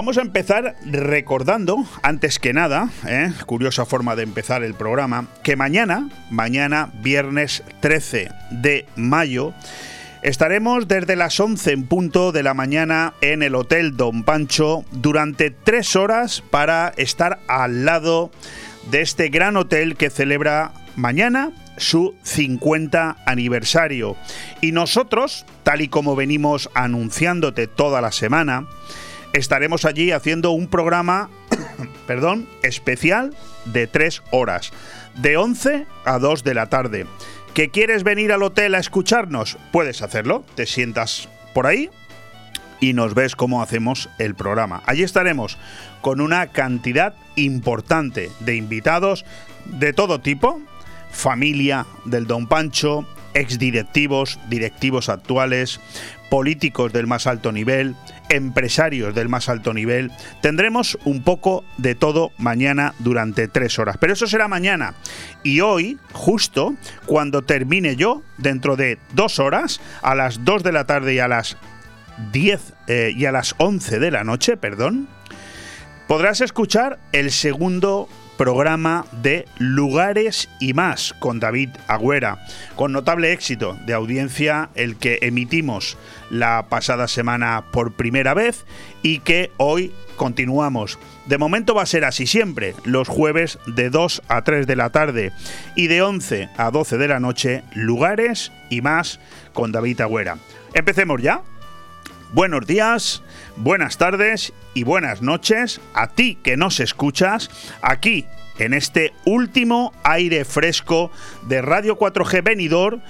Vamos a empezar recordando, antes que nada, ¿eh? curiosa forma de empezar el programa, que mañana, mañana viernes 13 de mayo, Estaremos desde las 11 en punto de la mañana en el Hotel Don Pancho durante tres horas para estar al lado de este gran hotel que celebra mañana su 50 aniversario. Y nosotros, tal y como venimos anunciándote toda la semana, estaremos allí haciendo un programa, perdón, especial de tres horas, de 11 a 2 de la tarde. ¿Que quieres venir al hotel a escucharnos? Puedes hacerlo, te sientas por ahí y nos ves cómo hacemos el programa. Allí estaremos con una cantidad importante de invitados de todo tipo, familia del Don Pancho, exdirectivos, directivos actuales, políticos del más alto nivel, empresarios del más alto nivel. Tendremos un poco de todo mañana durante tres horas. Pero eso será mañana. Y hoy, justo cuando termine yo, dentro de dos horas, a las dos de la tarde y a las 10 eh, y a las 11 de la noche, perdón, podrás escuchar el segundo programa de Lugares y más con David Agüera, con notable éxito de audiencia el que emitimos la pasada semana por primera vez y que hoy continuamos. De momento va a ser así siempre, los jueves de 2 a 3 de la tarde y de 11 a 12 de la noche, Lugares y más con David Agüera. Empecemos ya. Buenos días, buenas tardes y buenas noches a ti que nos escuchas aquí en este último aire fresco de Radio 4G Venidor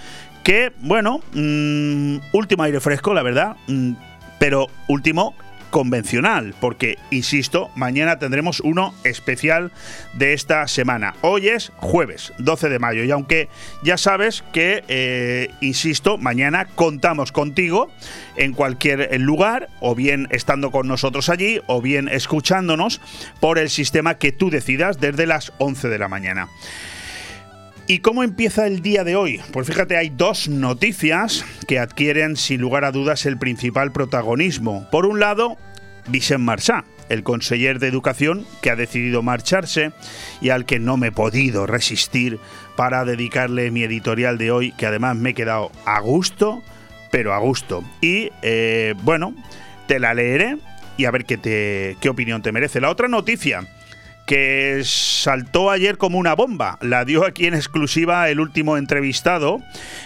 que, bueno, mm, último aire fresco, la verdad, mm, pero último convencional, porque, insisto, mañana tendremos uno especial de esta semana. Hoy es jueves 12 de mayo y aunque ya sabes que, eh, insisto, mañana contamos contigo en cualquier lugar, o bien estando con nosotros allí, o bien escuchándonos por el sistema que tú decidas desde las 11 de la mañana. ¿Y cómo empieza el día de hoy? Pues fíjate, hay dos noticias que adquieren sin lugar a dudas el principal protagonismo. Por un lado, Vicent Marchá, el conseller de Educación que ha decidido marcharse y al que no me he podido resistir para dedicarle mi editorial de hoy, que además me he quedado a gusto, pero a gusto. Y eh, bueno, te la leeré y a ver qué, te, qué opinión te merece. La otra noticia que saltó ayer como una bomba. La dio aquí en exclusiva el último entrevistado,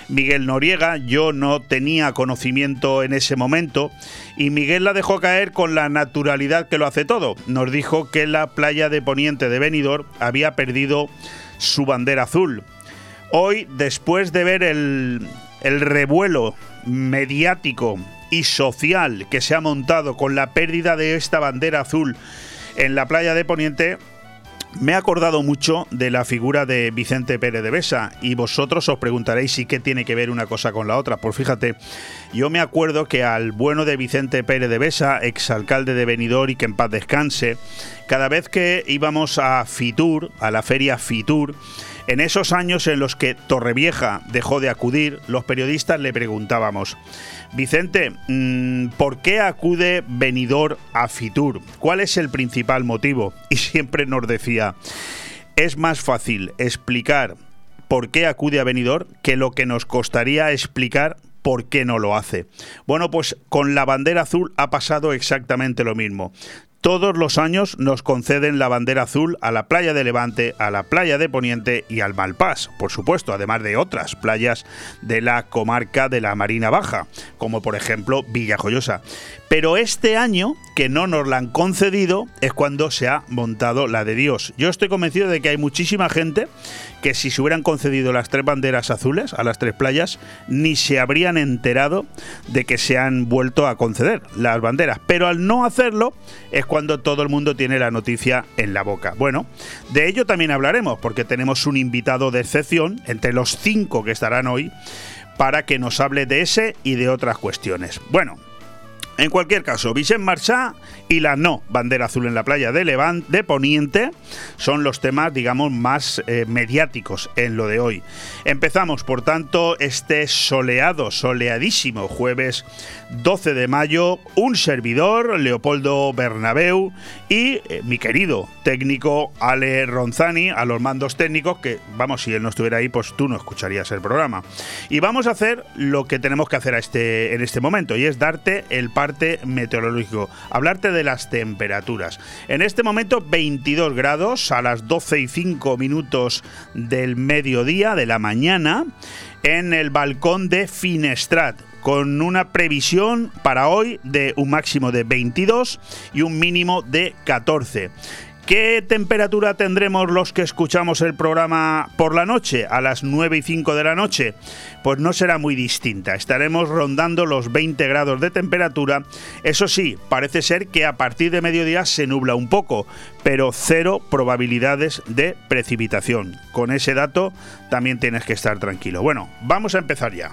Miguel Noriega. Yo no tenía conocimiento en ese momento y Miguel la dejó caer con la naturalidad que lo hace todo. Nos dijo que la playa de Poniente de Benidorm había perdido su bandera azul. Hoy, después de ver el, el revuelo mediático y social que se ha montado con la pérdida de esta bandera azul en la playa de Poniente, me he acordado mucho de la figura de Vicente Pérez de Besa y vosotros os preguntaréis si qué tiene que ver una cosa con la otra. Pues fíjate, yo me acuerdo que al bueno de Vicente Pérez de Besa, exalcalde de Benidorm y que en paz descanse, cada vez que íbamos a Fitur, a la feria Fitur, en esos años en los que Torrevieja dejó de acudir, los periodistas le preguntábamos, Vicente, mm, ¿por qué acude venidor a Fitur? ¿Cuál es el principal motivo? Y siempre nos decía, es más fácil explicar por qué acude a venidor que lo que nos costaría explicar por qué no lo hace. Bueno, pues con la bandera azul ha pasado exactamente lo mismo. Todos los años nos conceden la bandera azul a la playa de Levante, a la playa de Poniente y al Malpás, por supuesto, además de otras playas de la comarca de la Marina Baja, como por ejemplo Villajoyosa. Pero este año, que no nos la han concedido, es cuando se ha montado la de Dios. Yo estoy convencido de que hay muchísima gente que si se hubieran concedido las tres banderas azules a las tres playas, ni se habrían enterado de que se han vuelto a conceder las banderas. Pero al no hacerlo es cuando todo el mundo tiene la noticia en la boca. Bueno, de ello también hablaremos, porque tenemos un invitado de excepción entre los cinco que estarán hoy para que nos hable de ese y de otras cuestiones. Bueno, En cualquier caso, Vicente Marchá y la no bandera azul en la playa de Levant, de Poniente, son los temas, digamos, más eh, mediáticos en lo de hoy. Empezamos, por tanto, este soleado, soleadísimo jueves 12 de mayo, un servidor, Leopoldo Bernabeu, y eh, mi querido técnico Ale Ronzani, a los mandos técnicos, que, vamos, si él no estuviera ahí, pues tú no escucharías el programa. Y vamos a hacer lo que tenemos que hacer este, en este momento, y es darte el parte meteorológico, hablarte de las temperaturas. En este momento 22 grados a las 12 y 5 minutos del mediodía de la mañana en el balcón de Finestrat con una previsión para hoy de un máximo de 22 y un mínimo de 14. ¿Qué temperatura tendremos los que escuchamos el programa por la noche, a las 9 y 5 de la noche? Pues no será muy distinta. Estaremos rondando los 20 grados de temperatura. Eso sí, parece ser que a partir de mediodía se nubla un poco, pero cero probabilidades de precipitación. Con ese dato también tienes que estar tranquilo. Bueno, vamos a empezar ya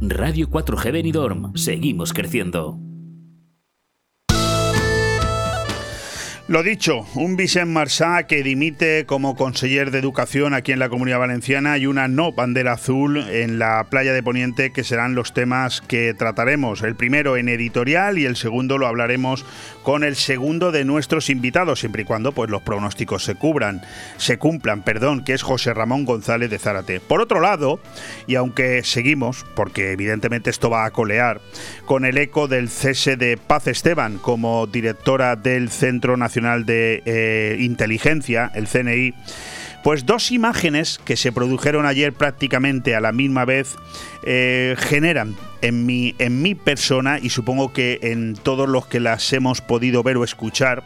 Radio 4G Benidorm. Seguimos creciendo. Lo dicho, un Vicent Marsá que dimite como conseller de Educación aquí en la Comunidad Valenciana y una no bandera azul en la playa de Poniente que serán los temas que trataremos. El primero en editorial y el segundo lo hablaremos con el segundo de nuestros invitados, siempre y cuando pues, los pronósticos se cubran, se cumplan, perdón, que es José Ramón González de Zárate. Por otro lado, y aunque seguimos, porque evidentemente esto va a colear, con el eco del cese de Paz Esteban como directora del Centro Nacional de eh, Inteligencia, el CNI, pues dos imágenes que se produjeron ayer prácticamente a la misma vez eh, generan en mi, en mi persona y supongo que en todos los que las hemos podido ver o escuchar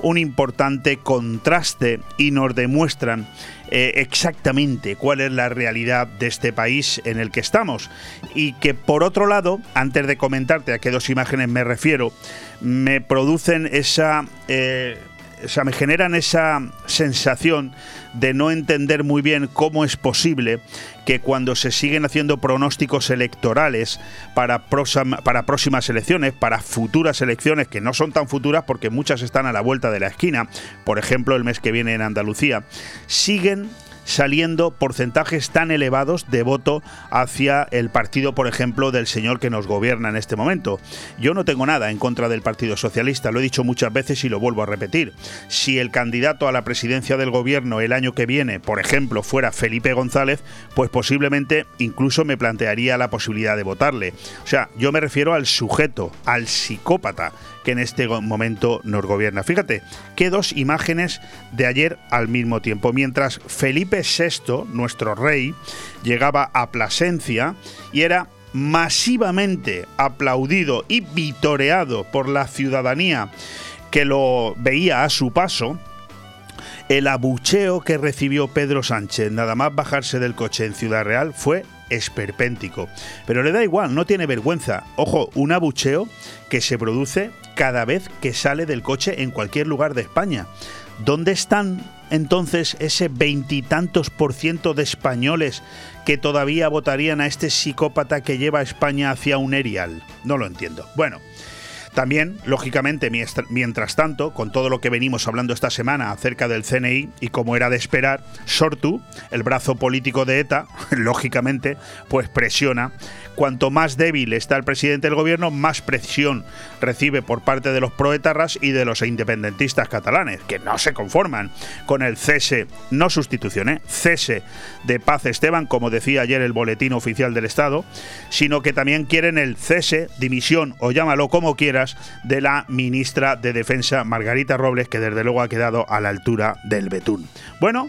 un importante contraste y nos demuestran eh, exactamente cuál es la realidad de este país en el que estamos. Y que por otro lado, antes de comentarte a qué dos imágenes me refiero, me producen esa o sea, me generan esa sensación de no entender muy bien cómo es posible que cuando se siguen haciendo pronósticos electorales para, para próximas elecciones, para futuras elecciones, que no son tan futuras porque muchas están a la vuelta de la esquina, por ejemplo el mes que viene en Andalucía, siguen saliendo porcentajes tan elevados de voto hacia el partido, por ejemplo, del señor que nos gobierna en este momento. Yo no tengo nada en contra del Partido Socialista, lo he dicho muchas veces y lo vuelvo a repetir. Si el candidato a la presidencia del gobierno el año que viene, por ejemplo, fuera Felipe González, pues posiblemente incluso me plantearía la posibilidad de votarle. O sea, yo me refiero al sujeto, al psicópata que en este momento nos gobierna. Fíjate, qué dos imágenes de ayer al mismo tiempo. Mientras Felipe VI, nuestro rey, llegaba a Plasencia y era masivamente aplaudido y vitoreado por la ciudadanía que lo veía a su paso, el abucheo que recibió Pedro Sánchez nada más bajarse del coche en Ciudad Real fue esperpéntico. Pero le da igual, no tiene vergüenza. Ojo, un abucheo que se produce cada vez que sale del coche en cualquier lugar de España. ¿Dónde están entonces ese veintitantos por ciento de españoles que todavía votarían a este psicópata que lleva a España hacia un erial? No lo entiendo. Bueno, también, lógicamente, mientras tanto, con todo lo que venimos hablando esta semana acerca del CNI y como era de esperar, Sortu, el brazo político de ETA, lógicamente, pues presiona cuanto más débil está el presidente del gobierno, más presión recibe por parte de los proetarras y de los independentistas catalanes, que no se conforman con el cese, no sustitución, ¿eh? cese de Paz Esteban, como decía ayer el boletín oficial del Estado, sino que también quieren el cese, dimisión o llámalo como quieras, de la ministra de Defensa Margarita Robles, que desde luego ha quedado a la altura del betún. Bueno,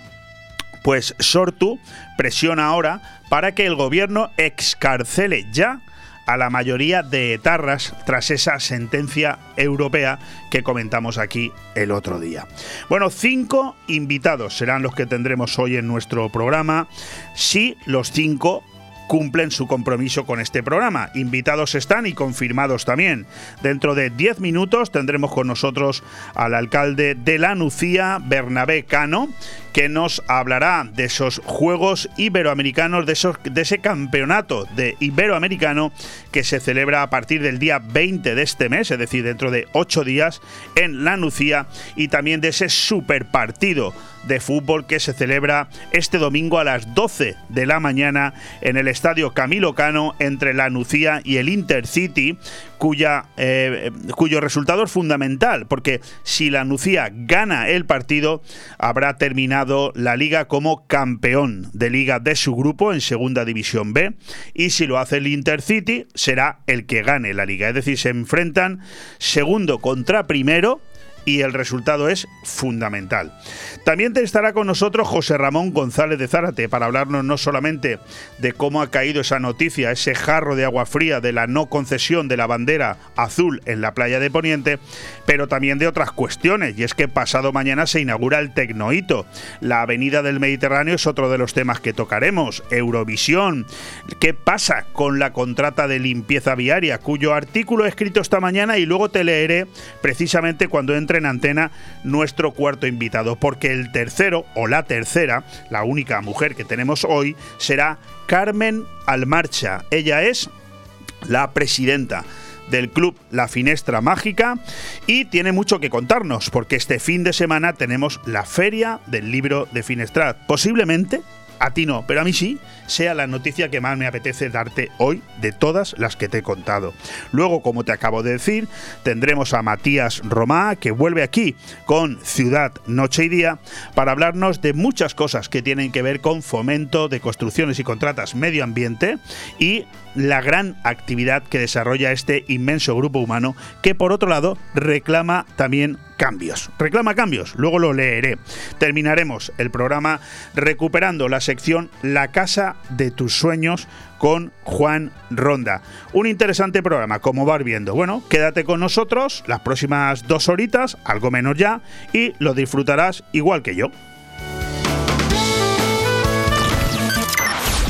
pues Sortu presiona ahora para que el gobierno excarcele ya a la mayoría de etarras tras esa sentencia europea que comentamos aquí el otro día. Bueno, cinco invitados serán los que tendremos hoy en nuestro programa. Sí, los cinco cumplen su compromiso con este programa. Invitados están y confirmados también. Dentro de 10 minutos tendremos con nosotros al alcalde de la Nucía, Bernabé Cano, que nos hablará de esos Juegos Iberoamericanos, de, esos, de ese campeonato de Iberoamericano que se celebra a partir del día 20 de este mes, es decir, dentro de 8 días en La Nucía, y también de ese super partido de fútbol que se celebra este domingo a las 12 de la mañana en el estadio Camilo Cano entre la Nucía y el Intercity, cuya, eh, cuyo resultado es fundamental, porque si la Nucía gana el partido, habrá terminado la liga como campeón de liga de su grupo en Segunda División B, y si lo hace el Intercity, será el que gane la liga. Es decir, se enfrentan segundo contra primero y el resultado es fundamental. También estará con nosotros José Ramón González de Zárate para hablarnos no solamente de cómo ha caído esa noticia, ese jarro de agua fría de la no concesión de la bandera azul en la playa de Poniente, pero también de otras cuestiones, y es que pasado mañana se inaugura el Tecnohito. La Avenida del Mediterráneo es otro de los temas que tocaremos, Eurovisión, qué pasa con la contrata de limpieza viaria, cuyo artículo he escrito esta mañana y luego te leeré precisamente cuando entre en antena nuestro cuarto invitado, porque el tercero o la tercera, la única mujer que tenemos hoy, será Carmen Almarcha. Ella es la presidenta del club La Finestra Mágica y tiene mucho que contarnos porque este fin de semana tenemos la feria del libro de Finestrat. Posiblemente a ti no, pero a mí sí, sea la noticia que más me apetece darte hoy de todas las que te he contado. Luego, como te acabo de decir, tendremos a Matías Romá, que vuelve aquí con Ciudad, Noche y Día, para hablarnos de muchas cosas que tienen que ver con fomento de construcciones y contratas medio ambiente y la gran actividad que desarrolla este inmenso grupo humano que por otro lado reclama también cambios. Reclama cambios, luego lo leeré. Terminaremos el programa recuperando la sección La casa de tus sueños con Juan Ronda. Un interesante programa, como vas viendo. Bueno, quédate con nosotros las próximas dos horitas, algo menos ya, y lo disfrutarás igual que yo.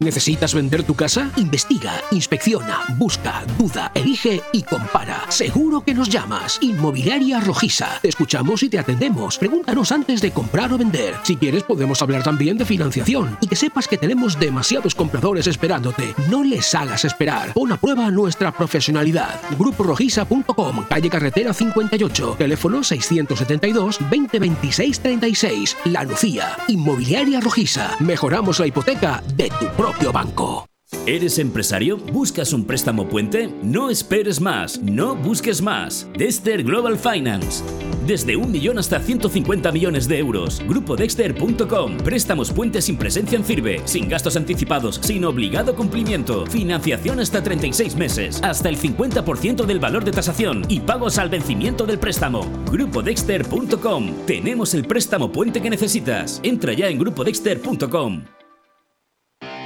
¿Necesitas vender tu casa? Investiga, inspecciona, busca, duda, elige y compara. Seguro que nos llamas. Inmobiliaria Rojiza. Te escuchamos y te atendemos. Pregúntanos antes de comprar o vender. Si quieres podemos hablar también de financiación. Y que sepas que tenemos demasiados compradores esperándote. No les hagas esperar. Pon a prueba nuestra profesionalidad. GrupoRojiza.com, calle Carretera 58, teléfono 672 2026 36. La Lucía. Inmobiliaria Rojiza. Mejoramos la hipoteca de tu propio banco. ¿Eres empresario? ¿Buscas un préstamo puente? No esperes más, no busques más. Dexter Global Finance. Desde un millón hasta 150 millones de euros. GrupoDexter.com. Préstamos puentes sin presencia en firme, sin gastos anticipados, sin obligado cumplimiento. Financiación hasta 36 meses, hasta el 50% del valor de tasación y pagos al vencimiento del préstamo. GrupoDexter.com. Tenemos el préstamo puente que necesitas. Entra ya en GrupoDexter.com.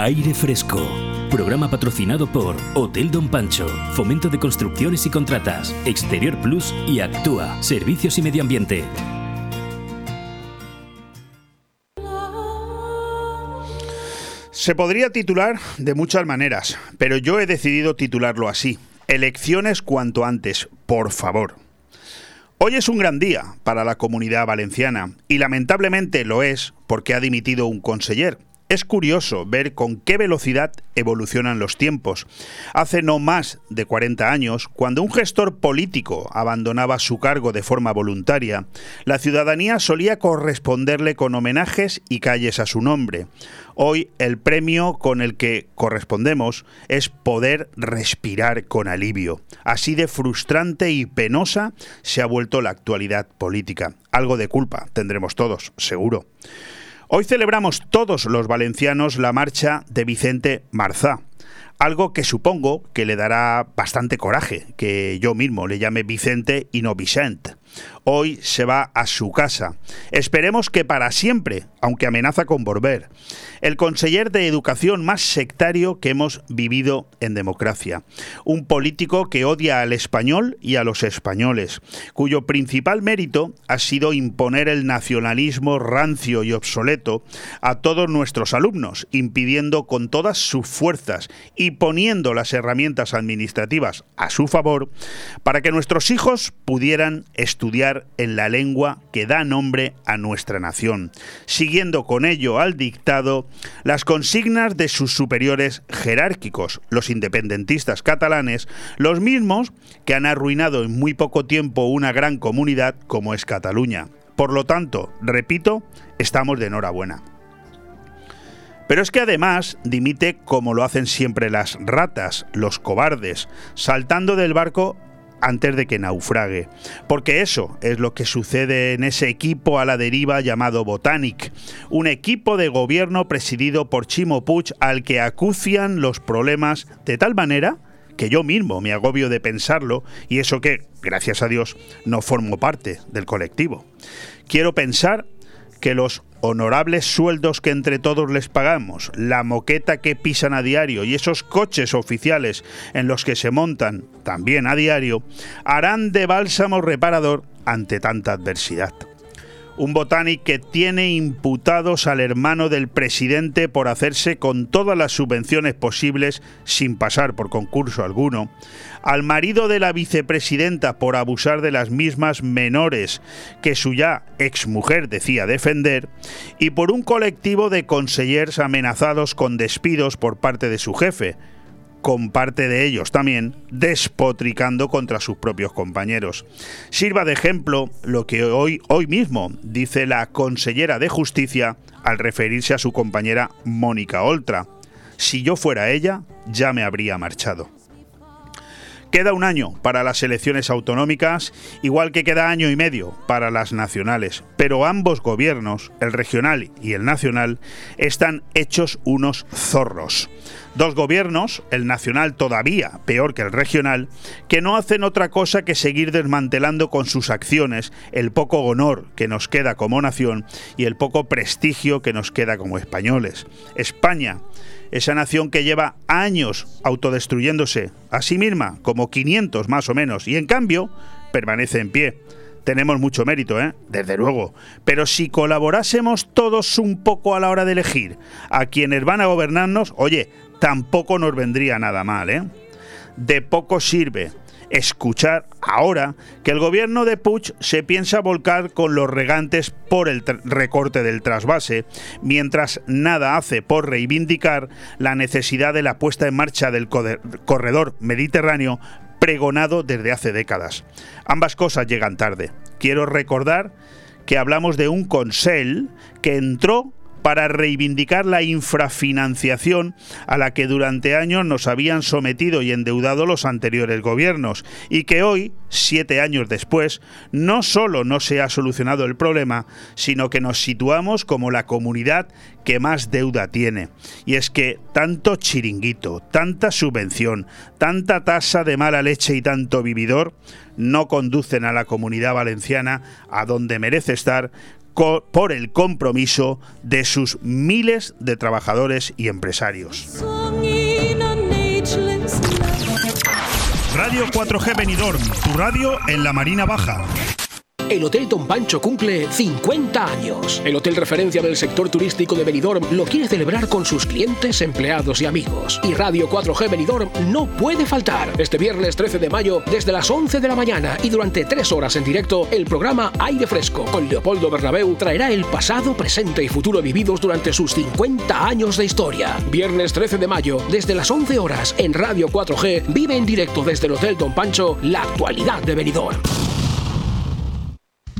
Aire Fresco. Programa patrocinado por Hotel Don Pancho, Fomento de Construcciones y Contratas, Exterior Plus y Actúa, Servicios y Medio Ambiente. Se podría titular de muchas maneras, pero yo he decidido titularlo así. Elecciones cuanto antes, por favor. Hoy es un gran día para la comunidad valenciana y lamentablemente lo es porque ha dimitido un conseller, es curioso ver con qué velocidad evolucionan los tiempos. Hace no más de 40 años, cuando un gestor político abandonaba su cargo de forma voluntaria, la ciudadanía solía corresponderle con homenajes y calles a su nombre. Hoy el premio con el que correspondemos es poder respirar con alivio. Así de frustrante y penosa se ha vuelto la actualidad política. Algo de culpa tendremos todos, seguro. Hoy celebramos todos los valencianos la marcha de Vicente Marzá, algo que supongo que le dará bastante coraje que yo mismo le llame Vicente y no Vicente hoy se va a su casa. Esperemos que para siempre, aunque amenaza con volver. El conseller de Educación más sectario que hemos vivido en democracia. Un político que odia al español y a los españoles, cuyo principal mérito ha sido imponer el nacionalismo rancio y obsoleto a todos nuestros alumnos, impidiendo con todas sus fuerzas y poniendo las herramientas administrativas a su favor para que nuestros hijos pudieran estudiar en la lengua que da nombre a nuestra nación, siguiendo con ello al dictado las consignas de sus superiores jerárquicos, los independentistas catalanes, los mismos que han arruinado en muy poco tiempo una gran comunidad como es Cataluña. Por lo tanto, repito, estamos de enhorabuena. Pero es que además dimite como lo hacen siempre las ratas, los cobardes, saltando del barco antes de que naufrague. Porque eso es lo que sucede en ese equipo a la deriva llamado Botanic, un equipo de gobierno presidido por Chimo Puig al que acucian los problemas de tal manera que yo mismo me agobio de pensarlo y eso que, gracias a Dios, no formo parte del colectivo. Quiero pensar que los honorables sueldos que entre todos les pagamos, la moqueta que pisan a diario y esos coches oficiales en los que se montan también a diario, harán de bálsamo reparador ante tanta adversidad. Un botánico que tiene imputados al hermano del presidente por hacerse con todas las subvenciones posibles sin pasar por concurso alguno, al marido de la vicepresidenta por abusar de las mismas menores que su ya exmujer decía defender, y por un colectivo de consellers amenazados con despidos por parte de su jefe, con parte de ellos también despotricando contra sus propios compañeros. Sirva de ejemplo lo que hoy, hoy mismo dice la consellera de Justicia al referirse a su compañera Mónica Oltra. Si yo fuera ella, ya me habría marchado. Queda un año para las elecciones autonómicas, igual que queda año y medio para las nacionales, pero ambos gobiernos, el regional y el nacional, están hechos unos zorros. Dos gobiernos, el nacional todavía peor que el regional, que no hacen otra cosa que seguir desmantelando con sus acciones el poco honor que nos queda como nación y el poco prestigio que nos queda como españoles. España esa nación que lleva años autodestruyéndose a sí misma, como 500 más o menos, y en cambio permanece en pie. Tenemos mucho mérito, ¿eh? Desde luego. Pero si colaborásemos todos un poco a la hora de elegir a quienes van a gobernarnos, oye, tampoco nos vendría nada mal, ¿eh? De poco sirve escuchar ahora que el gobierno de Puig se piensa volcar con los regantes por el recorte del trasvase, mientras nada hace por reivindicar la necesidad de la puesta en marcha del corredor mediterráneo pregonado desde hace décadas. Ambas cosas llegan tarde. Quiero recordar que hablamos de un consell que entró para reivindicar la infrafinanciación a la que durante años nos habían sometido y endeudado los anteriores gobiernos y que hoy, siete años después, no solo no se ha solucionado el problema, sino que nos situamos como la comunidad que más deuda tiene. Y es que tanto chiringuito, tanta subvención, tanta tasa de mala leche y tanto vividor no conducen a la comunidad valenciana a donde merece estar por el compromiso de sus miles de trabajadores y empresarios. Radio 4G Benidorm, tu radio en la Marina Baja. El Hotel Don Pancho cumple 50 años. El hotel referencia del sector turístico de Benidorm lo quiere celebrar con sus clientes, empleados y amigos. Y Radio 4G Benidorm no puede faltar. Este viernes 13 de mayo, desde las 11 de la mañana y durante 3 horas en directo, el programa Aire Fresco con Leopoldo Bernabeu traerá el pasado, presente y futuro vividos durante sus 50 años de historia. Viernes 13 de mayo, desde las 11 horas, en Radio 4G, vive en directo desde el Hotel Don Pancho la actualidad de Benidorm.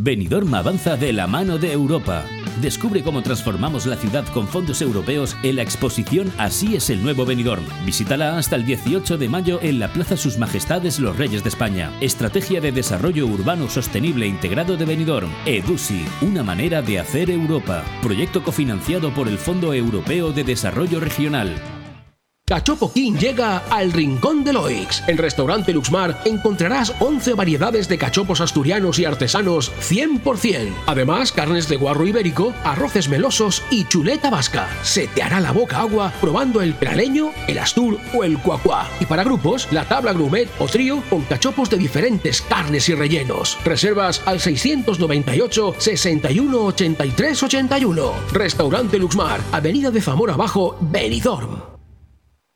Benidorm avanza de la mano de Europa. Descubre cómo transformamos la ciudad con fondos europeos en la exposición Así es el nuevo Benidorm. Visítala hasta el 18 de mayo en la Plaza Sus Majestades los Reyes de España. Estrategia de Desarrollo Urbano Sostenible e Integrado de Benidorm. EDUSI, una manera de hacer Europa. Proyecto cofinanciado por el Fondo Europeo de Desarrollo Regional. Cachopo King llega al Rincón de Loix. En Restaurante Luxmar encontrarás 11 variedades de cachopos asturianos y artesanos 100%. Además, carnes de guarro ibérico, arroces melosos y chuleta vasca. Se te hará la boca agua probando el praleño, el astur o el cuacuá. Y para grupos, la tabla grumet o trío con cachopos de diferentes carnes y rellenos. Reservas al 698 61 83 81. Restaurante Luxmar, Avenida de Zamora Abajo, Benidorm.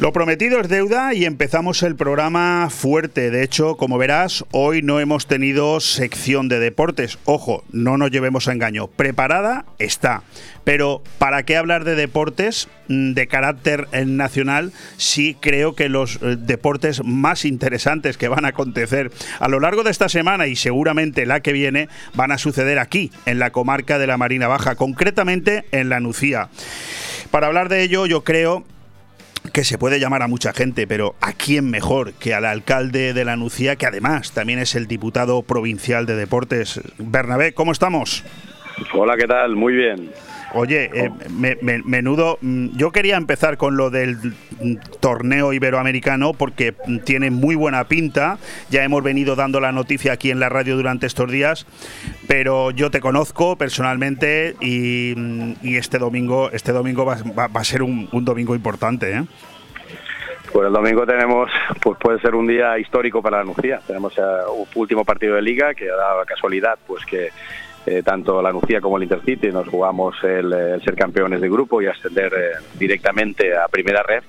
Lo prometido es deuda y empezamos el programa fuerte. De hecho, como verás, hoy no hemos tenido sección de deportes. Ojo, no nos llevemos a engaño. Preparada está. Pero ¿para qué hablar de deportes mm, de carácter eh, nacional si creo que los eh, deportes más interesantes que van a acontecer a lo largo de esta semana y seguramente la que viene van a suceder aquí, en la comarca de la Marina Baja, concretamente en la Nucía? Para hablar de ello, yo creo que se puede llamar a mucha gente, pero ¿a quién mejor que al alcalde de la Nucía, que además también es el diputado provincial de deportes? Bernabé, ¿cómo estamos? Hola, ¿qué tal? Muy bien. Oye, eh, menudo. Mm, yo quería empezar con lo del mm, torneo iberoamericano porque mm, tiene muy buena pinta. Ya hemos venido dando la noticia aquí en la radio durante estos días, pero yo te conozco personalmente y, este domingo, este domingo va, a ser un, domingo importante. ¿eh? Pues el domingo tenemos, pues puede ser un día histórico para la Nucía. Tenemos el eh, último partido de liga que ha dado casualidad, pues que eh, tanto la Nucía como el Intercity nos jugamos el, ser campeones de grupo y ascender eh, directamente a primera red.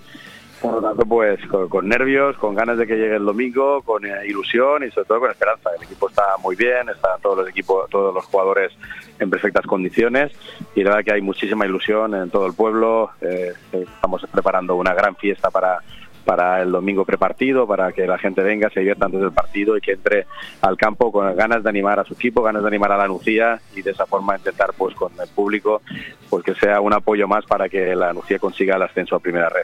Por lo tanto, pues con, nervios, con ganas de que llegue el domingo, con eh, ilusión y sobre todo con esperanza. El equipo está muy bien, están todos los equipos, todos los jugadores en perfectas condiciones y la verdad que hay muchísima ilusión en todo el pueblo. estamos preparando una gran fiesta para para el domingo prepartido, para que la gente venga, se divierta antes del partido y que entre al campo con ganas de animar a su equipo, ganas de animar a la Nucía y de esa forma intentar pues con el público pues que sea un apoyo más para que la Nucía consiga el ascenso a primera red.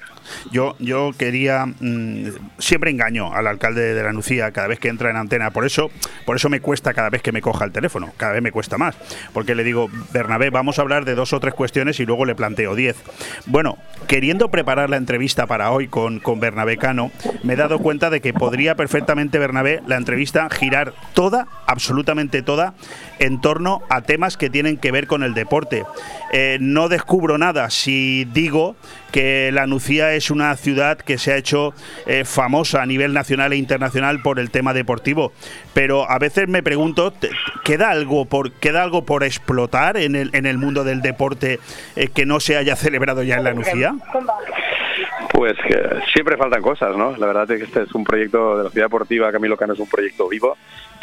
Yo yo quería mm, siempre engaño al alcalde de la Nucía cada vez que entra en antena, por eso por eso me cuesta cada vez que me coja el teléfono, cada vez me cuesta más, porque le digo, Bernabé, vamos a hablar de dos o tres cuestiones y luego le planteo diez. Bueno, queriendo preparar la entrevista para hoy con con Bernabé Cano, me he dado cuenta de que podría perfectamente Bernabé la entrevista girar toda, absolutamente toda, en torno a temas que tienen que ver con el deporte. Eh, no descubro nada si digo que la Nucía es una ciudad que se ha hecho eh, famosa a nivel nacional e internacional por el tema deportivo, pero a veces me pregunto, ¿queda algo por, queda algo por explotar en el, en el mundo del deporte eh, que no se haya celebrado ya en la Nucía? Pues que siempre faltan cosas, ¿no? La verdad es que este es un proyecto de la ciudad deportiva Camilo Cano es un proyecto vivo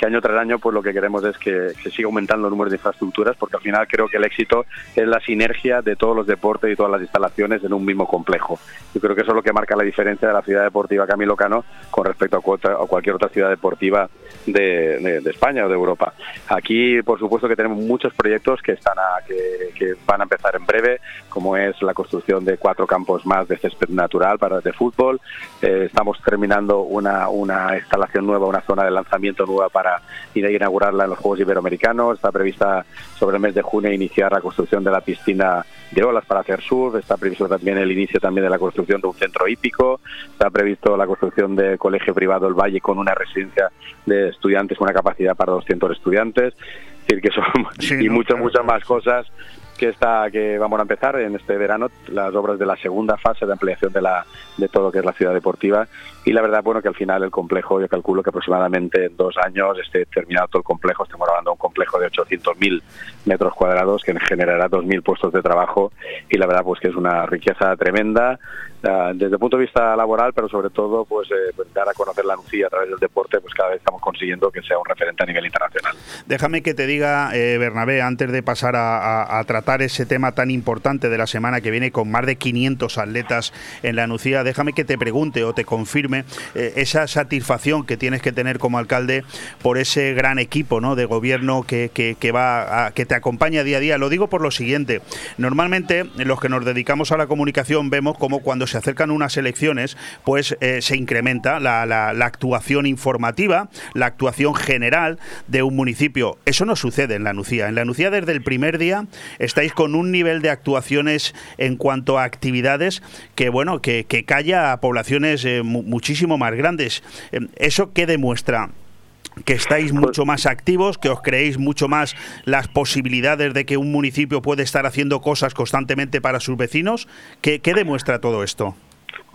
que año tras año pues lo que queremos es que, siga aumentando el número de infraestructuras porque al final creo que el éxito es la sinergia de todos los deportes y todas las instalaciones en un mismo complejo. Yo creo que eso es lo que marca la diferencia de la ciudad deportiva Camilo Cano con respecto a, cualquier otra ciudad deportiva de, España o de Europa. Aquí, por supuesto, que tenemos muchos proyectos que están a, que, van a empezar en breve, como es la construcción de cuatro campos más de césped natural para de fútbol. Eh, estamos terminando una, una instalación nueva, una zona de lanzamiento nueva para ir a inaugurarla en los Juegos Iberoamericanos. Está prevista sobre el mes de junio iniciar la construcción de la piscina de olas para hacer surf. Está previsto también el inicio también de la construcción de un centro hípico. Está previsto la construcción del colegio privado El Valle con una residencia de estudiantes con una capacidad para 200 estudiantes. Es decir, que son y muchas, muchas más cosas que está que vamos a empezar en este verano las obras de la segunda fase de ampliación de la de todo lo que es la ciudad deportiva y la verdad bueno que al final el complejo yo calculo que aproximadamente en dos años esté terminado todo el complejo. Estamos hablando de un complejo de 800.000 metros cuadrados que generará 2.000 puestos de trabajo. Y la verdad pues que es una riqueza tremenda ah, desde el punto de vista laboral pero sobre todo pues, eh, pues, dar a conocer la Lucía a través del deporte pues cada vez estamos consiguiendo que sea un referente a nivel internacional. Déjame que te diga eh, Bernabé antes de pasar a, a tratar ese tema tan importante de la semana que viene con más de 500 atletas en la Nucía, déjame que te pregunte o te confirme eh, esa satisfacción que tienes que tener como alcalde por ese gran equipo ¿no? de gobierno que, que, va que te acompaña día a día. Lo digo por lo siguiente, normalmente los que nos dedicamos a la comunicación vemos como cuando se acercan unas elecciones, pues eh, se incrementa la actuación informativa, la actuación general de un municipio. Eso no sucede en la Nucía. En la Nucía desde el primer día estáis con un nivel de actuaciones en cuanto a actividades que, bueno, que, que calla a poblaciones eh, muchísimo más grandes. Eh, ¿Eso qué demuestra? que estáis pues mucho más activos, que os creéis mucho más las posibilidades de que un municipio puede estar haciendo cosas constantemente para sus vecinos. ¿Qué, qué demuestra todo esto?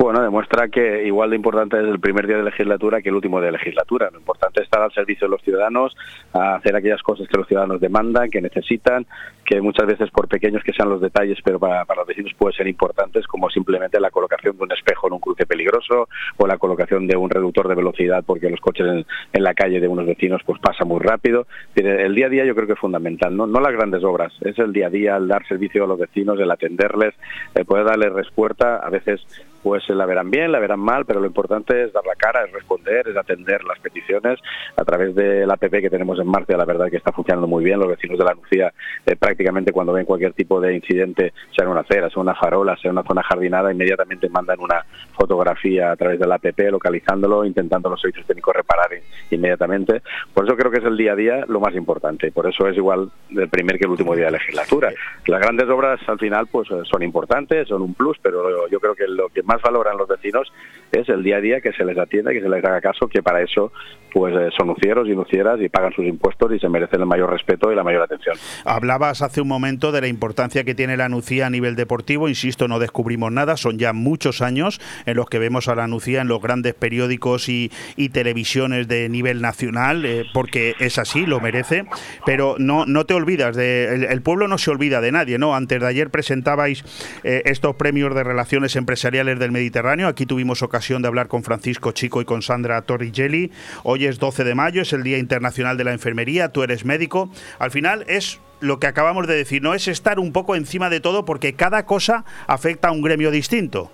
Bueno, demuestra que igual de importante es el primer día de legislatura que el último de legislatura. Lo importante es estar al servicio de los ciudadanos, hacer aquellas cosas que los ciudadanos demandan, que necesitan, que muchas veces por pequeños que sean los detalles, pero para, los vecinos pueden ser importantes, como simplemente la colocación de un espejo en un cruce peligroso o la colocación de un reductor de velocidad porque los coches en, la calle de unos vecinos pues pasa muy rápido. El día a día yo creo que es fundamental, no, no las grandes obras, es el día a día, el dar servicio a los vecinos, el atenderles, el poder darles respuesta, a veces pues la verán bien, la verán mal, pero lo importante es dar la cara, es responder, es atender las peticiones a través de la app que tenemos en marcha, la verdad que está funcionando muy bien, los vecinos de la Lucía eh, prácticamente cuando ven cualquier tipo de incidente, sea en una acera, sea una farola, sea una zona jardinada, inmediatamente mandan una fotografía a través de la app localizándolo, intentando los servicios técnicos reparar inmediatamente. Por eso creo que es el día a día lo más importante, por eso es igual del primer que el último día de legislatura. Las grandes obras al final pues son importantes, son un plus, pero yo creo que lo que más valoran los vecinos es el día a día que se les atienda, que se les haga caso, que para eso pues eh, son nucieros y nucieras y pagan sus impuestos y se merecen el mayor respeto y la mayor atención. Hablabas hace un momento de la importancia que tiene la Nucía a nivel deportivo, insisto, no descubrimos nada, son ya muchos años en los que vemos a la Nucía en los grandes periódicos y, televisiones de nivel nacional, eh, porque es así, lo merece, pero no, no te olvidas, de, el, pueblo no se olvida de nadie, ¿no? Antes de ayer presentabais eh, estos premios de relaciones empresariales del Mediterráneo, aquí tuvimos ocasión de hablar con Francisco Chico y con Sandra Torrigelli, hoy es 12 de mayo, es el Día Internacional de la Enfermería, tú eres médico. Al final es lo que acabamos de decir, no es estar un poco encima de todo porque cada cosa afecta a un gremio distinto.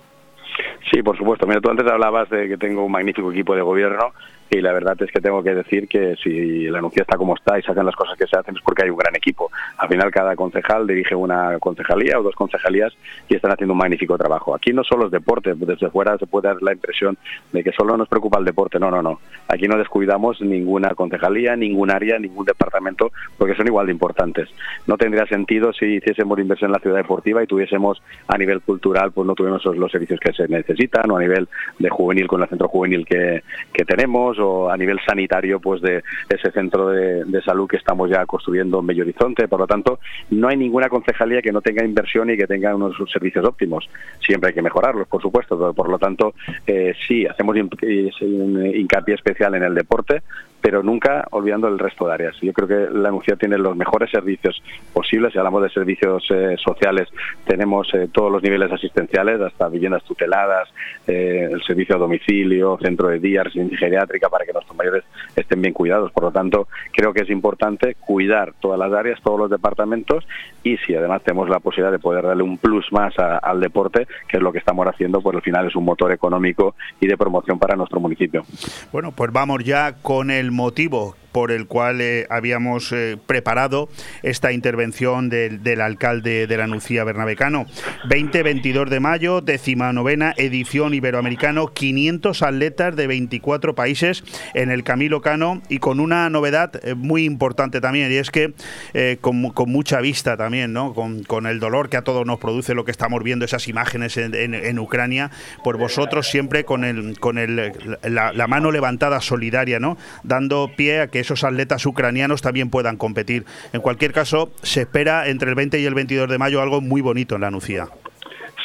Sí, por supuesto. Mira, tú antes hablabas de que tengo un magnífico equipo de gobierno y la verdad es que tengo que decir que si la anuncia está como está y se hacen las cosas que se hacen es porque hay un gran equipo. Al final cada concejal dirige una concejalía o dos concejalías y están haciendo un magnífico trabajo. Aquí no solo es deporte, desde fuera se puede dar la impresión de que solo nos preocupa el deporte. No, no, no. Aquí no descuidamos ninguna concejalía, ningún área, ningún departamento porque son igual de importantes. No tendría sentido si hiciésemos inversión en la ciudad deportiva y tuviésemos a nivel cultural, pues no tuviéramos los servicios que se necesitan o a nivel de juvenil con el centro juvenil que, que tenemos o a nivel sanitario pues de ese centro de, salud que estamos ya construyendo en Bello Horizonte. Por lo tanto, no hay ninguna concejalía que no tenga inversión y que tenga unos servicios óptimos. Siempre hay que mejorarlos, por supuesto. Por lo tanto, eh, sí, hacemos hincapié especial en el deporte, pero nunca olvidando el resto de áreas. Yo creo que la Nucía tiene los mejores servicios posibles. Si hablamos de servicios eh, sociales, tenemos eh, todos los niveles asistenciales, hasta viviendas tuteladas, eh, el servicio a domicilio, centro de día, residencia geriátrica, para que nuestros mayores estén bien cuidados. Por lo tanto, creo que es importante cuidar todas las áreas, todos los departamentos y si además tenemos la posibilidad de poder darle un plus más al deporte, que es lo que estamos haciendo, pues al final es un motor económico y de promoción para nuestro municipio. Bueno, pues vamos ya con el motivo por el cual eh, habíamos eh, preparado esta intervención del, alcalde de la Nucía Bernabecano. 20-22 de mayo, décima novena edición iberoamericano, 500 atletas de 24 países en el Camilo Cano y con una novedad eh, muy importante también, y es que con, mucha vista también, ¿no? Con, el dolor que a todos nos produce lo que estamos viendo, esas imágenes en, Ucrania, por vosotros siempre con, el, con la, la mano levantada solidaria, ¿no? Dando pie a que esos atletas ucranianos también puedan competir. En cualquier caso, se espera entre el 20 y el 22 de mayo algo muy bonito en la Nucía.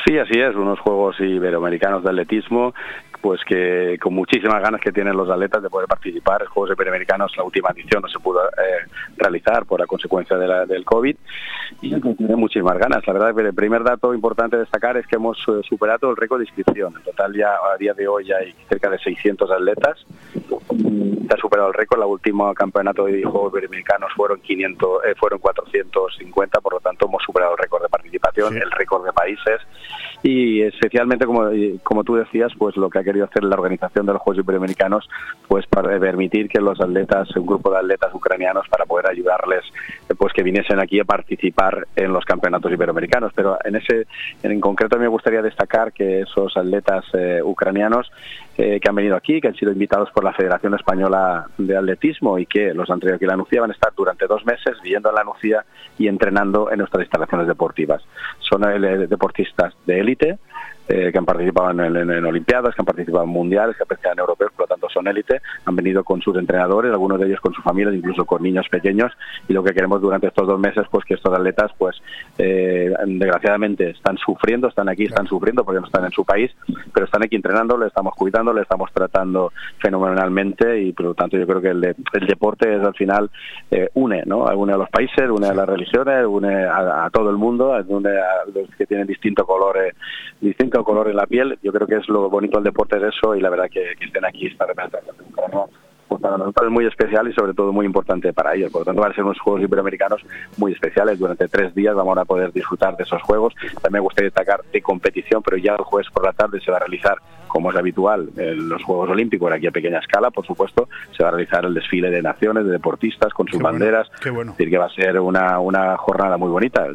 Sí, así es, unos Juegos Iberoamericanos de Atletismo pues que con muchísimas ganas que tienen los atletas de poder participar. Juegos Iberoamericanos, la última edición no se pudo eh, realizar por la consecuencia de la, del COVID y tiene muchísimas ganas. La verdad que el primer dato importante destacar es que hemos eh, superado el récord de inscripción. En total ya a día de hoy hay cerca de 600 atletas. Se ha superado el récord. La última campeonato de Juegos Iberoamericanos fueron 500, eh, fueron 450, por lo tanto hemos superado el récord de participación, el récord de países y especialmente como, como tú decías pues lo que ha querido hacer la organización de los Juegos Iberoamericanos pues para permitir que los atletas un grupo de atletas ucranianos para poder ayudarles pues que viniesen aquí a participar en los campeonatos iberoamericanos pero en ese en concreto me gustaría destacar que esos atletas eh, ucranianos eh, que han venido aquí, que han sido invitados por la Federación Española de Atletismo y que los han traído aquí a la Nucía, van a estar durante dos meses viviendo en la Nucía y entrenando en nuestras instalaciones deportivas. Son eh, deportistas de élite, satellite eh, que han participado en, Olimpiadas, que han participado en mundiales, que han participado en europeos, por lo tanto son élite, han venido con sus entrenadores, algunos de ellos con sus familias, incluso con niños pequeños, y lo que queremos durante estos dos meses, pues que estos atletas, pues eh, desgraciadamente están sufriendo, están aquí, están sufriendo porque no están en su país, pero están aquí entrenando, le estamos cuidando, le estamos tratando fenomenalmente y por lo tanto yo creo que el, deporte es al final eh, une, ¿no? Une a los países, une a las religiones, une a, todo el mundo, une a los que tienen distintos colores, distintos color en la piel. Yo creo que es lo bonito del deporte de eso y la verdad que, estén aquí esta representación pues para nosotros es muy especial y sobre todo muy importante para ellos. Por lo tanto, van a ser unos Juegos Iberoamericanos muy especiales. Durante tres días vamos a poder disfrutar de esos Juegos. También me gustaría destacar de competición, pero ya el jueves por la tarde se va a realizar, como es habitual, en los Juegos Olímpicos, aquí a pequeña escala, por supuesto, se va a realizar el desfile de naciones, de deportistas con sus banderas. qué bueno. Es decir, que va a ser una, una jornada muy bonita.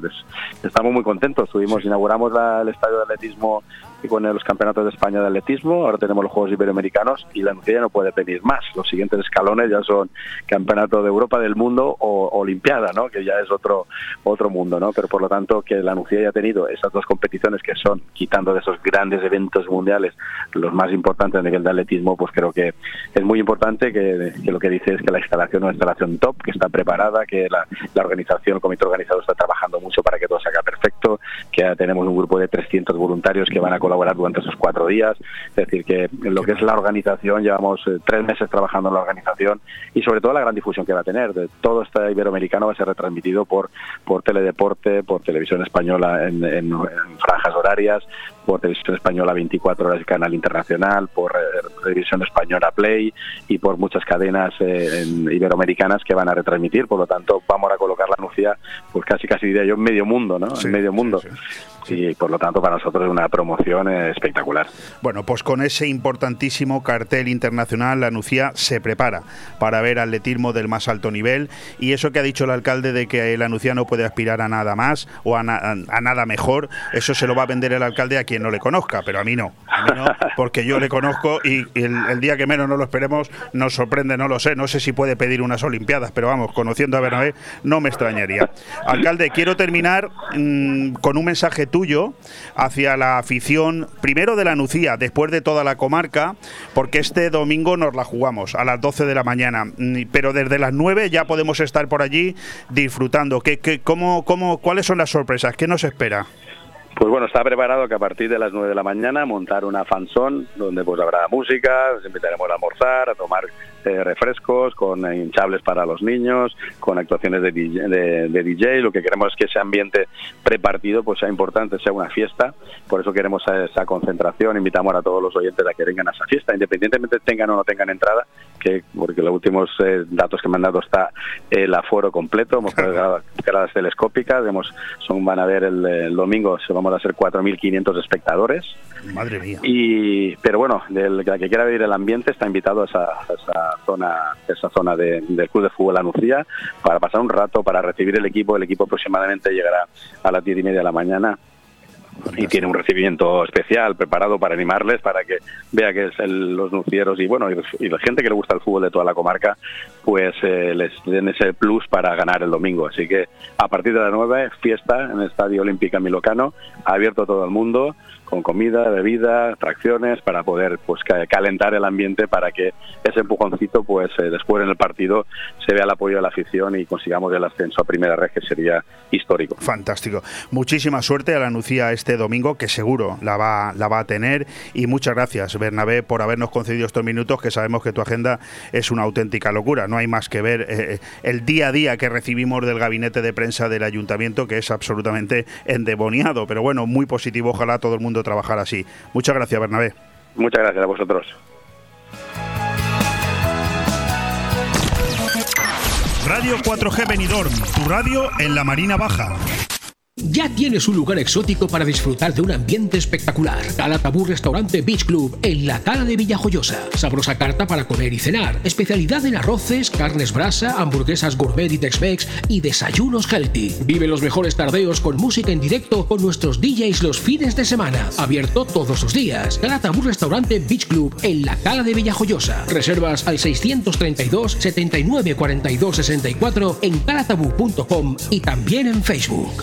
Estamos muy contentos. Tuvimos, inauguramos el estadio de atletismo y con los campeonatos de España de atletismo, ahora tenemos los Juegos Iberoamericanos y la ya no puede pedir más. Los siguientes escalones ya son Campeonato de Europa, del Mundo o Olimpiada, ¿no? que ya es otro otro mundo, ¿no? pero por lo tanto que la Nucía haya tenido esas dos competiciones que son, quitando de esos grandes eventos mundiales, los más importantes a nivel de atletismo, pues creo que es muy importante que, lo que dice es que la instalación es una instalación top, que está preparada, que la, organización, el comité organizador está trabajando mucho para que todo salga perfecto, que ya tenemos un grupo de 300 voluntarios que van a colaborar durante esos cuatro días. Es decir, que lo que es la organización, llevamos eh, tres meses trabajando en la organización y sobre todo la gran difusión que va a tener. De todo este iberoamericano va a ser retransmitido por, por Teledeporte, por Televisión Española en, franjas horarias, por Televisión Española 24 horas canal internacional, por eh, Televisión Española Play y por muchas cadenas eh, iberoamericanas que van a retransmitir. Por lo tanto, vamos a colocar la anuncia, pues casi casi diría yo, en medio mundo, ¿no? en medio mundo y por lo tanto para nosotros es una promoción espectacular. Bueno, pues con ese importantísimo cartel internacional, la Nucía se prepara para ver atletismo del más alto nivel y eso que ha dicho el alcalde de que la Nucía no puede aspirar a nada más o a, nada mejor, eso se lo va a vender el alcalde a quien no le conozca, pero a mí no, a no porque yo le conozco y, el, día que menos no lo esperemos nos sorprende, no lo sé, no sé si puede pedir unas Olimpiadas, pero vamos, conociendo a Bernabé no me extrañaría. Alcalde, quiero terminar mm, con un mensaje tuyo hacia la afición, primero de la Nucía, después de toda la comarca, porque este domingo nos la jugamos a las 12 de la mañana, pero desde las 9 ya podemos estar por allí disfrutando. ¿Qué, qué, cómo, cómo, ¿Cuáles son las sorpresas? ¿Qué nos espera? Pues bueno, está preparado que a partir de las 9 de la mañana montar una fanzón donde pues habrá música, os invitaremos a almorzar, a tomar eh, refrescos, con hinchables para los niños, con actuaciones de DJ, Lo que queremos es que ese ambiente prepartido pues sea importante, sea una fiesta. Por eso queremos esa concentración. Invitamos a todos los oyentes a que vengan a esa fiesta, independientemente tengan o no tengan entrada, que porque los últimos eh, datos que me han dado está el aforo completo. Hemos gradas telescópicas, hemos, son, van a ver el, domingo, se vamos a hacer 4.500 espectadores. Madre mía. Y, pero bueno, el, que quiera vivir el ambiente está invitado a esa, zona, esa zona del Club de Fútbol Anuncia para pasar un rato, para recibir el equipo. El equipo aproximadamente llegará a las diez y media de la mañana y tiene un recibimiento especial preparado para animarles, para que vea que es los nucieros y bueno, y, la gente que le gusta el fútbol de toda la comarca, pues eh, les den ese plus para ganar el domingo. Así que a partir de las 9, fiesta en el Estadio Olímpica Milocano, abierto a todo el mundo con comida, bebida, atracciones para poder pues calentar el ambiente para que ese empujoncito pues eh, después en el partido se vea el apoyo de la afición y consigamos el ascenso a primera red que sería histórico. Fantástico. Muchísima suerte a la Nucía este domingo que seguro la va la va a tener y muchas gracias Bernabé por habernos concedido estos minutos que sabemos que tu agenda es una auténtica locura. No hay más que ver eh, eh, el día a día que recibimos del gabinete de prensa del ayuntamiento que es absolutamente endemoniado, pero bueno, muy positivo, ojalá todo el mundo trabajar así. Muchas gracias, Bernabé. Muchas gracias a vosotros. Radio 4G Benidorm, tu radio en la Marina Baja. Ya tienes un lugar exótico para disfrutar de un ambiente espectacular. Tabú Restaurante Beach Club en la Cala de Villajoyosa. Sabrosa carta para comer y cenar. Especialidad en arroces, carnes brasa, hamburguesas gourmet y Tex-Mex y desayunos healthy. Vive los mejores tardeos con música en directo con nuestros DJs los fines de semana. Abierto todos los días. Tabú Restaurante Beach Club en la Cala de Villajoyosa. Reservas al 632 79 42 64 en calatabú.com y también en Facebook.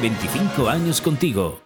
25 años contigo.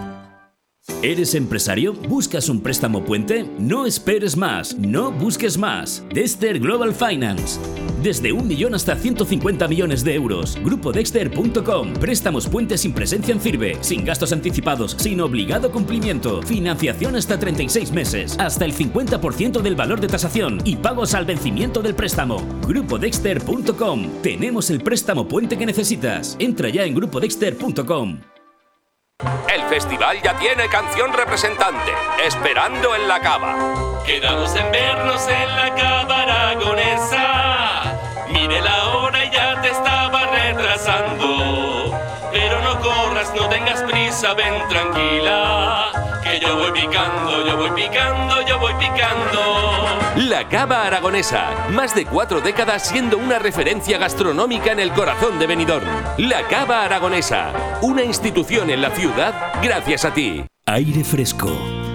¿Eres empresario? ¿Buscas un préstamo puente? No esperes más, no busques más. Dexter Global Finance. Desde un millón hasta 150 millones de euros. GrupoDexter.com. Préstamos puentes sin presencia en firme, sin gastos anticipados, sin obligado cumplimiento. Financiación hasta 36 meses, hasta el 50% del valor de tasación y pagos al vencimiento del préstamo. GrupoDexter.com. Tenemos el préstamo puente que necesitas. Entra ya en GrupoDexter.com. El festival ya tiene canción representante, Esperando en la Cava. Quedamos en vernos en la Cava aragonesa. Mire no tengas prisa, ven tranquila yo voy picando, yo voy picando, yo voy picando. La Cava Aragonesa, más de cuatro décadas siendo una referencia gastronómica en el corazón de Benidorm. La Cava Aragonesa, una institución en la ciudad gracias a ti. Aire fresco.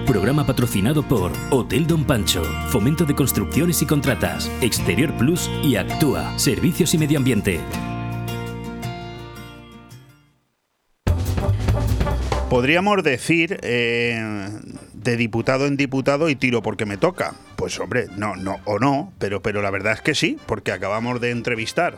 Programa patrocinado por Hotel Don Pancho, Fomento de Construcciones y Contratas, Exterior Plus y Actúa, Servicios y Medio Ambiente. Podríamos decir eh, de diputado en diputado y tiro porque me toca. Pues hombre, no, no, o no, pero, pero la verdad es que sí, porque acabamos de entrevistar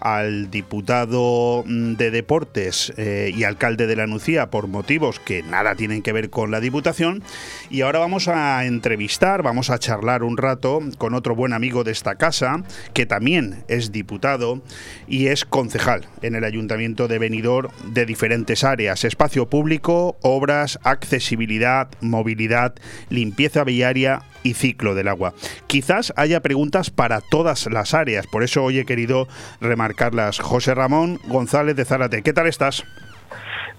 al diputado mm, de Deportes eh, y alcalde de la Nucía por motivos que nada tienen que ver con la Diputación. Y ahora vamos a entrevistar, vamos a charlar un rato con otro buen amigo de esta casa, que también es diputado y es concejal en el Ayuntamiento de Benidorm de diferentes áreas, espacio público, obras, accesibilidad, movilidad, limpieza viaria ciclo del agua. Quizás haya preguntas para todas las áreas, por eso hoy he querido remarcarlas. José Ramón González de Zárate, ¿qué tal estás?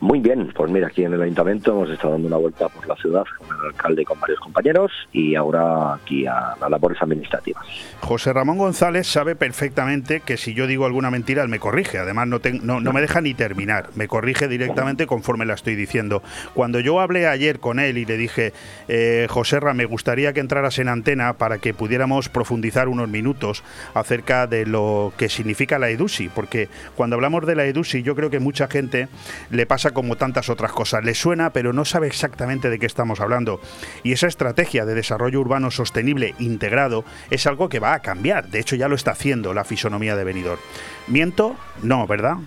Muy bien, pues mira, aquí en el ayuntamiento hemos estado dando una vuelta por la ciudad con el alcalde y con varios compañeros y ahora aquí a las labores administrativas. José Ramón González sabe perfectamente que si yo digo alguna mentira, él me corrige. Además, no, no, no, me deja ni terminar, me corrige directamente conforme la estoy diciendo. Cuando yo hablé ayer con él y le dije, eh, José Ramón, me gustaría que entraras en antena para que pudiéramos profundizar unos minutos acerca de lo que significa la EDUSI, porque cuando hablamos de la EDUSI, yo creo que mucha gente le pasa como tantas otras cosas. Le suena, pero no sabe exactamente de qué estamos hablando. Y esa estrategia de desarrollo urbano sostenible integrado es algo que va a cambiar. De hecho, ya lo está haciendo la fisonomía de Benidorm. ¿Miento? No, ¿verdad?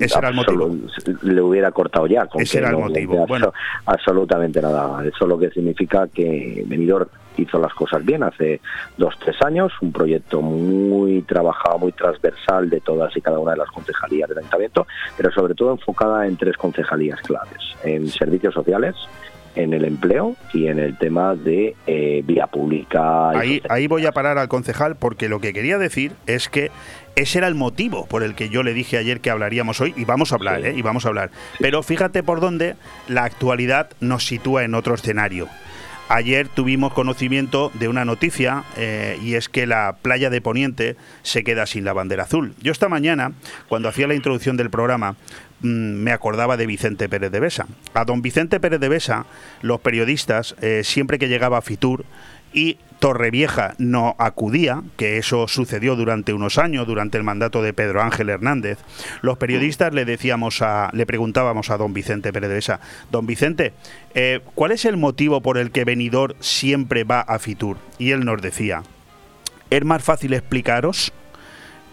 Ese era el motivo. Le hubiera cortado ya. Ese era el motivo. Bueno. Absolutamente nada. Eso lo que significa que Benidorm hizo las cosas bien hace dos, tres años, un proyecto muy trabajado, muy transversal de todas y cada una de las concejalías del ayuntamiento, pero sobre todo enfocada en tres concejalías claves, en servicios sociales, en el empleo y en el tema de eh, vía pública. Ahí, ahí voy a parar al concejal porque lo que quería decir es que ese era el motivo por el que yo le dije ayer que hablaríamos hoy y vamos a hablar, ¿eh? Y vamos a hablar. Pero fíjate por dónde la actualidad nos sitúa en otro escenario. Ayer tuvimos conocimiento de una noticia eh, y es que la playa de Poniente se queda sin la bandera azul. Yo esta mañana, cuando hacía la introducción del programa, mm, me acordaba de Vicente Pérez de Besa. A don Vicente Pérez de Besa, los periodistas, eh, siempre que llegaba a Fitur, y Torrevieja no acudía, que eso sucedió durante unos años, durante el mandato de Pedro Ángel Hernández, los periodistas le decíamos a, le preguntábamos a don Vicente Pérez don Vicente, eh, ¿cuál es el motivo por el que Benidor siempre va a Fitur? Y él nos decía, es más fácil explicaros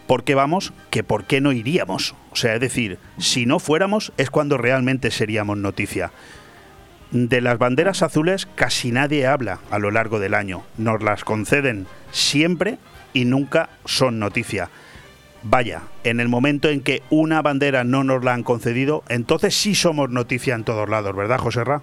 por qué vamos que por qué no iríamos. O sea, es decir, si no fuéramos es cuando realmente seríamos noticia. De las banderas azules casi nadie habla a lo largo del año. Nos las conceden siempre y nunca son noticia. Vaya, en el momento en que una bandera no nos la han concedido, entonces sí somos noticia en todos lados, ¿verdad, José Ra?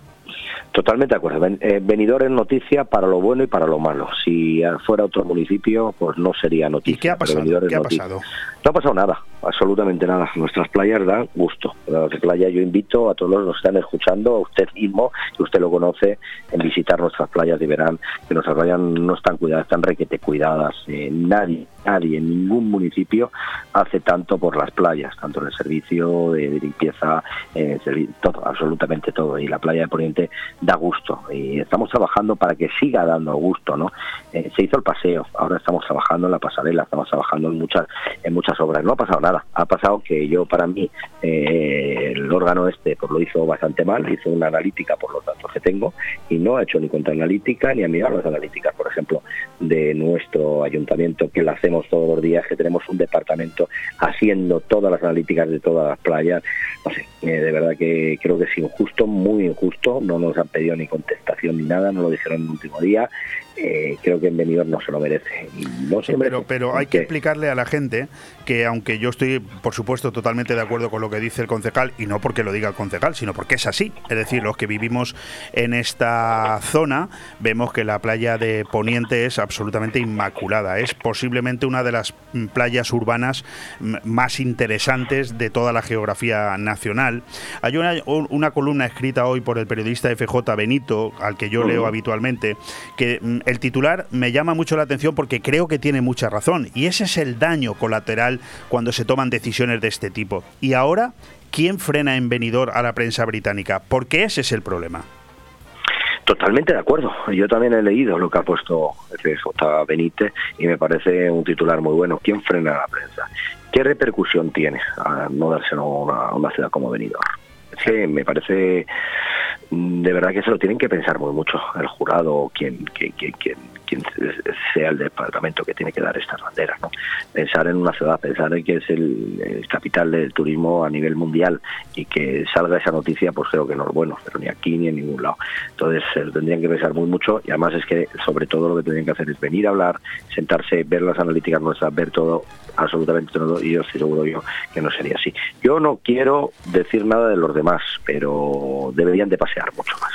Totalmente de acuerdo. Venidor eh, es noticia para lo bueno y para lo malo. Si fuera otro municipio, pues no sería noticia. ¿Y qué ha pasado? ¿Qué ha pasado? No ha pasado nada, absolutamente nada. Nuestras playas dan gusto. Las playa yo invito a todos los que están escuchando, a usted mismo, que usted lo conoce, en visitar nuestras playas y verán que nuestras playas no están cuidadas, están requete cuidadas. Eh, nadie, nadie en ningún municipio hace tanto por las playas, tanto en el servicio de, limpieza, en todo, absolutamente todo. Y la playa de Poniente da gusto. Y estamos trabajando para que siga dando gusto, ¿no? Eh, se hizo el paseo, ahora estamos trabajando en la pasarela, estamos trabajando en muchas, en muchas obras. No ha pasado nada. Ha pasado que yo, para mí, eh, el órgano este pues lo hizo bastante mal, hizo una analítica por los datos que tengo y no ha hecho ni contraanalítica ni ha mirado las analíticas, por ejemplo, de nuestro ayuntamiento, que la hacemos todos los días, que tenemos un departamento haciendo todas las analíticas de todas las playas. No sé, eh, de verdad que creo que es injusto, muy injusto. No nos han pedido ni contestación ni nada, no lo dijeron en el último día. Eh, creo que en Benidorm no se lo merece. no pero, pero hay que explicarle a la gente que aunque yo estoy, por supuesto, totalmente de acuerdo con lo que dice el concejal, y no porque lo diga el concejal, sino porque es así. Es decir, los que vivimos en esta zona vemos que la playa de Poniente es absolutamente inmaculada. Es posiblemente una de las playas urbanas más interesantes de toda la geografía nacional. Hay una, una columna escrita hoy por el periodista FJ Benito, al que yo leo habitualmente, que mm, el titular me llama mucho la atención porque creo que tiene mucha razón. Y ese es el daño colateral cuando se toman decisiones de este tipo. Y ahora, ¿quién frena en venidor a la prensa británica? Porque ese es el problema. Totalmente de acuerdo. Yo también he leído lo que ha puesto FJ Benítez y me parece un titular muy bueno. ¿Quién frena a la prensa? ¿Qué repercusión tiene a no dárselo a una, ciudad como Benidorm? Me parece de verdad que se lo tienen que pensar muy mucho el jurado, quien, quien, quien, quien, sea el departamento que tiene que dar estas banderas. ¿no? Pensar en una ciudad, pensar en que es el, capital del turismo a nivel mundial y que salga esa noticia, pues creo que no es bueno, pero ni aquí ni en ningún lado. Entonces se lo tendrían que pensar muy mucho y además es que sobre todo lo que tendrían que hacer es venir a hablar, sentarse, ver las analíticas nuestras, ver todo, absolutamente todo y yo estoy seguro yo que no sería así. Yo no quiero decir nada de los demás, pero deberían de pasear mucho más.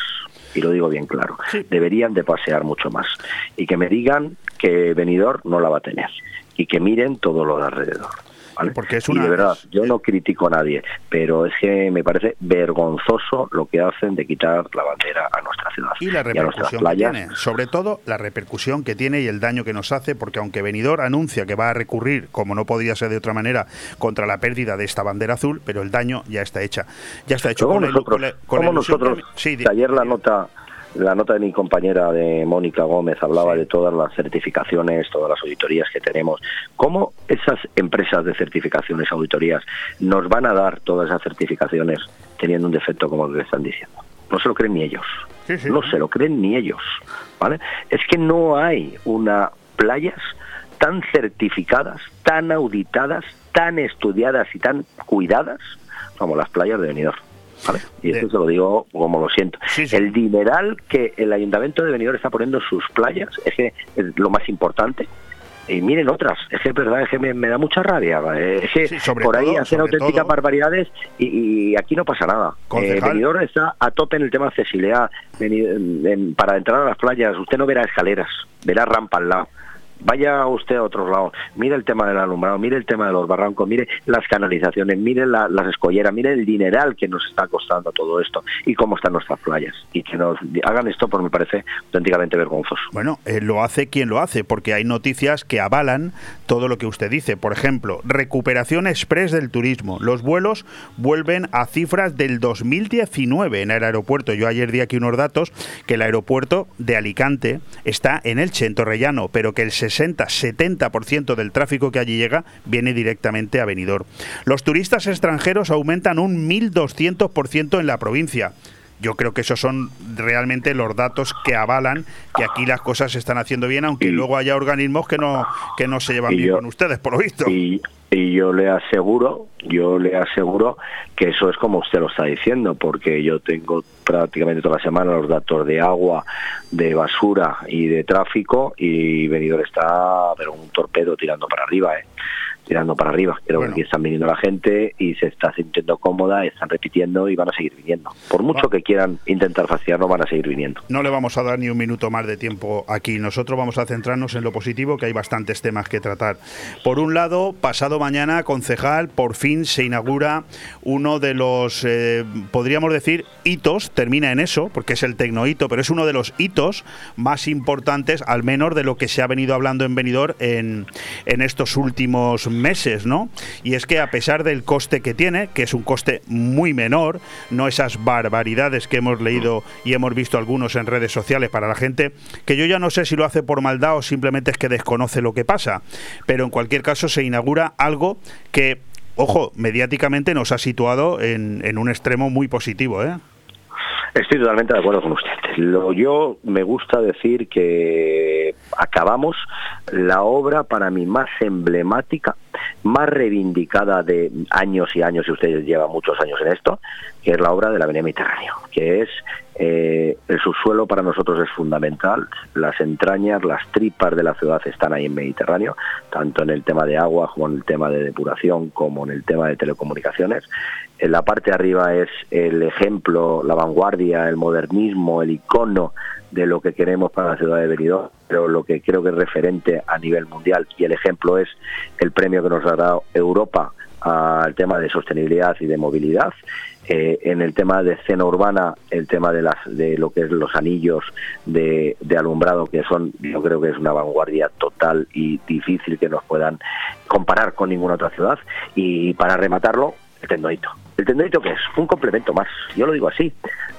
y lo digo bien claro, deberían de pasear mucho más y que me digan que Benidorm no la va a tener y que miren todo lo de alrededor. Porque es una... Y de verdad, yo no critico a nadie, pero es que me parece vergonzoso lo que hacen de quitar la bandera a nuestra ciudad. Y la repercusión que tiene, sobre todo la repercusión que tiene y el daño que nos hace, porque aunque Benidorm anuncia que va a recurrir, como no podía ser de otra manera, contra la pérdida de esta bandera azul, pero el daño ya está hecha. Ya está hecho. con nosotros, con nosotros sí, ayer la nota la nota de mi compañera de Mónica Gómez hablaba de todas las certificaciones, todas las auditorías que tenemos. ¿Cómo esas empresas de certificaciones, auditorías, nos van a dar todas esas certificaciones teniendo un defecto como el que están diciendo? No se lo creen ni ellos. No se lo creen ni ellos. ¿vale? Es que no hay una playas tan certificadas, tan auditadas, tan estudiadas y tan cuidadas como las playas de Benidorm. Y esto se lo digo como lo siento. El dineral que el Ayuntamiento de Benidorm está poniendo en sus playas es, que es lo más importante. Y miren otras, es que es verdad, es que me, da mucha rabia, es que por ahí hacen auténticas barbaridades y, aquí no pasa nada. Eh, Benidorm está a tope en el tema de accesibilidad, para entrar a las playas. Usted no verá escaleras, verá rampa al lado vaya usted a otro lado, mire el tema del alumbrado, mire el tema de los barrancos, mire las canalizaciones, mire las escolleras, mire el dineral que nos está costando todo esto y cómo están nuestras playas. Y que nos hagan esto, pues me parece auténticamente vergonzoso. Bueno, eh, lo hace quien lo hace, porque hay noticias que avalan todo lo que usted dice. Por ejemplo, recuperación express del turismo. Los vuelos vuelven a cifras del 2019 en el aeropuerto. Yo ayer di aquí unos datos que el aeropuerto de Alicante está en el Chento Rellano, pero que el 60-70% del tráfico que allí llega viene directamente a Benidorm. Los turistas extranjeros aumentan un 1.200% en la provincia. Yo creo que esos son realmente los datos que avalan que aquí las cosas se están haciendo bien, aunque luego haya organismos que no que no se llevan bien con ustedes, por lo visto. Y, y yo le aseguro, yo le aseguro que eso es como usted lo está diciendo, porque yo tengo prácticamente toda la semana los datos de agua, de basura y de tráfico y Venidor está pero un torpedo tirando para arriba, ¿eh? Tirando para arriba. Creo que aquí están viniendo la gente y se está sintiendo cómoda, están repitiendo y van a seguir viniendo. Por mucho ah. que quieran intentar fastidiarnos, van a seguir viniendo. No le vamos a dar ni un minuto más de tiempo aquí. Nosotros vamos a centrarnos en lo positivo, que hay bastantes temas que tratar. Por un lado, pasado mañana, concejal, por fin se inaugura uno de los, eh, podríamos decir, hitos, termina en eso, porque es el tecnohito, pero es uno de los hitos más importantes, al menos de lo que se ha venido hablando en Benidorm en, en estos últimos meses meses, ¿no? Y es que a pesar del coste que tiene, que es un coste muy menor, no esas barbaridades que hemos leído y hemos visto algunos en redes sociales para la gente, que yo ya no sé si lo hace por maldad o simplemente es que desconoce lo que pasa, pero en cualquier caso se inaugura algo que, ojo, mediáticamente nos ha situado en, en un extremo muy positivo, ¿eh? Estoy totalmente de acuerdo con usted. Lo, yo me gusta decir que acabamos la obra para mí más emblemática, más reivindicada de años y años, y usted lleva muchos años en esto, que es la obra de la Avenida Mediterráneo, que es eh, el subsuelo para nosotros es fundamental, las entrañas, las tripas de la ciudad están ahí en Mediterráneo, tanto en el tema de agua como en el tema de depuración, como en el tema de telecomunicaciones. En la parte de arriba es el ejemplo, la vanguardia, el modernismo, el icono de lo que queremos para la ciudad de Benidorm, pero lo que creo que es referente a nivel mundial y el ejemplo es el premio que nos ha dado Europa al tema de sostenibilidad y de movilidad eh, en el tema de escena urbana, el tema de, las, de lo que es los anillos de, alumbrado, que son, yo creo que es una vanguardia total y difícil que nos puedan comparar con ninguna otra ciudad. Y para rematarlo, el tendoito. ¿El tendoito qué es? Un complemento más. Yo lo digo así.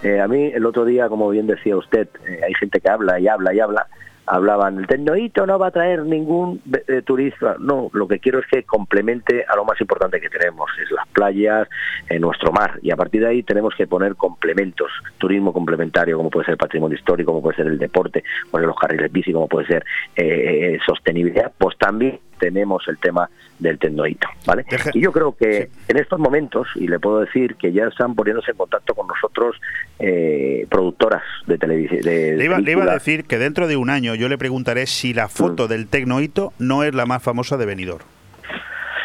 Eh, a mí el otro día, como bien decía usted, eh, hay gente que habla y habla y habla hablaban, el Tecnohito no va a traer ningún eh, turista. No, lo que quiero es que complemente a lo más importante que tenemos, es las playas, en nuestro mar. Y a partir de ahí tenemos que poner complementos, turismo complementario, como puede ser el patrimonio histórico, como puede ser el deporte, como los carriles bici, como puede ser eh, eh, sostenibilidad, pues también tenemos el tema del tendoito, ¿vale? Y yo creo que en estos momentos, y le puedo decir que ya están poniéndose en contacto con nosotros eh, productoras de televisión. Le iba, a decir que dentro de un año yo le preguntaré si la foto mm. del tecnoito no es la más famosa de Benidorm.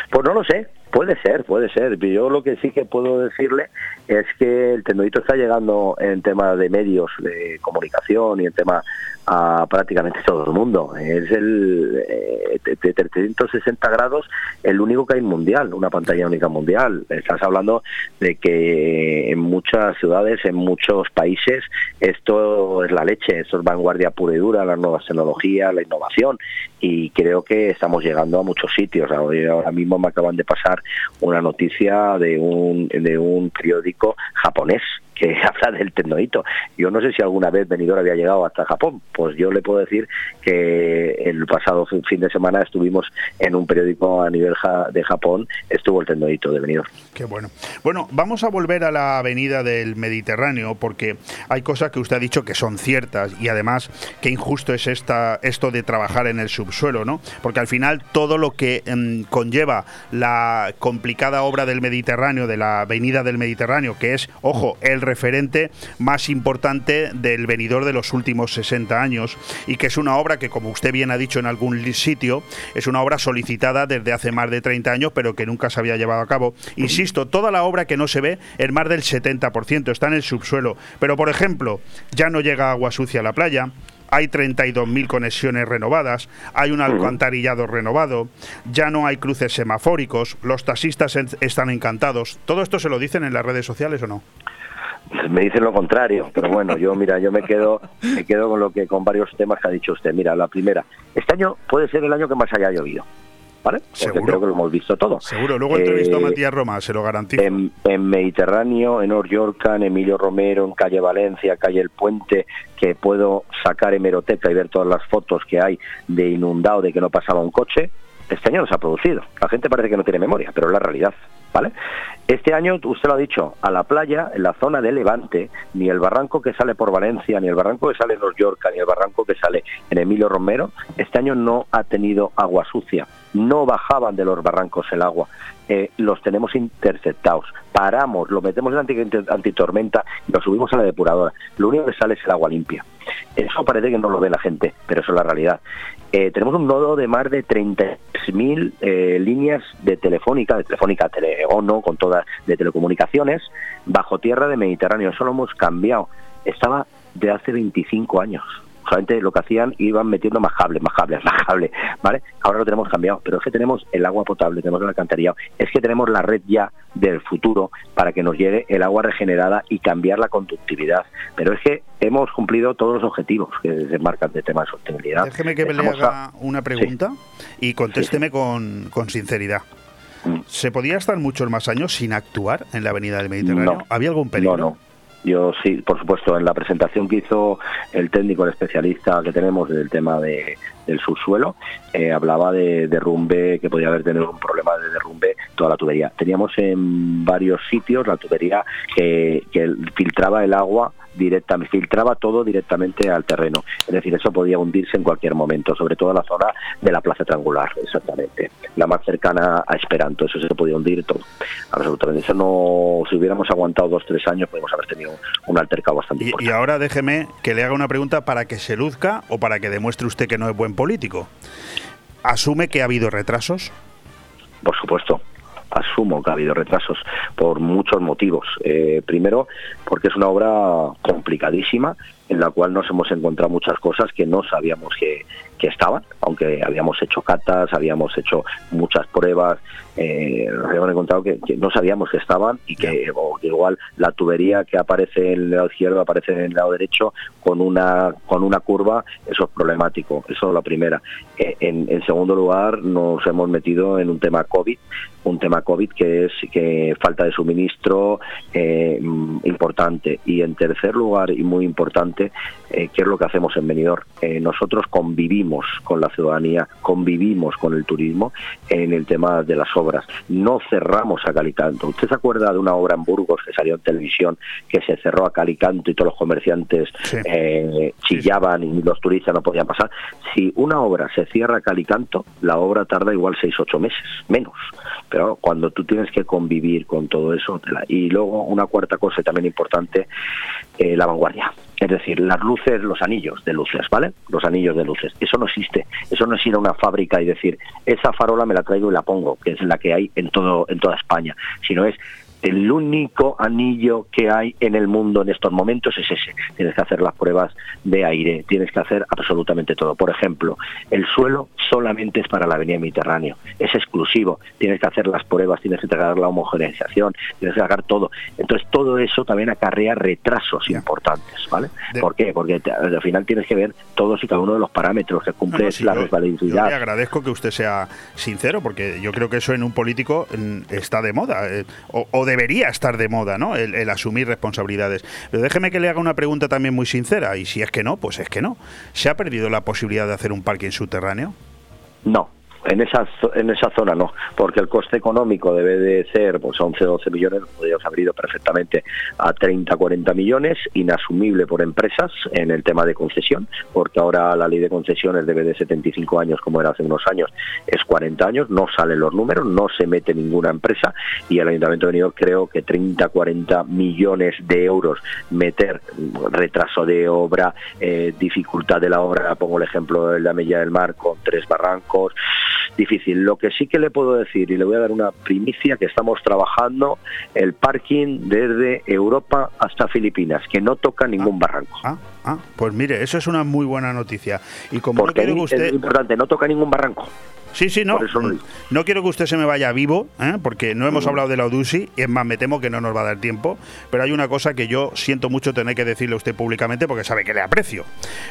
Pues no lo sé, Puede ser, puede ser. Yo lo que sí que puedo decirle es que el tendonito está llegando en tema de medios de comunicación y en tema a prácticamente todo el mundo. Es el eh, de 360 grados el único que hay mundial, una pantalla única mundial. Estás hablando de que en muchas ciudades, en muchos países, esto es la leche, esto es vanguardia pura y dura, las nuevas tecnologías, la innovación y creo que estamos llegando a muchos sitios. Ahora mismo me acaban de pasar una noticia de un, de un periódico japonés que habla del tendonito. Yo no sé si alguna vez Benidorm había llegado hasta Japón, pues yo le puedo decir que el pasado fin de semana estuvimos en un periódico a nivel de Japón, estuvo el tendonito de Benidorm. Qué bueno. Bueno, vamos a volver a la avenida del Mediterráneo porque hay cosas que usted ha dicho que son ciertas y además qué injusto es esta esto de trabajar en el subsuelo, ¿no? Porque al final todo lo que em, conlleva la complicada obra del Mediterráneo, de la avenida del Mediterráneo, que es, ojo, el referente más importante del venidor de los últimos 60 años y que es una obra que, como usted bien ha dicho en algún sitio, es una obra solicitada desde hace más de 30 años, pero que nunca se había llevado a cabo. Insisto, toda la obra que no se ve es más del 70%, está en el subsuelo. Pero, por ejemplo, ya no llega agua sucia a la playa, hay 32.000 conexiones renovadas, hay un alcantarillado renovado, ya no hay cruces semafóricos, los taxistas están encantados. ¿Todo esto se lo dicen en las redes sociales o no? Me dicen lo contrario, pero bueno, yo mira, yo me quedo me quedo con lo que con varios temas que ha dicho usted. Mira, la primera, este año puede ser el año que más haya llovido. ¿Vale? Porque creo que lo hemos visto todo. Seguro, luego entrevistó a eh, Matías Roma, se lo garantizo. En, Mediterráneo, en Oryorca, en Emilio Romero, en Calle Valencia, Calle El Puente, que puedo sacar hemeroteca y ver todas las fotos que hay de inundado, de que no pasaba un coche, este año no ha producido. La gente parece que no tiene memoria, pero es la realidad. ¿Vale? Este año, usted lo ha dicho, a la playa, en la zona de Levante, ni el barranco que sale por Valencia, ni el barranco que sale en Los Yorca, ni el barranco que sale en Emilio Romero, este año no ha tenido agua sucia. No bajaban de los barrancos el agua. Eh, los tenemos interceptados. Paramos, lo metemos en antitormenta y lo subimos a la depuradora. Lo único que sale es el agua limpia. Eso parece que no lo ve la gente, pero eso es la realidad. Eh, tenemos un nodo de más de 30.000 eh, líneas de telefónica, de telefónica no con todas de telecomunicaciones, bajo tierra de Mediterráneo. Eso lo hemos cambiado. Estaba de hace 25 años solamente lo que hacían iban metiendo más cables, más cables, más cables, ¿vale? Ahora lo tenemos cambiado, pero es que tenemos el agua potable, tenemos el alcantarillado, es que tenemos la red ya del futuro para que nos llegue el agua regenerada y cambiar la conductividad. Pero es que hemos cumplido todos los objetivos que se marcan de tema de sostenibilidad. Déjeme que le haga una pregunta y contésteme Con, con sinceridad. Mm. ¿Se podía estar muchos más años sin actuar en la Avenida del Mediterráneo? ¿Había algún peligro? No, no. Yo sí, por supuesto, en la presentación que hizo el técnico, el especialista que tenemos del tema de, del subsuelo, eh, hablaba de derrumbe, que podía haber tenido un problema de derrumbe toda la tubería. Teníamos en varios sitios la tubería que, que filtraba el agua directamente, filtraba todo directamente al terreno. Es decir, eso podía hundirse en cualquier momento, sobre todo en la zona de la Plaza Triangular, exactamente. La más cercana a Esperanto, eso se podía hundir todo. Absolutamente. Eso no, si hubiéramos aguantado dos, tres años, podemos haber tenido un altercado bastante y, importante. Y ahora déjeme que le haga una pregunta para que se luzca o para que demuestre usted que no es buen político. ¿Asume que ha habido retrasos? Por supuesto asumo que ha habido retrasos por muchos motivos. Eh, primero, porque es una obra complicadísima en la cual nos hemos encontrado muchas cosas que no sabíamos que, que estaban, aunque habíamos hecho catas, habíamos hecho muchas pruebas, eh, nos habíamos encontrado que, no sabíamos que estaban y que, igual la tubería que aparece en el lado izquierdo aparece en el lado derecho con una con una curva, eso es problemático, eso es la primera. Eh, en, en, segundo lugar, nos hemos metido en un tema COVID, un tema COVID que es que falta de suministro eh, importante y en tercer lugar y muy importante, eh, ¿qué es lo que hacemos en Benidorm? Eh, nosotros convivimos con la ciudadanía, convivimos con el turismo en el tema de las obras. No cerramos a Calicanto. ¿Usted se acuerda de una obra en Burgos que salió en televisión que se cerró a Calicanto y todos los comerciantes eh, chillaban y los turistas no podían pasar? Si una obra se cierra a Calicanto, la obra tarda igual seis, ocho meses, menos. Pero cuando tú tienes que convivir con todo eso, y luego una cuarta cosa también importante, la vanguardia Es decir, las luces, los anillos de luces, ¿vale? Los anillos de luces. Eso no existe. Eso no es ir a una fábrica y decir, esa farola me la traigo y la pongo, que es la que hay en todo en toda España, sino es el único anillo que hay en el mundo en estos momentos es ese. Tienes que hacer las pruebas de aire, tienes que hacer absolutamente todo. Por ejemplo, el suelo solamente es para la avenida Mediterráneo, es exclusivo. Tienes que hacer las pruebas, tienes que entregar la homogeneización, tienes que sacar todo. Entonces, todo eso también acarrea retrasos importantes, ¿vale? ¿Por qué? Porque al final tienes que ver todos y cada uno de los parámetros que cumple la Yo le agradezco que usted sea sincero, porque yo creo que eso en un político mm, está de moda, eh, o, o de debería estar de moda, ¿no? El, asumir responsabilidades. Pero déjeme que le haga una pregunta también muy sincera, y si es que no, pues es que no. ¿Se ha perdido la posibilidad de hacer un parking subterráneo? No, en esa, en esa zona no, porque el coste económico debe de ser pues 11 12 millones, podríamos haber ido perfectamente a 30 40 millones, inasumible por empresas en el tema de concesión, porque ahora la ley de concesiones debe de 75 años como era hace unos años, es 40 años, no salen los números, no se mete ninguna empresa y el Ayuntamiento de Benidorm creo que 30 40 millones de euros meter retraso de obra, eh, dificultad de la obra, pongo el ejemplo de la Mella del Mar con tres barrancos, difícil. Lo que sí que le puedo decir, y le voy a dar una primicia, que estamos trabajando el parking desde Europa hasta Filipinas, que no toca ningún barranco. Ah, ah, pues mire, eso es una muy buena noticia. Y como Porque no usted... es importante, no toca ningún barranco. Sí, sí, no. No quiero que usted se me vaya vivo, ¿eh? porque no hemos hablado de la Odusi, y es más, me temo que no nos va a dar tiempo, pero hay una cosa que yo siento mucho tener que decirle a usted públicamente porque sabe que le aprecio.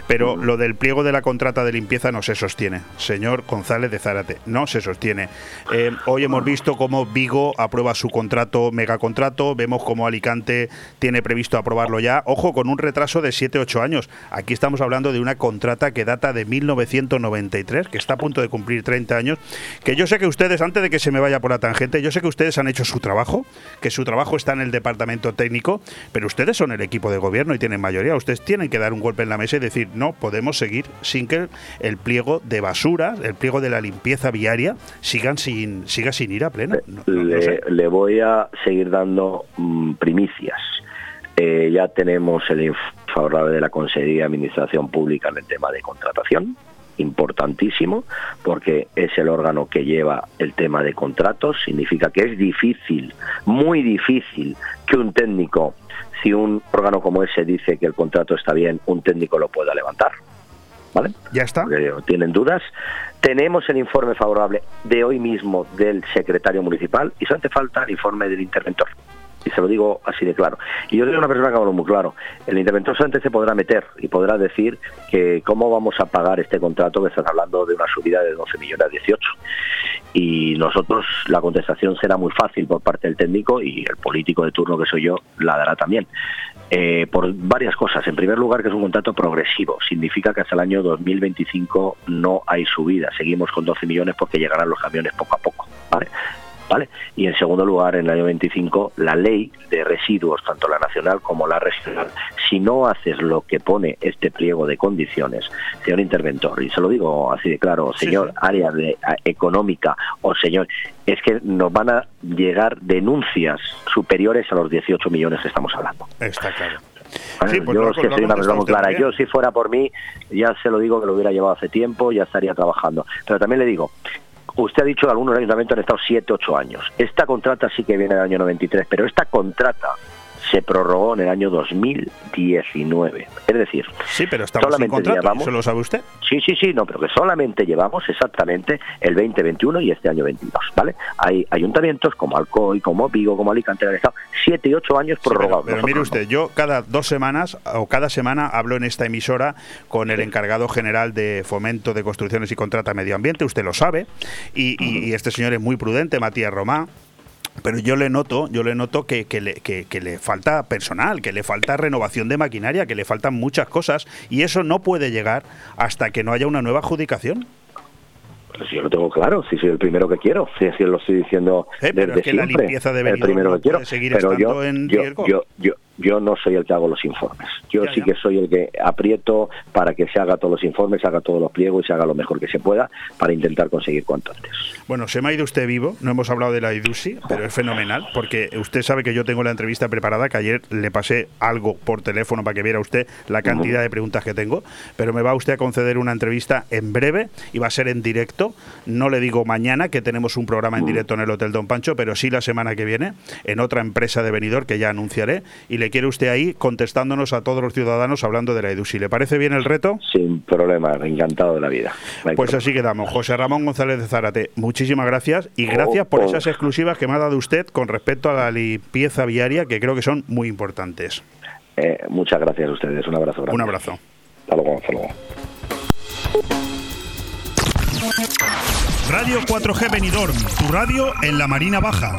Pero lo del pliego de la contrata de limpieza no se sostiene, señor González de Zárate, no se sostiene. Eh, hoy hemos visto cómo Vigo aprueba su contrato, megacontrato, vemos cómo Alicante tiene previsto aprobarlo ya, ojo, con un retraso de 7-8 años. Aquí estamos hablando de una contrata que data de 1993, que está a punto de cumplir 30 años, que yo sé que ustedes, antes de que se me vaya por la tangente, yo sé que ustedes han hecho su trabajo, que su trabajo está en el departamento técnico, pero ustedes son el equipo de gobierno y tienen mayoría. Ustedes tienen que dar un golpe en la mesa y decir, no podemos seguir sin que el pliego de basura, el pliego de la limpieza viaria, sigan sin, siga sin ir a pleno. le, voy a seguir dando mm, primicias. Eh, ya tenemos el favorable de la Consejería de Administración Pública en el tema de contratación importantísimo porque es el órgano que lleva el tema de contratos, significa que es difícil, muy difícil que un técnico, si un órgano como ese dice que el contrato está bien, un técnico lo pueda levantar. ¿Vale? Ya está. tienen dudas. Tenemos el informe favorable de hoy mismo del secretario municipal y solamente falta el informe del interventor y se lo digo así de claro. Y yo soy una persona que hablo muy claro. El interventor solamente se podrá meter y podrá decir que cómo vamos a pagar este contrato que están hablando de una subida de 12 millones a 18. Y nosotros, la contestación será muy fácil por parte del técnico y el político de turno que soy yo la dará también. Eh, por varias cosas. En primer lugar, que es un contrato progresivo. Significa que hasta el año 2025 no hay subida. Seguimos con 12 millones porque llegarán los camiones poco a poco. ¿Vale? Y en segundo lugar, en el año 25, la ley de residuos, tanto la nacional como la regional, si no haces lo que pone este pliego de condiciones, señor interventor, y se lo digo así de claro, señor área de, económica o señor, es que nos van a llegar denuncias superiores a los 18 millones que estamos hablando. Está claro. Pues yo que soy una persona clara. Yo, si fuera por mí, ya se lo digo que lo hubiera llevado hace tiempo, ya estaría trabajando. Pero también le digo, Usted ha dicho que algunos ayuntamientos han estado 7, 8 años. Esta contrata sí que viene del año 93, pero esta contrata se prorrogó en el año 2019. Es decir, sí, pero estamos solamente contrato, llevamos, ¿eso lo sabe usted? Sí, sí, sí, no, pero que solamente llevamos exactamente el 2021 y este año 22, ¿vale? Hay ayuntamientos como Alcoy, como Vigo, como Alicante, han estado 7 y 8 años prorrogados. pero, mire usted, yo cada dos semanas o cada semana hablo en esta emisora con el encargado general de fomento de construcciones y contrata medio ambiente, usted lo sabe, y, y este señor es muy prudente, Matías Román, pero yo le noto, yo le noto que, que, le, que, le falta personal, que le falta renovación de maquinaria, que le faltan muchas cosas y eso no puede llegar hasta que no haya una nueva adjudicación. Pues yo lo tengo claro, si soy el primero que quiero, si así lo estoy diciendo eh, pero desde que la limpieza de el primero que quiero, seguir pero estando yo, en yo, riesgo. Yo, yo, yo no soy el que hago los informes. Yo sí que soy el que aprieto para que se haga todos los informes, se haga todos los pliegos y se haga lo mejor que se pueda para intentar conseguir cuanto antes. Bueno, se me ha ido usted vivo, no hemos hablado de la IDUSI, pero es fenomenal, porque usted sabe que yo tengo la entrevista preparada, que ayer le pasé algo por teléfono para que viera usted la cantidad de preguntas que tengo, pero me va usted a conceder una entrevista en breve y va a ser en directo, no le digo mañana, que tenemos un programa en directo en el Hotel Don Pancho, pero sí la semana que viene, en otra empresa de venidor que ya anunciaré, y le quiere usted ahí contestándonos a todos los ciudadanos hablando de la IDUSI. ¿Le parece bien el reto? Sin problema, encantado de la vida. pues así quedamos. José Ramón González de Zárate, muchísimas gracias y gracias por oh, oh. esas exclusivas que me ha dado usted con respecto a la limpieza viaria, que creo que son muy importantes. Eh, muchas gracias a ustedes. Un abrazo grande. Un abrazo. Hasta luego, hasta luego. Radio 4G Benidorm, tu radio en la Marina Baja.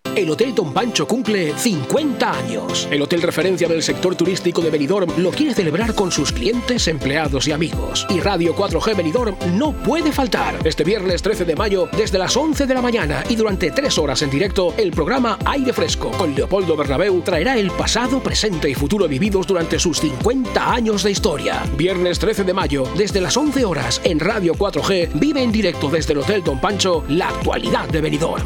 El Hotel Don Pancho cumple 50 años. El hotel referencia del sector turístico de Benidorm lo quiere celebrar con sus clientes, empleados y amigos. Y Radio 4G Benidorm no puede faltar. Este viernes 13 de mayo, desde las 11 de la mañana y durante 3 horas en directo, el programa Aire Fresco con Leopoldo Bernabeu traerá el pasado, presente y futuro vividos durante sus 50 años de historia. Viernes 13 de mayo, desde las 11 horas en Radio 4G, vive en directo desde el Hotel Don Pancho la actualidad de Benidorm.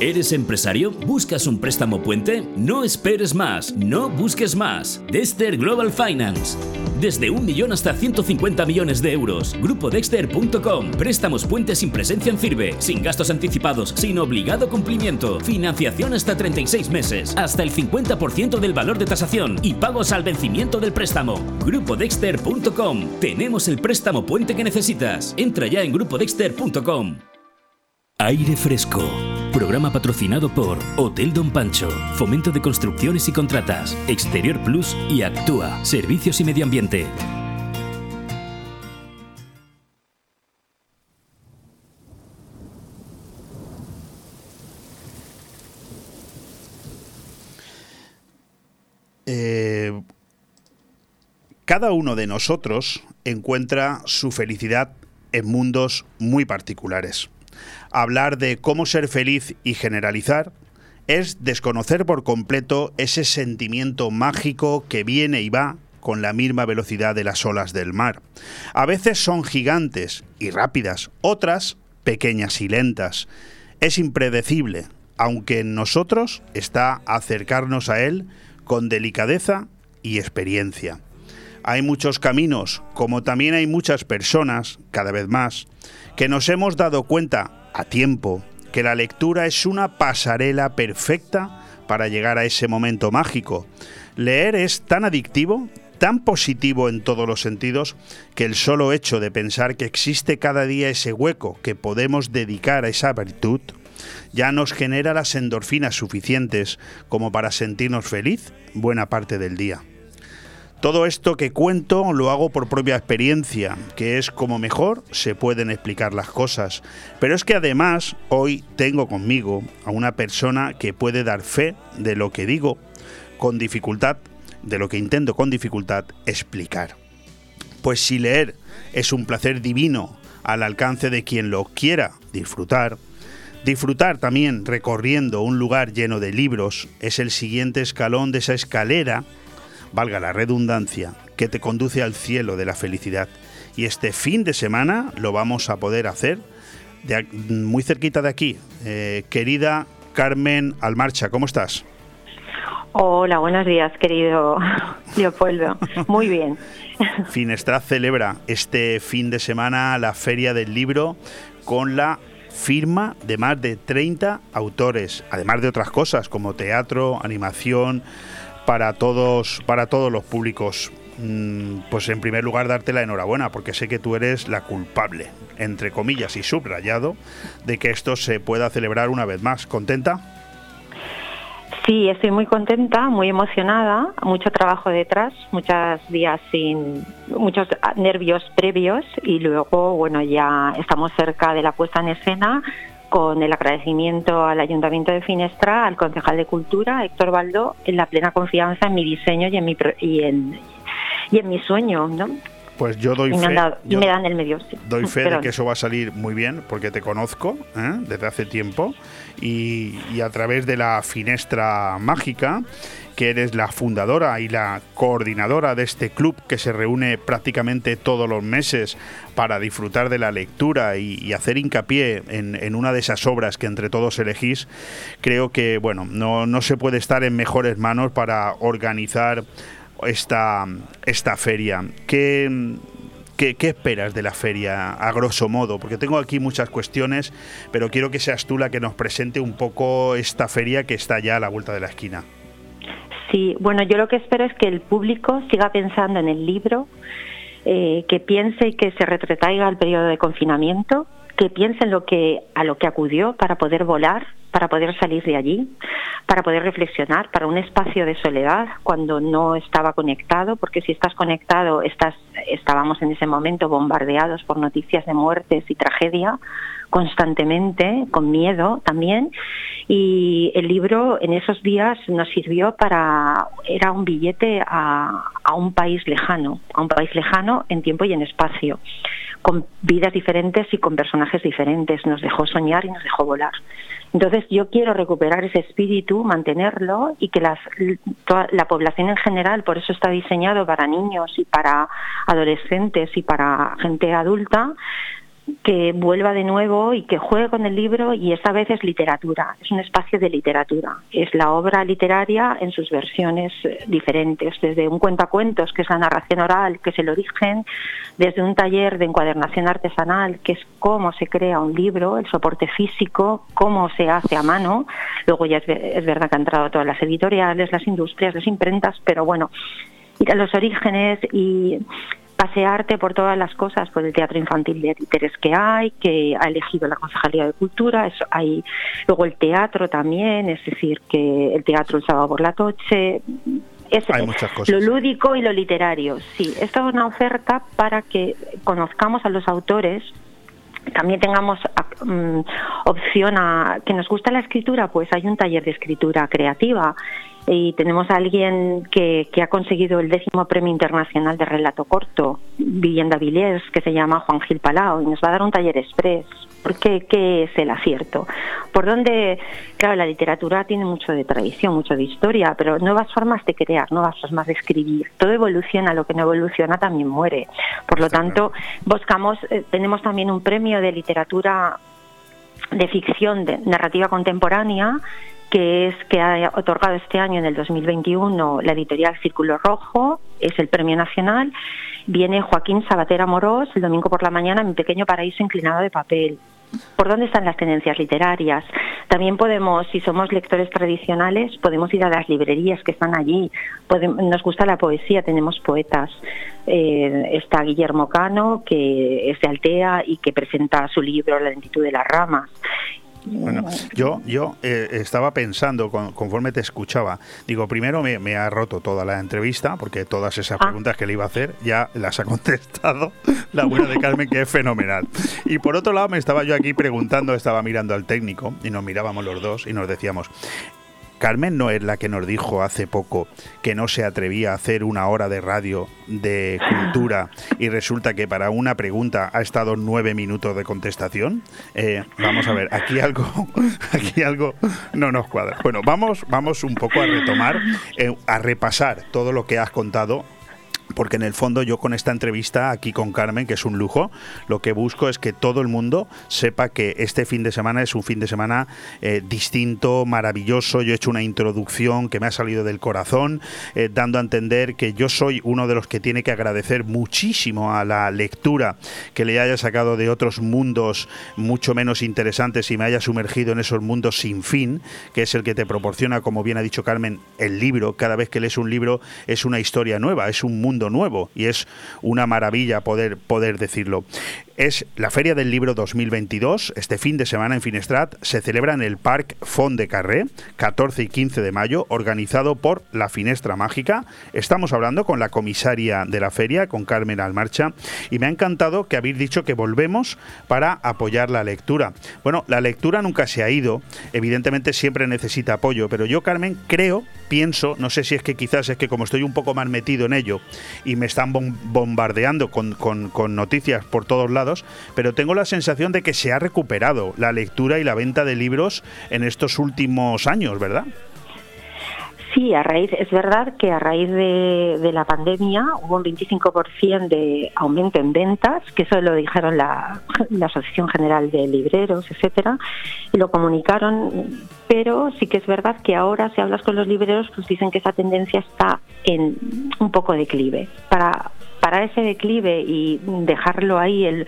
¿Eres empresario? ¿Buscas un préstamo puente? No esperes más, no busques más. Dexter Global Finance. Desde un millón hasta 150 millones de euros. GrupoDexter.com. Préstamos puentes sin presencia en firme, sin gastos anticipados, sin obligado cumplimiento. Financiación hasta 36 meses, hasta el 50% del valor de tasación y pagos al vencimiento del préstamo. GrupoDexter.com. Tenemos el préstamo puente que necesitas. Entra ya en GrupoDexter.com. Aire Fresco. Programa patrocinado por Hotel Don Pancho, Fomento de Construcciones y Contratas, Exterior Plus y Actúa, Servicios y Medio Ambiente. Eh, cada uno de nosotros encuentra su felicidad en mundos muy particulares hablar de cómo ser feliz y generalizar es desconocer por completo ese sentimiento mágico que viene y va con la misma velocidad de las olas del mar. A veces son gigantes y rápidas, otras pequeñas y lentas. Es impredecible, aunque en nosotros está acercarnos a él con delicadeza y experiencia. Hay muchos caminos, como también hay muchas personas, cada vez más, que nos hemos dado cuenta a tiempo, que la lectura es una pasarela perfecta para llegar a ese momento mágico. Leer es tan adictivo, tan positivo en todos los sentidos, que el solo hecho de pensar que existe cada día ese hueco que podemos dedicar a esa virtud, ya nos genera las endorfinas suficientes como para sentirnos feliz buena parte del día. Todo esto que cuento lo hago por propia experiencia, que es como mejor se pueden explicar las cosas. Pero es que además hoy tengo conmigo a una persona que puede dar fe de lo que digo con dificultad, de lo que intento con dificultad explicar. Pues si leer es un placer divino al alcance de quien lo quiera disfrutar, disfrutar también recorriendo un lugar lleno de libros es el siguiente escalón de esa escalera, valga la redundancia, que te conduce al cielo de la felicidad. Y este fin de semana lo vamos a poder hacer muy cerquita de aquí. Eh, querida Carmen Almarcha, ¿cómo estás? Hola, buenos días, querido Leopoldo. Muy bien. Finestrat celebra este fin de semana la Feria del Libro con la firma de más de 30 autores, además de otras cosas como teatro, animación, para todos, para todos los públicos. Mm, pues en primer lugar darte la enhorabuena, porque sé que tú eres la culpable, entre comillas y subrayado, de que esto se pueda celebrar una vez más. ¿Contenta? Sí, estoy muy contenta, muy emocionada, mucho trabajo detrás, muchos días sin muchos nervios previos y luego, bueno, ya estamos cerca de la puesta en escena con el agradecimiento al Ayuntamiento de Finestra, al concejal de Cultura, Héctor Baldo, en la plena confianza en mi diseño y en mi y en, y en mi sueño, ¿no? Pues yo doy fe. y me dan el medio. Doy fe de que eso va a salir muy bien, porque te conozco ¿eh? desde hace tiempo y, y, a través de la Finestra Mágica, que eres la fundadora y la coordinadora de este club que se reúne prácticamente todos los meses para disfrutar de la lectura y, hacer hincapié en, en, una de esas obras que entre todos elegís, creo que bueno, no, no se puede estar en mejores manos para organizar esta, esta feria. ¿Qué, ¿Qué, ¿Qué, esperas de la feria, a grosso modo? Porque tengo aquí muchas cuestiones, pero quiero que seas tú la que nos presente un poco esta feria que está ya a la vuelta de la esquina. Sí, bueno, yo lo que espero es que el público siga pensando en el libro, eh, que piense y que se retrotraiga al periodo de confinamiento, que piense en lo que, a lo que acudió para poder volar, para poder salir de allí, para poder reflexionar, para un espacio de soledad cuando no estaba conectado, porque si estás conectado, estás, estábamos en ese momento bombardeados por noticias de muertes y tragedia constantemente, con miedo también, y el libro en esos días nos sirvió para, era un billete a, a un país lejano, a un país lejano en tiempo y en espacio con vidas diferentes y con personajes diferentes. Nos dejó soñar y nos dejó volar. Entonces yo quiero recuperar ese espíritu, mantenerlo y que las, la población en general, por eso está diseñado para niños y para adolescentes y para gente adulta, que vuelva de nuevo y que juegue con el libro y esta vez es literatura, es un espacio de literatura, es la obra literaria en sus versiones eh, diferentes, desde un cuentacuentos, que es la narración oral, que es el origen, desde un taller de encuadernación artesanal, que es cómo se crea un libro, el soporte físico, cómo se hace a mano, luego ya es, verdad que han entrado todas las editoriales, las industrias, las imprentas, pero bueno, ir a los orígenes y pasearte por todas las cosas, por el teatro infantil de títeres que hay, que ha elegido la Concejalía de Cultura, eso hay luego el teatro también, es decir, que el teatro el sábado por la noche, es hay muchas cosas. lo lúdico y lo literario, sí, esto es una oferta para que conozcamos a los autores también tengamos mm, opción a que nos gusta la escritura, pues hay un taller de escritura creativa y tenemos a alguien que, que, ha conseguido el décimo premio internacional de relato corto, Vivienda Villiers, que se llama Juan Gil Palao, y nos va a dar un taller express. ¿Por qué? ¿Qué es el acierto? Por donde, claro, la literatura tiene mucho de tradición, mucho de historia, pero nuevas formas de crear, nuevas formas de escribir. Todo evoluciona, lo que no evoluciona también muere. Por lo tanto, buscamos, eh, tenemos también un premio de literatura de ficción, de narrativa contemporánea, que es que ha otorgado este año en el 2021 la editorial Círculo Rojo, es el premio nacional. Viene Joaquín Sabatera Morós el domingo por la mañana, Mi pequeño paraíso inclinado de papel. ¿Por dónde están las tendencias literarias? También podemos, si somos lectores tradicionales, podemos ir a las librerías que están allí. Nos gusta la poesía, tenemos poetas. Eh, está Guillermo Cano, que es de Altea y que presenta su libro La lentitud de las ramas Bueno, yo, yo eh, estaba pensando conforme te escuchaba, digo, primero me, ha roto toda la entrevista, porque todas esas ah. preguntas que le iba a hacer ya las ha contestado la buena de Carmen, que es fenomenal. Y por otro lado, me estaba yo aquí preguntando, estaba mirando al técnico, y nos mirábamos los dos y nos decíamos, Carmen no es la que nos dijo hace poco que no se atrevía a hacer una hora de radio de cultura y resulta que para una pregunta ha estado nueve minutos de contestación. Eh, vamos a ver, aquí algo, aquí algo no nos cuadra. Bueno, vamos, vamos un poco a retomar, eh, a repasar todo lo que has contado porque en el fondo yo con esta entrevista aquí con Carmen, que es un lujo, lo que busco es que todo el mundo sepa que este fin de semana es un fin de semana eh, distinto, maravilloso. Yo he hecho una introducción que me ha salido del corazón, eh, dando a entender que yo soy uno de los que tiene que agradecer muchísimo a la lectura que le haya sacado de otros mundos mucho menos interesantes y me haya sumergido en esos mundos sin fin, que es el que te proporciona, como bien ha dicho Carmen, el libro. Cada vez que lees un libro es una historia nueva, es un mundo nuevo y es una maravilla poder, poder decirlo es la Feria del Libro 2022. Este fin de semana en Finestrat se celebra en el Parc Font de Carré, 14 y 15 de mayo, organizado por La Finestra Mágica. Estamos hablando con la comisaria de la feria, con Carmen Almarcha, y me ha encantado que habéis dicho que volvemos para apoyar la lectura. Bueno, la lectura nunca se ha ido, evidentemente siempre necesita apoyo, pero yo, Carmen, creo, pienso, no sé si es que quizás es que como estoy un poco más metido en ello y me están bombardeando con, con noticias por todos lados, pero tengo la sensación de que se ha recuperado la lectura y la venta de libros en estos últimos años, ¿verdad? Sí, a raíz, es verdad que a raíz de, la pandemia hubo un 25% de aumento en ventas, que eso lo dijeron la, Asociación General de Libreros, etcétera, lo comunicaron, pero sí que es verdad que ahora si hablas con los libreros, pues dicen que esa tendencia está en un poco declive. Para para ese declive y dejarlo ahí el,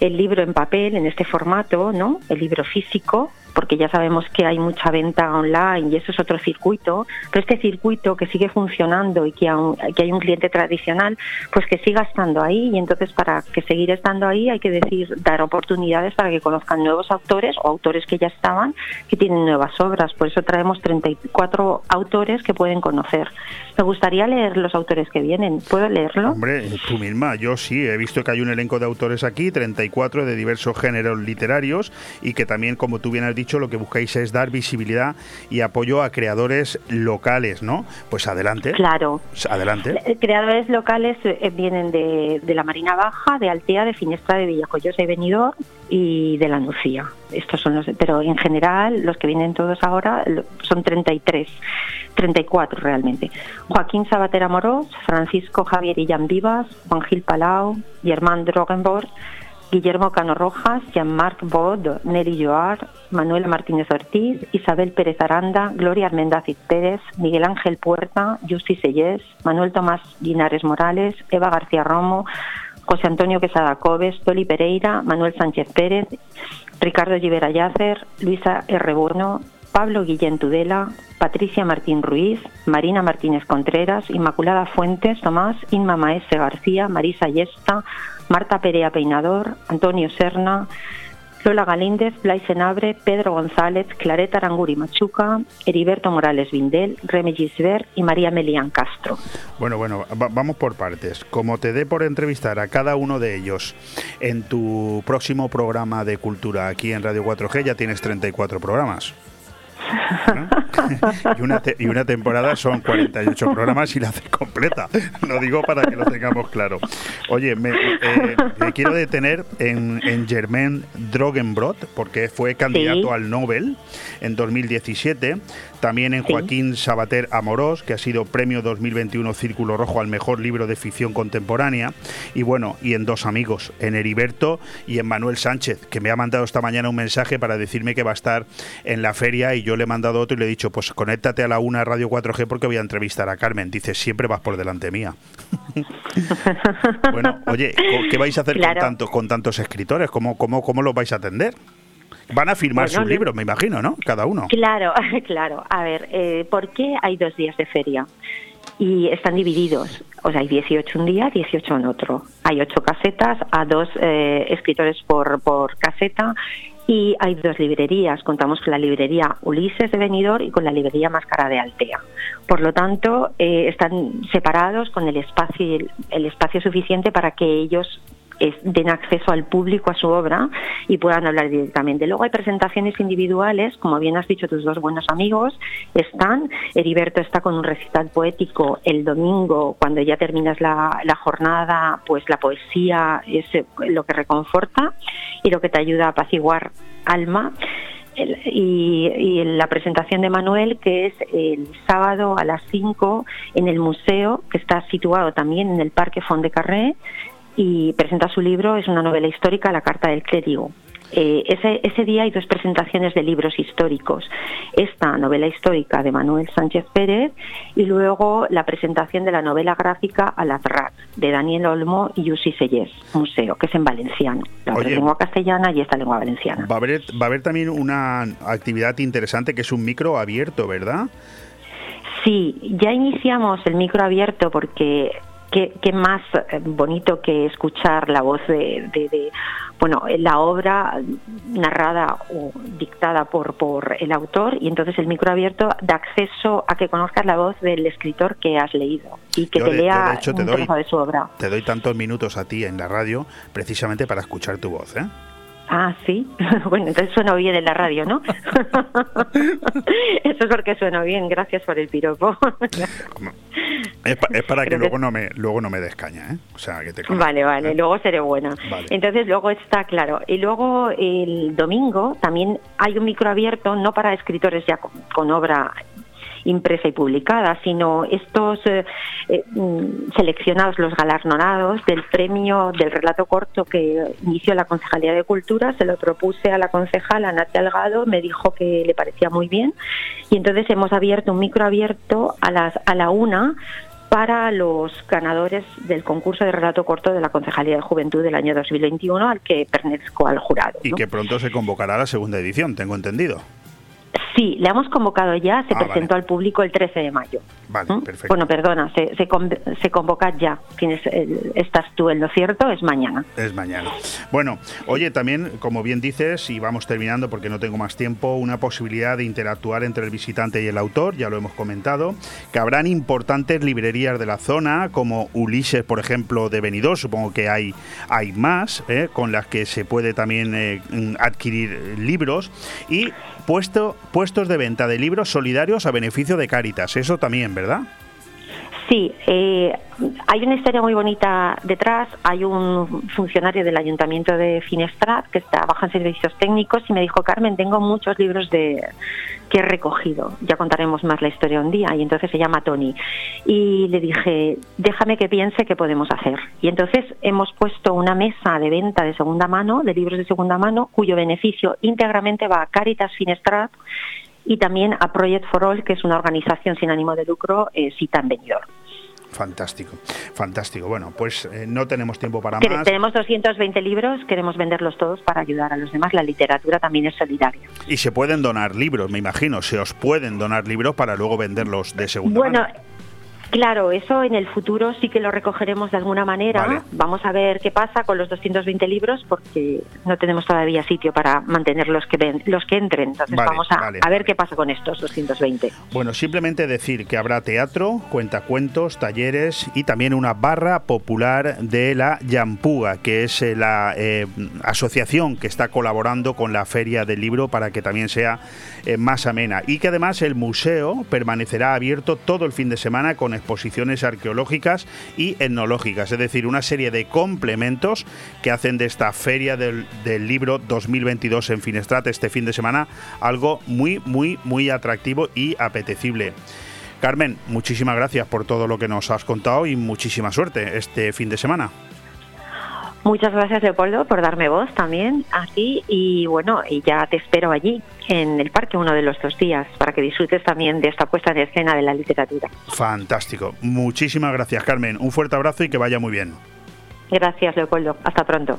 el libro en papel, en este formato, ¿no? El libro físico, porque ya sabemos que hay mucha venta online y eso es otro circuito, pero este circuito que sigue funcionando y que, que hay un cliente tradicional, pues que siga estando ahí y entonces para que seguir estando ahí hay que decir, dar oportunidades para que conozcan nuevos autores o autores que ya estaban, que tienen nuevas obras, por eso traemos 34 autores que pueden conocer. Me gustaría leer los autores que vienen, ¿puedo leerlo? Hombre, tú misma, yo sí, he visto que hay un elenco de autores aquí, 34 de diversos géneros literarios y que también, como tú bien has dicho, dicho, lo que buscáis es dar visibilidad y apoyo a creadores locales, ¿no? Pues adelante. Claro. Adelante. Eh, creadores locales eh, vienen de, la Marina Baja, de Altea, de Finestra, de Villajoyosa y Benidorm y de la Nucía. Estos son los, pero en general los que vienen todos ahora son 33, 34 realmente. Joaquín Sabater Amorós, Francisco Javier Illán Vivas, Juan Gil Palau, Germán Drogenborg, Guillermo Cano Rojas, Jean-Marc Bod, Nelly Joar, Manuela Martínez Ortiz, Isabel Pérez Aranda, Gloria Armendáziz Pérez, Miguel Ángel Puerta, Justi Sellés, Manuel Tomás Linares Morales, Eva García Romo, José Antonio Quesada Coves, Toli Pereira, Manuel Sánchez Pérez, Ricardo Givera Yacer, Luisa R. Burno, Pablo Guillén Tudela, Patricia Martín Ruiz, Marina Martínez Contreras, Inmaculada Fuentes, Tomás, Inma Maese García, Marisa Yesta, Marta Perea Peinador, Antonio Serna, Lola Galíndez, Blay Senabre, Pedro González, Clareta Aranguri Machuca, Heriberto Morales Vindel, Reme Gisbert y María Melián Castro. Bueno, bueno, vamos por partes. Como te dé por entrevistar a cada uno de ellos en tu próximo programa de cultura aquí en Radio 4G, ya tienes 34 programas. y, una y, una temporada son 48 programas y la hace completa. Lo digo para que lo tengamos claro. Oye, me, eh, quiero detener en, en Germain Drogenbrot, porque fue candidato al Nobel en 2017. También en Joaquín Sabater Amorós, que ha sido premio 2021 Círculo Rojo al mejor libro de ficción contemporánea. Y bueno, y en dos amigos, en Heriberto y en Manuel Sánchez, que me ha mandado esta mañana un mensaje para decirme que va a estar en la feria y yo le he mandado otro y le he dicho, pues conéctate a la una Radio 4G porque voy a entrevistar a Carmen. Dice, siempre vas por delante mía. bueno, oye, ¿qué vais a hacer con, tantos, con tantos escritores? ¿Cómo, cómo, ¿Cómo los vais a atender? Van a firmar sus libros, me imagino, ¿no? Cada uno. Claro, claro. A ver, eh, ¿por qué hay dos días de feria? Y están divididos. O sea, hay 18 un día, 18 en otro. Hay ocho casetas, a dos eh, escritores por, por caseta Y hay dos librerías, contamos con la librería Ulises de Benidorm y con la librería Máscara de Altea. Por lo tanto, eh, están separados con el espacio, el espacio suficiente para que ellos den acceso al público a su obra y puedan hablar directamente. Luego hay presentaciones individuales, como bien has dicho tus dos buenos amigos, están, Heriberto está con un recital poético el domingo, cuando ya terminas la, jornada, pues la poesía es lo que reconforta y lo que te ayuda a apaciguar alma. Y, la presentación de Manuel, que es el sábado a las 5 en el museo, que está situado también en el Parque Fond de Carré, y presenta su libro, es una novela histórica, La Carta del Clérigo. Eh, ese, ese, día hay dos presentaciones de libros históricos. Esta novela histórica de Manuel Sánchez Pérez y luego la presentación de la novela gráfica Alazrat de Daniel Olmo y Yusi Sellés, museo, que es en valenciano. La lengua castellana y esta lengua valenciana. Va a, haber, va a haber también una actividad interesante que es un micro abierto, ¿verdad? Sí, ya iniciamos el micro abierto porque qué, más eh, bonito que escuchar la voz de, bueno, la obra narrada o dictada por, por el autor y entonces el micro abierto da acceso a que conozcas la voz del escritor que has leído y que te lea de un de su obra. Te doy tantos minutos a ti en la radio precisamente para escuchar tu voz, ¿eh? Ah, sí. Bueno, entonces suena bien en la radio, ¿no? Eso es porque suena bien. Gracias por el piropo. Es, para que luego no me luego no me descaña, ¿eh? O sea, que te Vale, vale. ¿eh? Luego seré buena. Entonces luego está claro. Y luego el domingo también hay un micro abierto, no para escritores ya con obra impresa y publicada, sino estos eh, eh, mm, seleccionados, los galardonados del premio del relato corto que inició la Concejalía de Cultura, se lo propuse a la concejala Natia Delgado, me dijo que le parecía muy bien y entonces hemos abierto un micro abierto a, las, a la una para los ganadores del concurso de relato corto de la Concejalía de Juventud del año 2021 al que pertenezco al jurado. Y que pronto se convocará la segunda edición, tengo entendido. Sí, le hemos convocado ya, se ah, presentó al público el 13 de mayo. Vale, ¿Mm? perfecto. Bueno, perdona, se, se, convoca ya. Tienes, estás tú en lo cierto, es mañana. Es mañana. Bueno, oye, también, como bien dices, y vamos terminando porque no tengo más tiempo, una posibilidad de interactuar entre el visitante y el autor, ya lo hemos comentado, que habrán importantes librerías de la zona, como Ulises, por ejemplo, de Benidorm, supongo que hay, hay más, ¿eh? con las que se puede también eh, adquirir libros, y puesto, puestos de venta de libros solidarios a beneficio de Cáritas. Eso también, ¿verdad? Sí, eh, hay una historia muy bonita detrás. Hay un funcionario del Ayuntamiento de Finestrat que trabaja en servicios técnicos y me dijo, Carmen, tengo muchos libros de que he recogido. Ya contaremos más la historia un día. Y entonces se llama Tony. Y le dije, déjame que piense qué podemos hacer. Y entonces hemos puesto una mesa de venta de segunda mano, de libros de segunda mano, cuyo beneficio íntegramente va a Caritas Finestrat y también a Project for All, que es una organización sin ánimo de lucro, eh, cita en Benidorm. Fantástico, fantástico. Bueno, pues eh, no tenemos tiempo para más. Tenemos 220 libros, queremos venderlos todos para ayudar a los demás. La literatura también es solidaria. Y se pueden donar libros, me imagino. Se os pueden donar libros para luego venderlos de segunda bueno, mano. Claro, eso en el futuro sí que lo recogeremos de alguna manera. Vamos a ver qué pasa con los 220 libros porque no tenemos todavía sitio para mantener los que ven, los que entren. Entonces vamos a, a, ver qué pasa con estos 220. Bueno, simplemente decir que habrá teatro, cuentacuentos, talleres y también una barra popular de la Yampuga, que es eh, la eh, asociación que está colaborando con la Feria del Libro para que también sea eh, más amena. Y que además el museo permanecerá abierto todo el fin de semana con exposiciones arqueológicas y etnológicas, es decir, una serie de complementos que hacen de esta feria del, libro 2022 en Finestrat este fin de semana algo muy, muy, muy atractivo y apetecible. Carmen, muchísimas gracias por todo lo que nos has contado y muchísima suerte este fin de semana. Muchas gracias, Leopoldo, por darme voz también aquí y bueno, y ya te espero allí en el parque uno de los dos días para que disfrutes también de esta puesta en escena de la literatura. Fantástico. Muchísimas gracias, Carmen. Un fuerte abrazo y que vaya muy bien. Gracias, Leopoldo. Hasta pronto.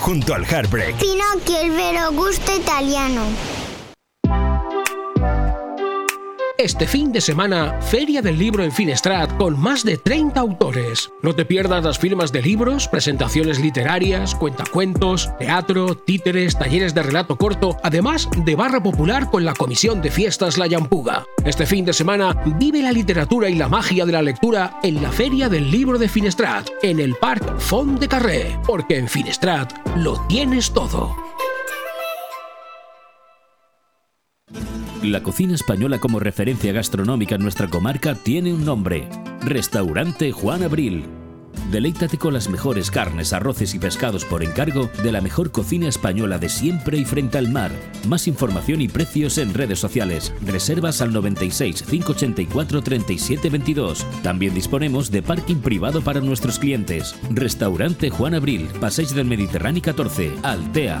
junto al Heartbreak. Pinocchio, el vero gusto italiano. Este fin de semana, Feria del Libro en Finestrat con más de 30 autores. No te pierdas las firmas de libros, presentaciones literarias, cuentacuentos, teatro, títeres, talleres de relato corto, además de barra popular con la Comisión de Fiestas La Yampuga. Este fin de semana, vive la literatura y la magia de la lectura en la Feria del Libro de Finestrat, en el Parc Font de Carré, porque en Finestrat lo tienes todo. La cocina española como referencia gastronómica en nuestra comarca tiene un nombre, Restaurante Juan Abril. Deleítate con las mejores carnes, arroces y pescados por encargo de la mejor cocina española de siempre y frente al mar. Más información y precios en redes sociales. Reservas al 96 584 37 22. También disponemos de parking privado para nuestros clientes. Restaurante Juan Abril, Paseis del Mediterráneo 14, Altea.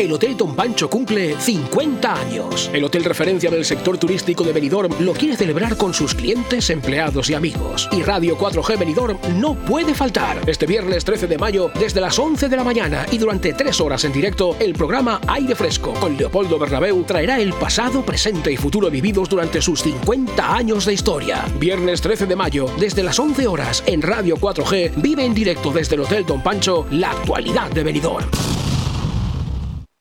El Hotel Don Pancho cumple 50 años. El hotel referencia del sector turístico de Benidorm lo quiere celebrar con sus clientes, empleados y amigos. Y Radio 4G Benidorm no puede faltar. Este viernes 13 de mayo, desde las 11 de la mañana y durante 3 horas en directo, el programa Aire Fresco con Leopoldo Bernabeu traerá el pasado, presente y futuro vividos durante sus 50 años de historia. Viernes 13 de mayo, desde las 11 horas en Radio 4G, vive en directo desde el Hotel Don Pancho la actualidad de Benidorm.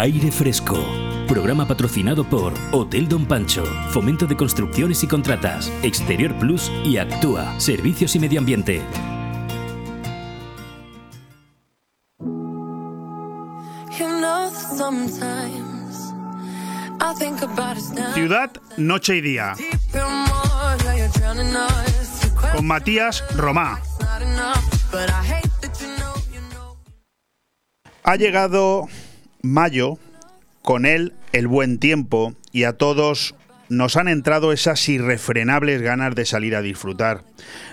Aire Fresco. Programa patrocinado por Hotel Don Pancho, Fomento de Construcciones y Contratas, Exterior Plus y Actúa, Servicios y Medio Ambiente. Ciudad, noche y día. Con Matías Romá. Ha llegado mayo, con él el buen tiempo y a todos nos han entrado esas irrefrenables ganas de salir a disfrutar.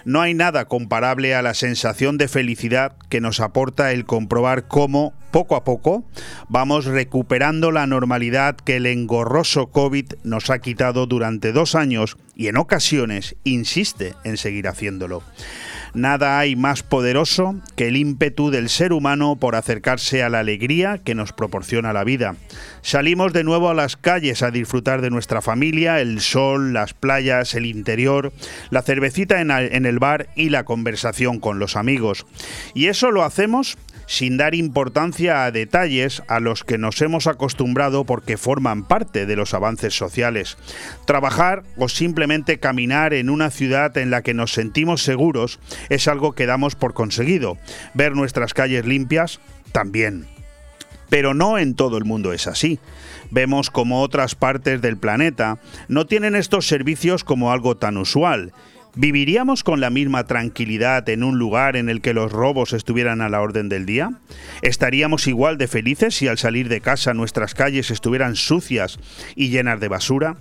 No hay nada comparable a la sensación de felicidad que nos aporta el comprobar cómo, poco a poco, vamos recuperando la normalidad que el engorroso COVID nos ha quitado durante dos años y en ocasiones insiste en seguir haciéndolo. Nada hay más poderoso que el ímpetu del ser humano por acercarse a la alegría que nos proporciona la vida. Salimos de nuevo a las calles a disfrutar de nuestra familia, el sol, las playas, el interior, la cervecita en el bar y la conversación con los amigos. Y eso lo hacemos sin dar importancia a detalles a los que nos hemos acostumbrado porque forman parte de los avances sociales. Trabajar o simplemente caminar en una ciudad en la que nos sentimos seguros es algo que damos por conseguido. Ver nuestras calles limpias también. Pero no en todo el mundo es así. Vemos como otras partes del planeta no tienen estos servicios como algo tan usual ¿Viviríamos con la misma tranquilidad en un lugar en el que los robos estuvieran a la orden del día? ¿Estaríamos igual de felices si al salir de casa nuestras calles estuvieran sucias y llenas de basura?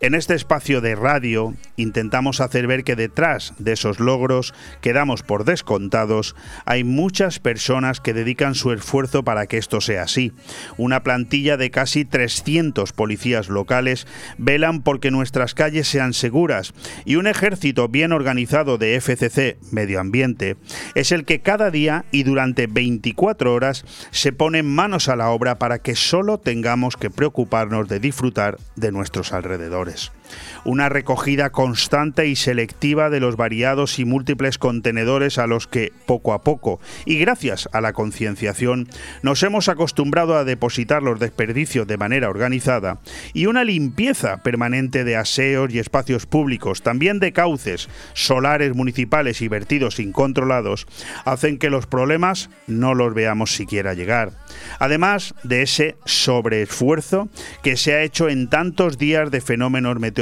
En este espacio de radio intentamos hacer ver que detrás de esos logros que damos por descontados hay muchas personas que dedican su esfuerzo para que esto sea así. Una plantilla de casi 300 policías locales velan porque nuestras calles sean seguras y un ejército bien organizado de FCC Medio Ambiente es el que cada día y durante 24 horas se pone manos a la obra para que solo tengamos que preocuparnos de disfrutar de nuestros alrededores errores una recogida constante y selectiva de los variados y múltiples contenedores a los que, poco a poco, y gracias a la concienciación, nos hemos acostumbrado a depositar los desperdicios de manera organizada, y una limpieza permanente de aseos y espacios públicos, también de cauces, solares municipales y vertidos incontrolados, hacen que los problemas no los veamos siquiera llegar. Además de ese sobreesfuerzo que se ha hecho en tantos días de fenómenos meteorológicos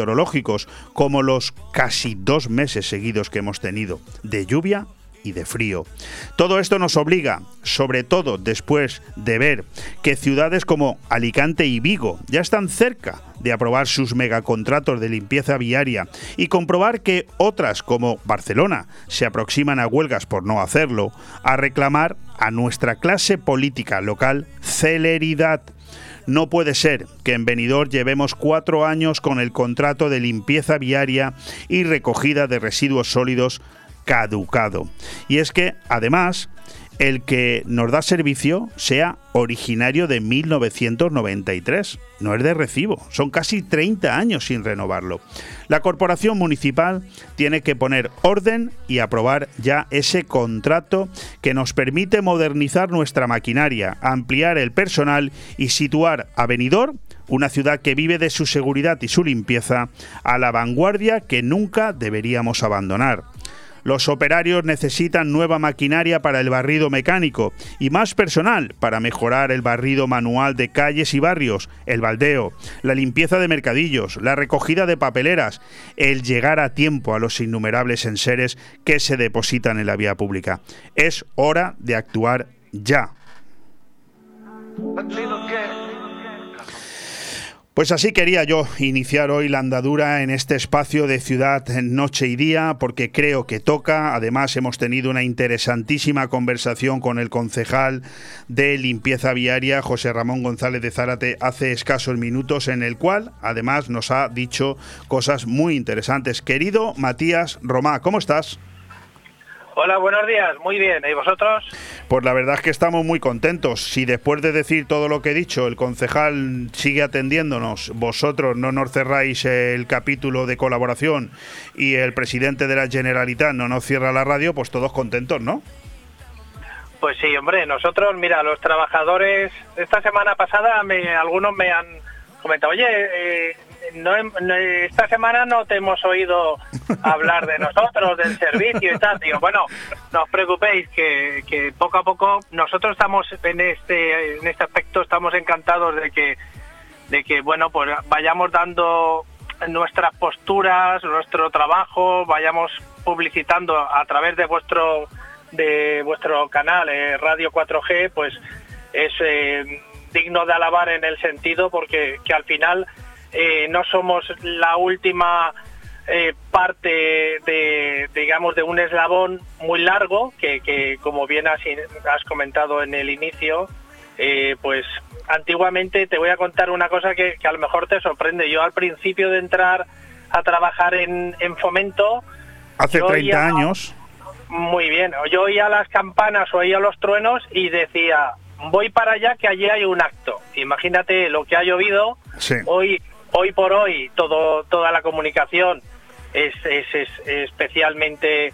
como los casi dos meses seguidos que hemos tenido de lluvia y de frío. Todo esto nos obliga, sobre todo después de ver que ciudades como Alicante y Vigo ya están cerca de aprobar sus megacontratos de limpieza viaria y comprobar que otras como Barcelona se aproximan a huelgas por no hacerlo, a reclamar a nuestra clase política local celeridad no puede ser que en Benidorm llevemos cuatro años con el contrato de limpieza viaria y recogida de residuos sólidos caducado. Y es que, además, el que nos da servicio sea originario de 1993. No es de recibo, son casi 30 años sin renovarlo. La corporación municipal tiene que poner orden y aprobar ya ese contrato que nos permite modernizar nuestra maquinaria, ampliar el personal y situar a Benidorm una ciudad que vive de su seguridad y su limpieza a la vanguardia que nunca deberíamos abandonar. Los operarios necesitan nueva maquinaria para el barrido mecánico y más personal para mejorar el barrido manual de calles y barrios, el baldeo, la limpieza de mercadillos, la recogida de papeleras, el llegar a tiempo a los innumerables enseres que se depositan en la vía pública. Es hora de actuar ya. Pues así quería yo iniciar hoy la andadura en este espacio de ciudad noche y día, porque creo que toca. Además, hemos tenido una interesantísima conversación con el concejal de limpieza viaria, José Ramón González de Zárate, hace escasos minutos, en el cual además nos ha dicho cosas muy interesantes. Querido Matías Romá, ¿cómo estás? Hola, buenos días. Muy bien. ¿Y vosotros? Pues la verdad es que estamos muy contentos. Si después de decir todo lo que he dicho, el concejal sigue atendiéndonos, vosotros no nos cerráis el capítulo de colaboración y el presidente de la Generalitat no nos cierra la radio, pues todos contentos, ¿no? Pues sí, hombre, nosotros, mira, los trabajadores, esta semana pasada me, algunos me han comentado, oye, eh, no, esta semana no te hemos oído hablar de nosotros, del servicio y tal. Digo, bueno, no os preocupéis que, que poco a poco nosotros estamos en este en este aspecto estamos encantados de que de que bueno pues vayamos dando nuestras posturas, nuestro trabajo, vayamos publicitando a través de vuestro de vuestro canal eh, Radio 4G, pues es eh, digno de alabar en el sentido porque que al final eh, no somos la última eh, parte de, digamos, de un eslabón muy largo que, como bien has, has, comentado en el inicio, eh, pues antiguamente te voy a contar una cosa que, a lo mejor te sorprende. Yo al principio de entrar a trabajar en, Fomento... Hace 30 años. Muy bien. Yo oía las campanas, oía los truenos y decía, voy para allá que allí hay un acto. Imagínate lo que ha llovido. Hoy hoy por hoy toda la comunicación es, es, especialmente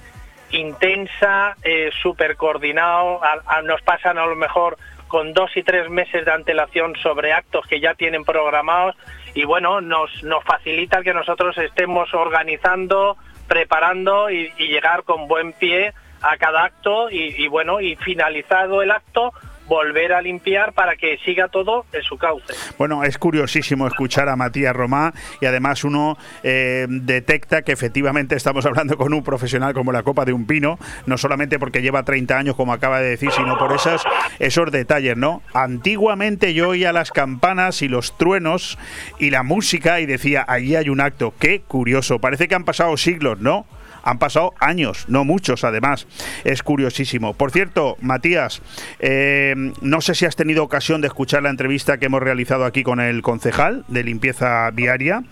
intensa, súper coordinado, nos pasan a lo mejor con dos y tres meses de antelación sobre actos que ya tienen programados y bueno, nos, facilita que nosotros estemos organizando, preparando y, llegar con buen pie a cada acto y bueno, y finalizado el acto, volver a limpiar para que siga todo en su cauce. Bueno, es curiosísimo escuchar a Matías Romá y además uno eh, detecta que efectivamente estamos hablando con un profesional como la copa de un pino, no solamente porque lleva 30 años, como acaba de decir, sino por esas, esos detalles, ¿no? Antiguamente yo oía las campanas y los truenos y la música y decía, allí hay un acto. Qué curioso, parece que han pasado siglos, ¿no? Han pasado años, no muchos además. Es curiosísimo. Por cierto, Matías, eh, no sé si has tenido ocasión de escuchar la entrevista que hemos realizado aquí con el concejal de limpieza viaria,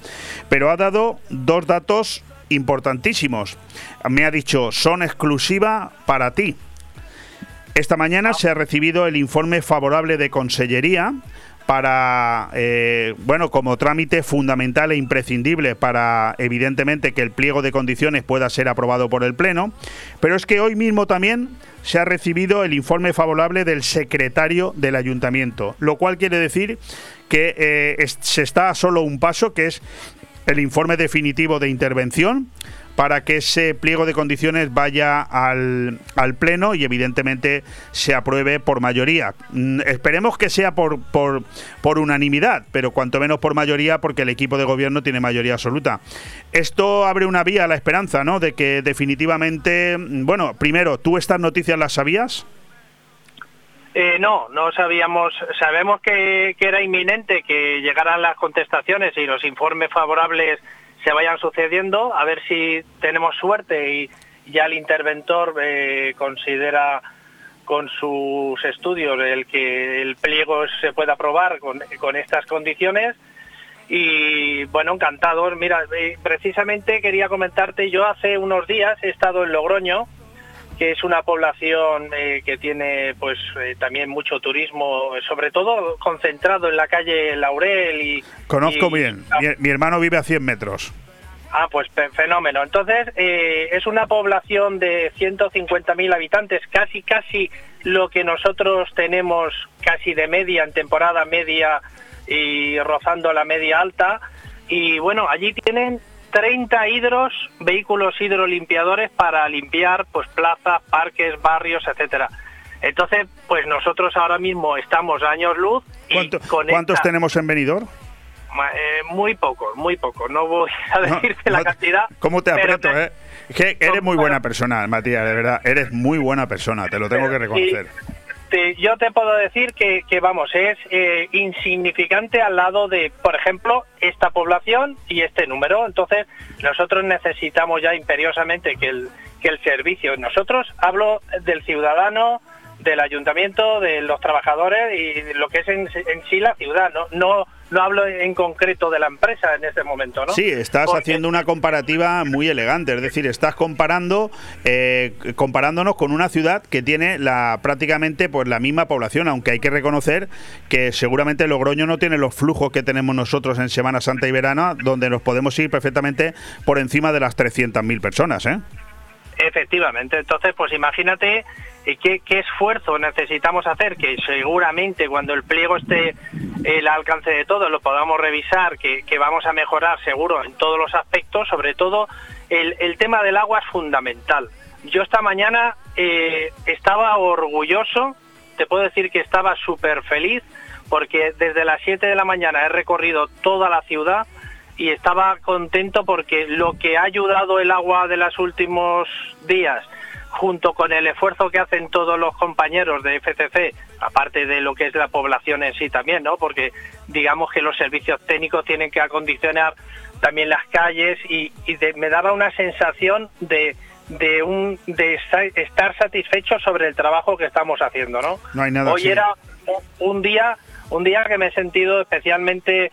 pero ha dado dos datos importantísimos. Me ha dicho, son exclusiva para ti. Esta mañana se ha recibido el informe favorable de Consellería para, eh, bueno, como trámite fundamental e imprescindible para, evidentemente, que el pliego de condiciones pueda ser aprobado por el Pleno, pero es que hoy mismo también se ha recibido el informe favorable del secretario del ayuntamiento, lo cual quiere decir que eh, se está a solo un paso, que es el informe definitivo de intervención para que ese pliego de condiciones vaya al, al Pleno y evidentemente se apruebe por mayoría. Mm, esperemos que sea por, por, por unanimidad, pero cuanto menos por mayoría porque el equipo de gobierno tiene mayoría absoluta. Esto abre una vía a la esperanza, ¿no? De que definitivamente, mm, bueno, primero, ¿tú estas noticias las sabías? Eh, no, no sabíamos, sabemos que, que era inminente que llegaran las contestaciones y los informes favorables se vayan sucediendo, a ver si tenemos suerte y ya el interventor eh, considera con sus estudios el que el pliego se pueda aprobar con, con estas condiciones. Y bueno, encantado. Mira, eh, precisamente quería comentarte, yo hace unos días he estado en Logroño, que es una población eh, que tiene pues también mucho turismo, sobre todo concentrado en la calle Laurel y... Conozco bien, mi, mi, hermano vive a 100 metros. Ah, pues fenómeno. Entonces, eh, es una población de 150.000 habitantes, casi, casi lo que nosotros tenemos casi de media en temporada media y rozando la media alta. Y bueno, allí tienen 30 hidros, vehículos hidrolimpiadores para limpiar pues plazas, parques, barrios, etcétera. Entonces, pues nosotros ahora mismo estamos a años luz. Y ¿Cuánto, ¿Cuántos tenemos en Benidorm? Eh, muy poco, muy poco. No voy a decirte la cantidad. ¿Cómo te aprieto, eh? Que eres muy buena persona, Matías, de verdad. Eres muy buena persona, te lo tengo que reconocer. Te, yo te puedo decir que, que vamos, es eh, insignificante al lado de, por ejemplo, esta población y este número. Entonces, nosotros necesitamos ya imperiosamente que el, que el servicio, nosotros hablo del ciudadano, del ayuntamiento, de los trabajadores y lo que es en, en sí la ciudad, no, no no hablo en concreto de la empresa en este momento, ¿no? Sí, estás haciendo una comparativa muy elegante, es decir, estás comparando, eh, comparándonos con una ciudad que tiene la prácticamente pues la misma población, aunque hay que reconocer que seguramente Logroño no tiene los flujos que tenemos nosotros en Semana Santa y Verano, donde nos podemos ir perfectamente por encima de las 300.000 personas, ¿eh? Efectivamente, entonces pues imagínate ¿Qué, ¿Qué, esfuerzo necesitamos hacer? Que seguramente cuando el pliego esté el alcance de todos lo podamos revisar, que, vamos a mejorar seguro en todos los aspectos, sobre todo el, el tema del agua es fundamental. Yo esta mañana eh, estaba orgulloso, te puedo decir que estaba súper feliz, porque desde las 7 de la mañana he recorrido toda la ciudad y estaba contento porque lo que ha ayudado el agua de los últimos días, junto con el esfuerzo que hacen todos los compañeros de FCC, aparte de lo que es la población en sí también, ¿no? Porque digamos que los servicios técnicos tienen que acondicionar también las calles y, y de, me daba una sensación de, de, un, de estar satisfecho sobre el trabajo que estamos haciendo, ¿no? no hay nada Hoy así. era un día, un día que me he sentido especialmente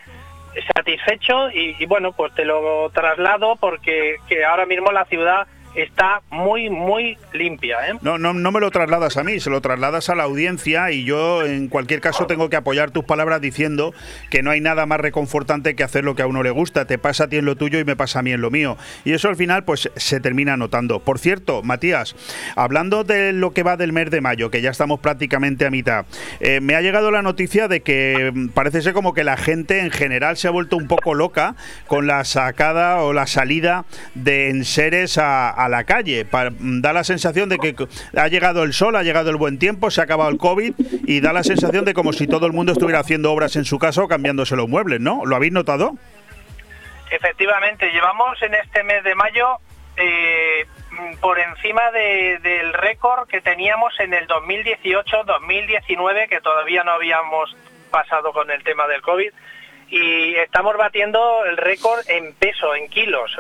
satisfecho y, y bueno, pues te lo traslado porque que ahora mismo la ciudad está muy, muy limpia. ¿eh? No, no, no me lo trasladas a mí, se lo trasladas a la audiencia y yo en cualquier caso tengo que apoyar tus palabras diciendo que no hay nada más reconfortante que hacer lo que a uno le gusta. Te pasa a ti en lo tuyo y me pasa a mí en lo mío. Y eso al final pues se termina notando. Por cierto, Matías, hablando de lo que va del mes de mayo, que ya estamos prácticamente a mitad, eh, me ha llegado la noticia de que mm, parece ser como que la gente en general se ha vuelto un poco loca con la sacada o la salida de enseres a, a la calle. Pa- da la sensación de que ha llegado el sol, ha llegado el buen tiempo, se ha acabado el COVID y da la sensación de como si todo el mundo estuviera haciendo obras en su casa o cambiándose los muebles, ¿no? ¿Lo habéis notado? Efectivamente, llevamos en este mes de mayo eh, por encima de- del récord que teníamos en el 2018-2019, que todavía no habíamos pasado con el tema del COVID, y estamos batiendo el récord en peso, en kilos.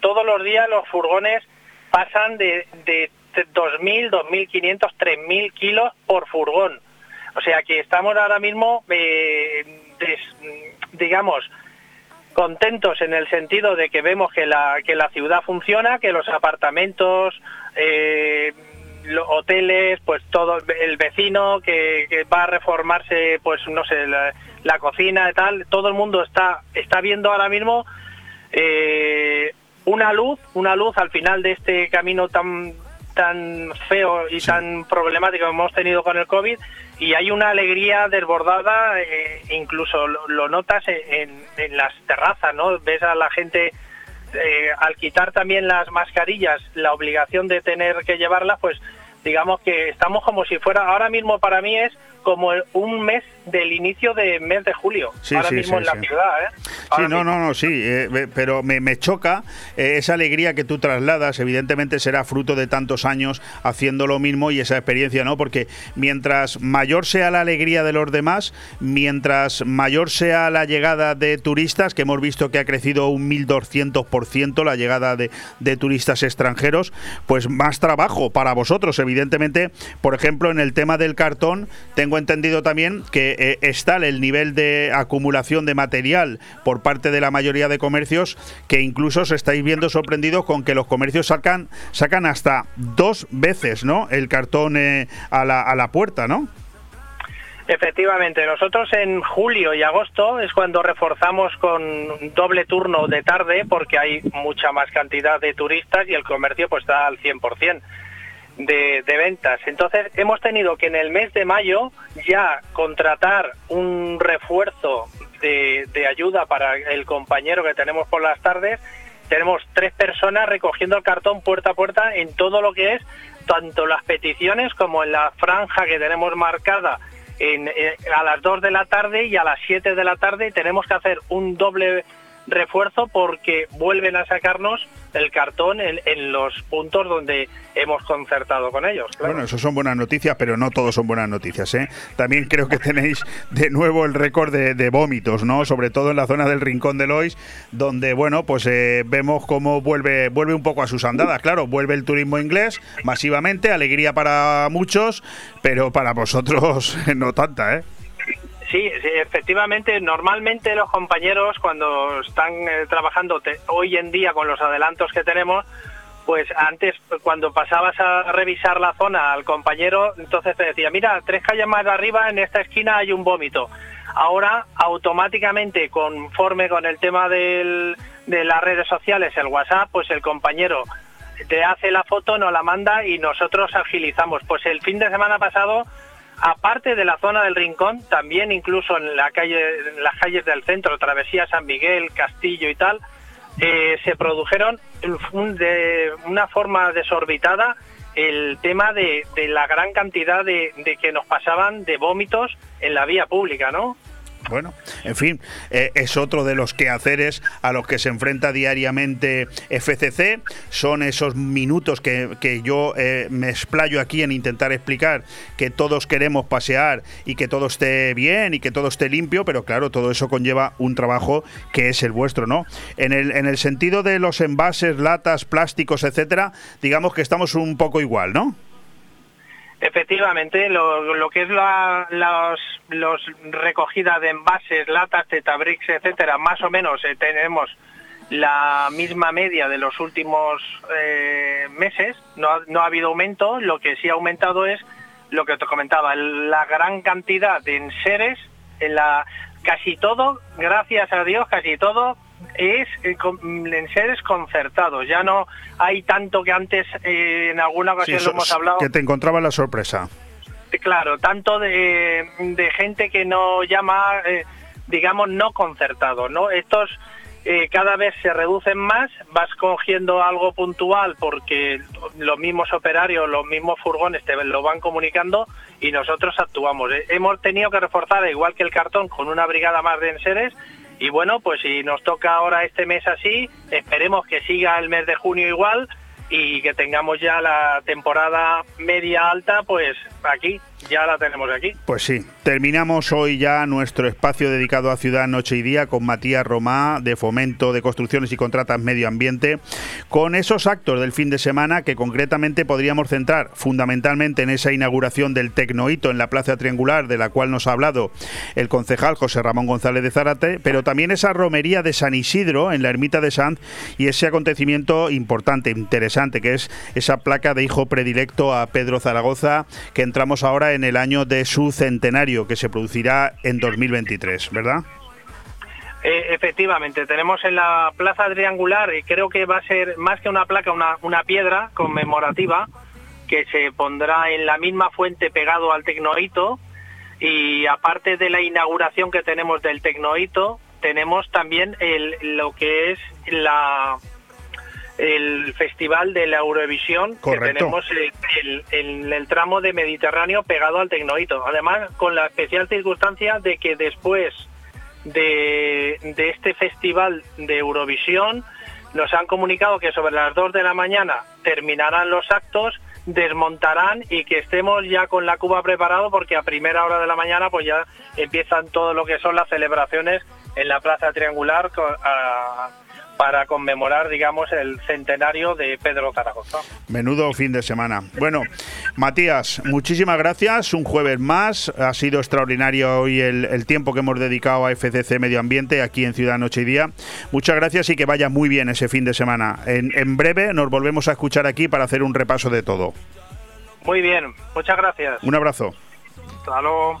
Todos los días los furgones pasan de, de 2.000, 2.500, 3.000 kilos por furgón. O sea que estamos ahora mismo, eh, digamos, contentos en el sentido de que vemos que la, que la ciudad funciona, que los apartamentos, eh, lo- hoteles, pues todo el vecino que, va a reformarse, pues no sé, la, la cocina y tal, todo el mundo está, está viendo ahora mismo eh, una luz, una luz al final de este camino tan tan feo y tan problemático que hemos tenido con el COVID y hay una alegría desbordada, eh, incluso lo, lo notas en, en las terrazas, ¿no? Ves a la gente eh, al quitar también las mascarillas, la obligación de tener que llevarlas, pues digamos que estamos como si fuera, ahora mismo para mí es como un mes del inicio del mes de julio, Sí, ahora sí, mismo sí, en la ciudad, ¿eh? Sí, no, no, no, sí, eh, pero me, me choca eh, esa alegría que tú trasladas, evidentemente será fruto de tantos años haciendo lo mismo y esa experiencia, ¿no? Porque mientras mayor sea la alegría de los demás, mientras mayor sea la llegada de turistas, que hemos visto que ha crecido un 1200% la llegada de, de turistas extranjeros, pues más trabajo para vosotros, evidentemente, por ejemplo, en el tema del cartón, tengo entendido también que eh, está el nivel de acumulación de material por parte de la mayoría de comercios que incluso os estáis viendo sorprendidos con que los comercios sacan sacan hasta dos veces no el cartón eh, a, la, a la puerta no Efectivamente, nosotros en julio y agosto es cuando reforzamos con doble turno de tarde porque hay mucha más cantidad de turistas y el comercio pues está al 100% de, ventas. Entonces hemos tenido que en el mes de mayo ya contratar un refuerzo de, de ayuda para el compañero que tenemos por las tardes. Tenemos tres personas recogiendo el cartón puerta a puerta en todo lo que es tanto las peticiones como en la franja que tenemos marcada en, eh, a las 2 de la tarde y a las 7 de la tarde tenemos que hacer un doble refuerzo porque vuelven a sacarnos el cartón en, los puntos donde hemos concertado con ellos. claro. Bueno, eso son buenas noticias, pero no todos son buenas noticias. ¿eh? También creo que tenéis de nuevo el récord de, de vómitos, ¿no? Sobre todo en la zona del Rincón de Lois, donde, bueno, pues eh, vemos cómo vuelve, vuelve un poco a sus andadas. Claro, vuelve el turismo inglés masivamente, alegría para muchos, pero para vosotros no tanta, ¿eh? Sí, efectivamente, normalmente los compañeros cuando están eh, trabajando hoy en día con los adelantos que tenemos, pues antes cuando pasabas a revisar la zona al compañero, entonces te decía, mira, tres calles más arriba en esta esquina hay un vómito. Ahora, automáticamente, conforme con el tema de las redes sociales, el WhatsApp, pues el compañero te hace la foto, nos la manda y nosotros agilizamos. Pues el fin de semana pasado aparte de la zona del Rincón, también incluso en la calle, en las calles del centro, Travesía San Miguel, Castillo y tal, eh, se produjeron un- de una forma desorbitada el tema de, de la gran cantidad de, de que nos pasaban de vómitos en la vía pública, ¿no? Bueno, en fin, eh, es otro de los quehaceres a los que se enfrenta diariamente FCC. Son esos minutos que, que yo eh, me explayo aquí en intentar explicar que todos queremos pasear y que todo esté bien y que todo esté limpio, pero claro, todo eso conlleva un trabajo que es el vuestro, ¿no? En el, en el sentido de los envases, latas, plásticos, etcétera, digamos que estamos un poco igual, ¿no? Efectivamente, lo, lo que es la los, recogida de envases, latas, tetabricks, etcétera, más o menos eh, tenemos la misma media de los últimos eh, meses. No ha, no ha habido aumento. Lo que sí ha aumentado es lo que te comentaba, la gran cantidad de enseres, en la casi todo, gracias a Dios, casi todo es eh, con- enseres concertados. Ya no hay tanto que antes eh, en alguna ocasión Sí, lo hemos hablado. Que te encontraba la sorpresa. Claro, tanto de, de gente que no llama, eh, digamos, no concertado, ¿no? Estos eh, cada vez se reducen más, vas cogiendo algo puntual porque los mismos operarios, los mismos furgones te lo van comunicando y nosotros actuamos. Eh, Hemos tenido que reforzar, igual que el cartón, con una brigada más de enseres y bueno, pues si nos toca ahora este mes así, esperemos que siga el mes de junio igual y que tengamos ya la temporada media alta, pues aquí, ya la tenemos aquí. Pues sí, terminamos hoy ya nuestro espacio dedicado a Ciudad Noche y Día con Matías Romá de Fomento de Construcciones y Contratas Medio Ambiente, con esos actos del fin de semana que concretamente podríamos centrar fundamentalmente en esa inauguración del Tecnohito en la Plaza Triangular, de la cual nos ha hablado el concejal José Ramón González de Zárate, pero también esa romería de San Isidro en la Ermita de Sanz y ese acontecimiento importante, interesante, que es esa placa de hijo predilecto a Pedro Zaragoza que entramos ahora en el año de su centenario, que se producirá en 2023, ¿verdad? Eh, efectivamente, tenemos en la plaza triangular, y creo que va a ser más que una placa, una, piedra conmemorativa que se pondrá en la misma fuente pegado al Tecnohito. Y aparte de la inauguración que tenemos del Tecnohito, tenemos también el, lo que es la el festival de la Eurovisión que tenemos el, el- el tramo de Mediterráneo pegado al Tecnohito. Además, con la especial circunstancia de que después de, de este festival de Eurovisión nos han comunicado que sobre las 2 de la mañana terminarán los actos, desmontarán y que estemos ya con la cuba preparado porque a primera hora de la mañana pues ya empiezan todo lo que son las celebraciones en la Plaza Triangular a- para conmemorar, digamos, el centenario de Pedro Zaragoza. Menudo fin de semana. Bueno, Matías, muchísimas gracias. Un jueves más. Ha sido extraordinario hoy el, el tiempo que hemos dedicado a FCC Medio Ambiente aquí en Ciudad Noche y Día. Muchas gracias y que vaya muy bien ese fin de semana. En, en breve nos volvemos a escuchar aquí para hacer un repaso de todo. Muy bien, muchas gracias. Un abrazo. Hasta luego.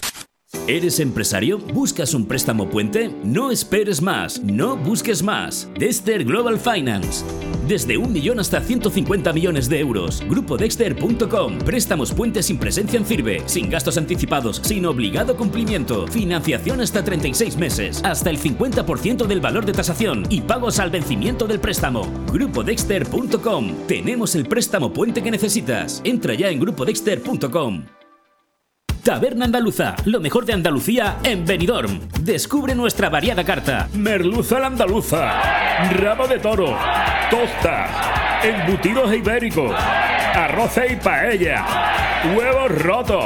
¿Eres empresario? ¿Buscas un préstamo puente? No esperes más, no busques más. Dexter Global Finance. Desde un millón hasta 150 millones de euros. GrupoDexter.com. Préstamos puentes sin presencia en firme, sin gastos anticipados, sin obligado cumplimiento. Financiación hasta 36 meses, hasta el 50% del valor de tasación y pagos al vencimiento del préstamo. GrupoDexter.com. Tenemos el préstamo puente que necesitas. Entra ya en GrupoDexter.com. Taberna Andaluza, lo mejor de Andalucía en Benidorm. Descubre nuestra variada carta. Merluza la andaluza, rabo de toro, tostas, embutidos ibéricos, arroces y paella, huevos rotos,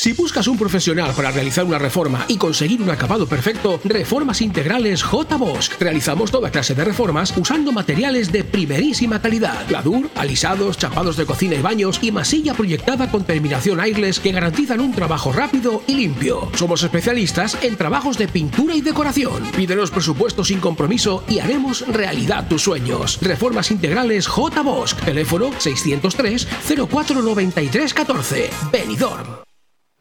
Si buscas un profesional para realizar una reforma y conseguir un acabado perfecto, Reformas Integrales J. Bosch. Realizamos toda clase de reformas usando materiales de primerísima calidad. Gladur, alisados, chapados de cocina y baños y masilla proyectada con terminación airless que garantizan un trabajo rápido y limpio. Somos especialistas en trabajos de pintura y decoración. Pídenos presupuesto sin compromiso y haremos realidad tus sueños. Reformas Integrales J. Bosch. Teléfono 603 0493 14. Benidorm.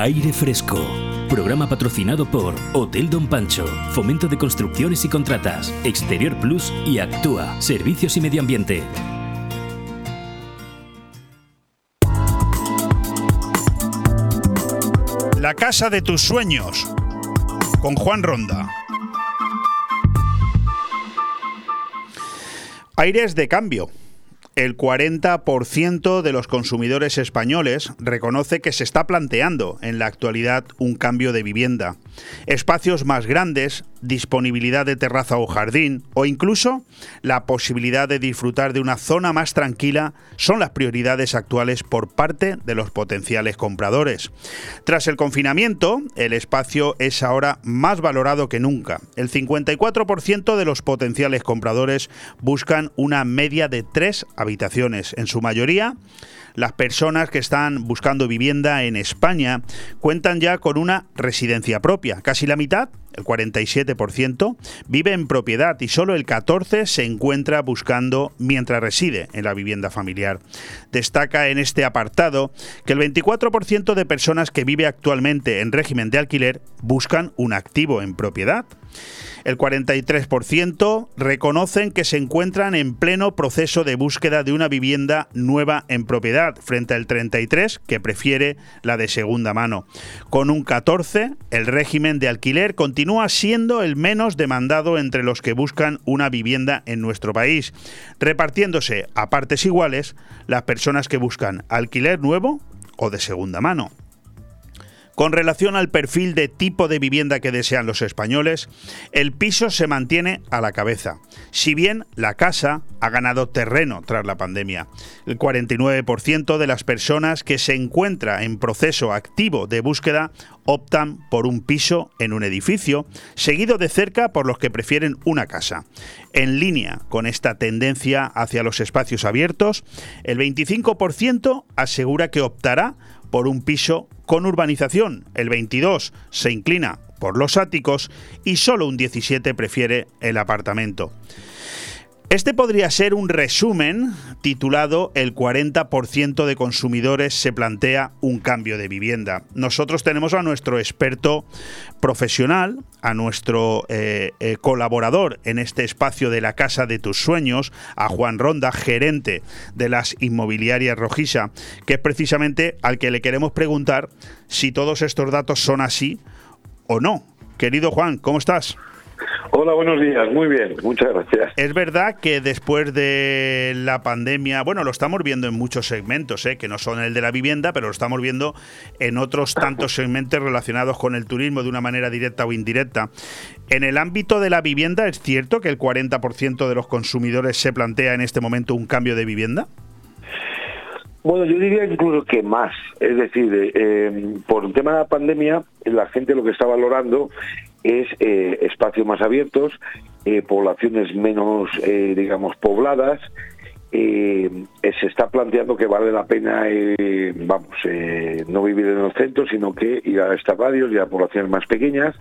Aire Fresco. Programa patrocinado por Hotel Don Pancho, Fomento de Construcciones y Contratas, Exterior Plus y Actúa, Servicios y Medio Ambiente. La Casa de tus Sueños, con Juan Ronda. Aires de cambio el 40% de los consumidores españoles reconoce que se está planteando en la actualidad un cambio de vivienda. Espacios más grandes, disponibilidad de terraza o jardín o incluso la posibilidad de disfrutar de una zona más tranquila son las prioridades actuales por parte de los potenciales compradores. Tras el confinamiento, el espacio es ahora más valorado que nunca. El 54% de los potenciales compradores buscan una media de tres habitaciones, en su mayoría las personas que están buscando vivienda en España cuentan ya con una residencia propia. Casi la mitad, el 47%, vive en propiedad y solo el 14% se encuentra buscando mientras reside en la vivienda familiar. Destaca en este apartado que el 24% de personas que vive actualmente en régimen de alquiler buscan un activo en propiedad. El 43% reconocen que se encuentran en pleno proceso de búsqueda de una vivienda nueva en propiedad, frente al 33% que prefiere la de segunda mano. Con un 14%, el régimen de alquiler continúa siendo el menos demandado entre los que buscan una vivienda en nuestro país, repartiéndose a partes iguales las personas que buscan alquiler nuevo o de segunda mano. Con relación al perfil de tipo de vivienda que desean los españoles, el piso se mantiene a la cabeza, si bien la casa ha ganado terreno tras la pandemia. El 49% de las personas que se encuentra en proceso activo de búsqueda optan por un piso en un edificio, seguido de cerca por los que prefieren una casa. En línea con esta tendencia hacia los espacios abiertos, el 25% asegura que optará por un piso con urbanización. El 22 se inclina por los áticos y solo un 17 prefiere el apartamento. Este podría ser un resumen titulado El 40% de consumidores se plantea un cambio de vivienda. Nosotros tenemos a nuestro experto profesional, a nuestro eh, eh, colaborador en este espacio de la Casa de tus Sueños, a Juan Ronda, gerente de las inmobiliarias Rojisa, que es precisamente al que le queremos preguntar si todos estos datos son así o no. Querido Juan, ¿cómo estás? Hola, buenos días. Muy bien, muchas gracias. Es verdad que después de la pandemia, bueno, lo estamos viendo en muchos segmentos, ¿eh? que no son el de la vivienda, pero lo estamos viendo en otros tantos segmentos relacionados con el turismo de una manera directa o indirecta. En el ámbito de la vivienda, ¿es cierto que el 40% de los consumidores se plantea en este momento un cambio de vivienda? Bueno, yo diría incluso que más. Es decir, eh, por el tema de la pandemia, la gente lo que está valorando es eh, espacios más abiertos, eh, poblaciones menos, eh, digamos, pobladas. se está planteando que vale la pena, vamos, no vivir en los centros, sino que ir a estas radios y a poblaciones más pequeñas,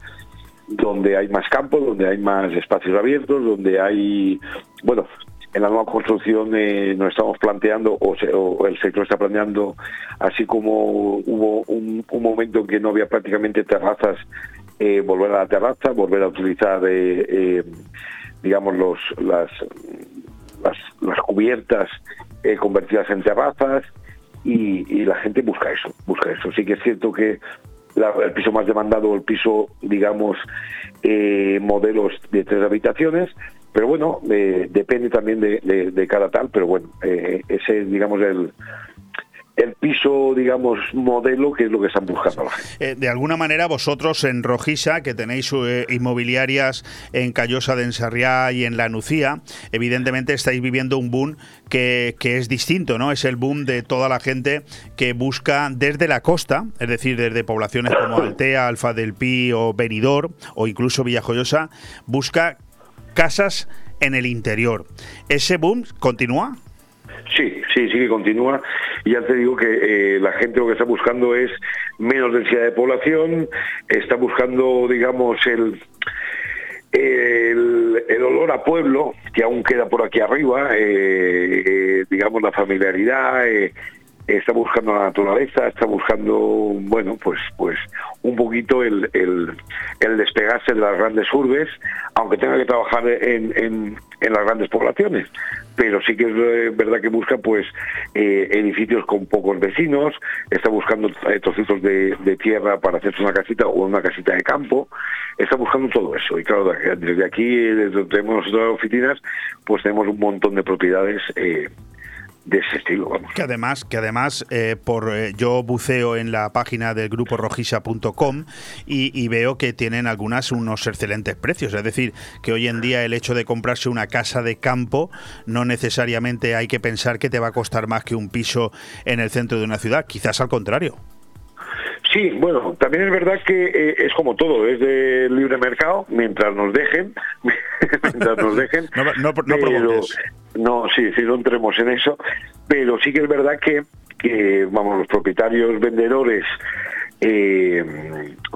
donde hay más campo, donde hay más espacios abiertos, donde hay, bueno, en la nueva construcción nos estamos planteando, o, el sector está planteando, así como hubo un, un, momento en que no había prácticamente terrazas eh, volver a la terraza, volver a utilizar, eh, eh, digamos, los, las, las, cubiertas convertidas en terrazas y, la gente busca eso, busca eso. Sí que es cierto que el piso más demandado, el piso, digamos, modelos de tres habitaciones, pero bueno, depende también de, de, cada tal, pero bueno, ese, digamos, el el piso, digamos, modelo, que es lo que están buscando la gente. Eh, de alguna manera, vosotros en Rojisa, que tenéis eh, inmobiliarias en Callosa de Ensarriá y en La Nucía, evidentemente estáis viviendo un boom que, que, es distinto, ¿no? Es el boom de toda la gente que busca desde la costa, es decir, desde poblaciones como Altea, Alfa del Pi o Benidorm, o incluso Villajoyosa, busca casas en el interior. ¿Ese boom continúa? Sí, sí, sí que continúa. Ya te digo que eh, la gente lo que está buscando es menos densidad de población, está buscando, digamos, el, el, olor a pueblo, que aún queda por aquí arriba, eh, eh, digamos, la familiaridad, está buscando la naturaleza, está buscando, bueno, pues, pues un poquito el, el, despegarse de las grandes urbes, aunque tenga que trabajar en, en, las grandes poblaciones pero sí que es verdad que busca pues eh, edificios con pocos vecinos, está buscando eh, trocitos de, de, tierra para hacerse una casita o una casita de campo, está buscando todo eso. Y claro, desde aquí, desde donde tenemos nuestras oficinas, pues tenemos un montón de propiedades eh, de ese estilo. Vamos. Que además, que además eh, por eh, yo buceo en la página del grupo rojisa.com y, y, veo que tienen algunas unos excelentes precios. Es decir, que hoy en día el hecho de comprarse una casa de campo no necesariamente hay que pensar que te va a costar más que un piso en el centro de una ciudad. Quizás al contrario. Sí, bueno, también es verdad que eh, es como todo, es de libre mercado, mientras nos dejen, mientras nos dejen. No, no, no pero, no, sí, sí, no entremos en eso, pero sí que es verdad que, vamos, los propietarios vendedores eh,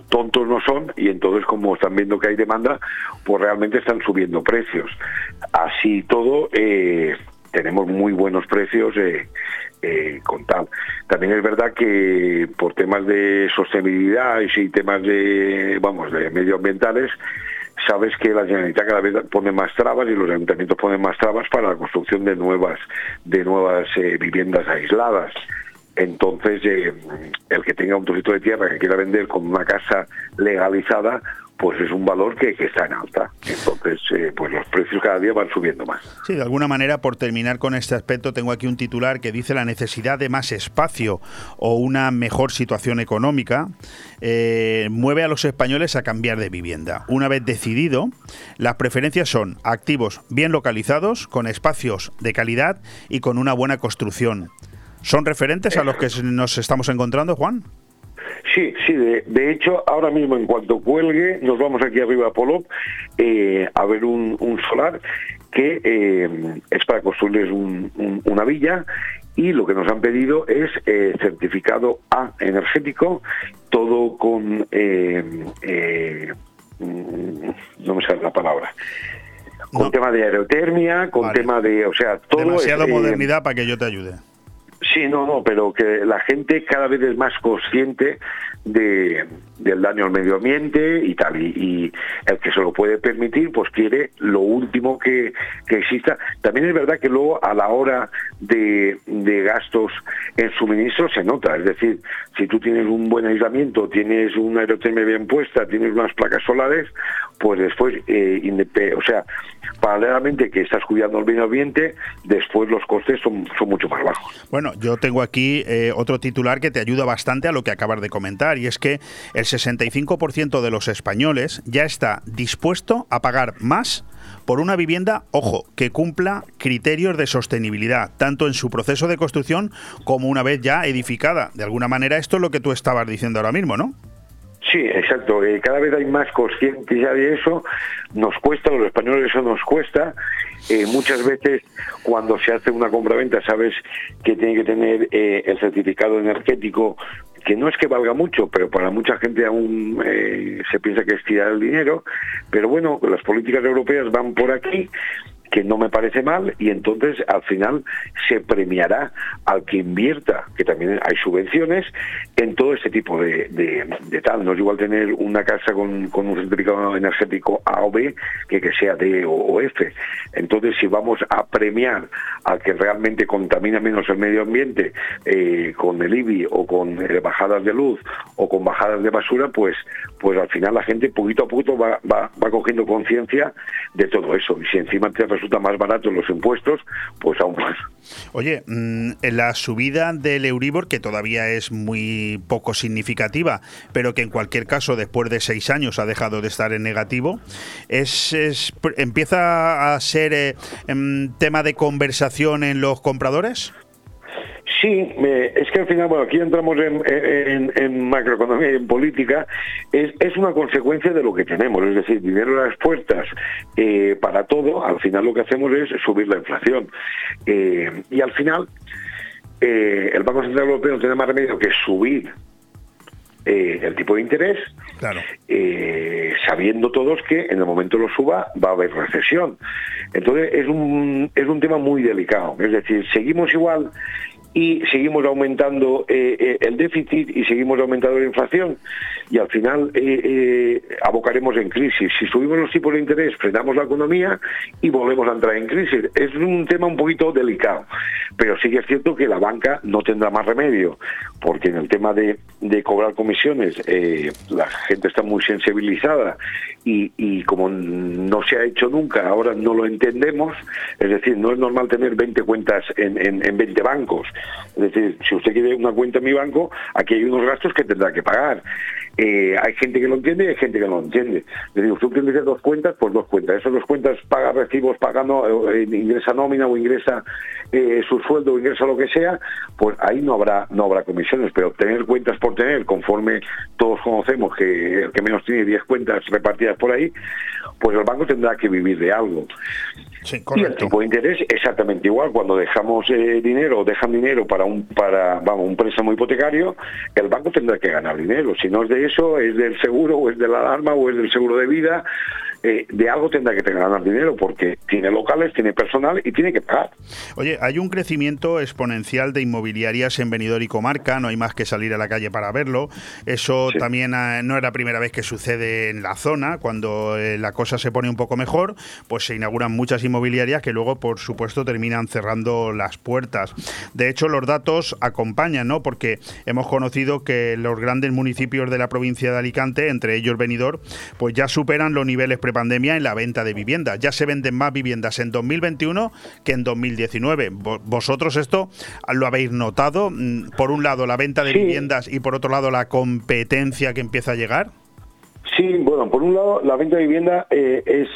tontos no son y entonces como están viendo que hay demanda, pues realmente están subiendo precios. Así todo, eh, tenemos muy buenos precios eh, con tal. También es verdad que por temas de sostenibilidad y temas de, vamos, de medioambientales, sabes que la Generalitat cada vez pone más trabas y los ayuntamientos ponen más trabas para la construcción de nuevas, de nuevas eh, viviendas aisladas. Entonces, eh, el que tenga un trocito de tierra que quiera vender con una casa legalizada, pues es un valor que, que está en alta. Entonces, eh, pues los precios cada día van subiendo más. Sí, de alguna manera, por terminar con este aspecto, tengo aquí un titular que dice la necesidad de más espacio o una mejor situación económica eh, mueve a los españoles a cambiar de vivienda. Una vez decidido, las preferencias son activos bien localizados, con espacios de calidad y con una buena construcción. ¿Son referentes a los que nos estamos encontrando, Juan? Sí, sí, de, de, hecho, ahora mismo en cuanto cuelgue, nos vamos aquí arriba a Polop eh, a ver un, un solar que eh, es para construirles un, un, una villa y lo que nos han pedido es eh, certificado A energético, todo con... Eh, no me sale la palabra con no. tema de aerotermia, con vale. tema de, o sea, todo demasiada modernidad para que yo te ayude. Sí, no, no, pero que la gente cada vez es más consciente de, del daño al medio ambiente y tal, y, el que se lo puede permitir, pues quiere lo último que, que exista. También es verdad que luego a la hora de, de gastos en suministro se nota, es decir, si tú tienes un buen aislamiento, tienes una aerotermia bien puesta, tienes unas placas solares, pues después, eh, o sea, paralelamente que estás cuidando el medio ambiente, después los costes son, son mucho más bajos. Bueno, yo tengo aquí eh, otro titular que te ayuda bastante a lo que acabas de comentar, y es que el 65% de los españoles ya está dispuesto a pagar más por una vivienda, ojo, que cumpla criterios de sostenibilidad, tanto en su proceso de construcción como una vez ya edificada. De alguna manera, esto es lo que tú estabas diciendo ahora mismo, ¿no? Sí, exacto. Eh, cada vez hay más conscientes ya de eso. Nos cuesta, a los españoles eso nos cuesta. Eh, muchas veces cuando se hace una compraventa sabes que tiene que tener eh, el certificado energético que no es que valga mucho, pero para mucha gente aún eh, se piensa que es tirar el dinero. Pero bueno, las políticas europeas van por aquí que no me parece mal y entonces al final se premiará al que invierta, que también hay subvenciones, en todo este tipo de, de, tal. No es igual tener una casa con, un certificado energético A o B que que sea D o, o, F. Entonces si vamos a premiar al que realmente contamina menos el medio ambiente eh, con el IBI o con eh, bajadas de luz o con bajadas de basura, pues, pues al final la gente poquito a poquito va, va, va cogiendo conciencia de todo eso. Y si encima te resulta más barato los impuestos, pues aún más. Oye, mmm, la subida del Euribor, que todavía es muy poco significativa, pero que en cualquier caso después de seis años ha dejado de estar en negativo, es, es empieza a ser eh, tema de conversación en los compradores. Sí, eh, es que al final, bueno, aquí entramos en, en, en macroeconomía y en política, es, es, una consecuencia de lo que tenemos, es decir, dinero a las puertas eh, para todo, al final lo que hacemos es subir la inflación. Eh, y al final, el Banco Central Europeo no tiene más remedio que subir eh, el tipo de interés, claro. eh, sabiendo todos que en el momento lo suba va a haber recesión. Entonces es un, es un tema muy delicado. Es decir, seguimos igual y seguimos aumentando eh, eh, el déficit y seguimos aumentando la inflación y al final eh, abocaremos en crisis. Si subimos los tipos de interés, frenamos la economía y volvemos a entrar en crisis. Es un tema un poquito delicado, pero sí que es cierto que la banca no tendrá más remedio, porque en el tema de, cobrar comisiones la gente está muy sensibilizada y, como no se ha hecho nunca, ahora no lo entendemos, es decir, no es normal tener 20 cuentas en, en, en 20 bancos. Es decir, si usted quiere una cuenta en mi banco, aquí hay unos gastos que tendrá que pagar. Eh, hay gente que lo entiende y hay gente que no lo entiende. Es decir, usted tiene dos cuentas, pues dos cuentas. Esas dos cuentas paga recibos, paga eh, ingresa nómina o ingresa eh, su sueldo o ingresa lo que sea, pues ahí no habrá no habrá comisiones. Pero tener cuentas por tener, conforme todos conocemos que el que menos tiene 10 cuentas repartidas por ahí, pues el banco tendrá que vivir de algo y el tipo de interés exactamente igual. Cuando dejamos eh, dinero, dejan dinero para un para vamos un préstamo hipotecario, el banco tendrá que ganar dinero. Si no es de eso, es del seguro o es de la alarma o es del seguro de vida eh, de algo tendrá que tener ganar dinero porque tiene locales, tiene personal y tiene que pagar. Oye, hay un crecimiento exponencial de inmobiliarias en Benidorm y comarca, no hay más que salir a la calle para verlo. Eso también eh, no es la primera vez que sucede en la zona, cuando eh, la cosa se pone un poco mejor, pues se inauguran muchas inmobiliarias que luego, por supuesto, terminan cerrando las puertas. De hecho, los datos acompañan, ¿no? Porque hemos conocido que los grandes municipios de la provincia de Alicante, entre ellos Benidorm, pues ya superan los niveles pandemia en la venta de viviendas. Ya se venden más viviendas en 2021 que en 2019. ¿Vosotros esto lo habéis notado? Mm, por un lado, la venta de viviendas y por otro lado, la competencia que empieza a llegar. Sí, bueno, por un lado, la venta de vivienda eh, es,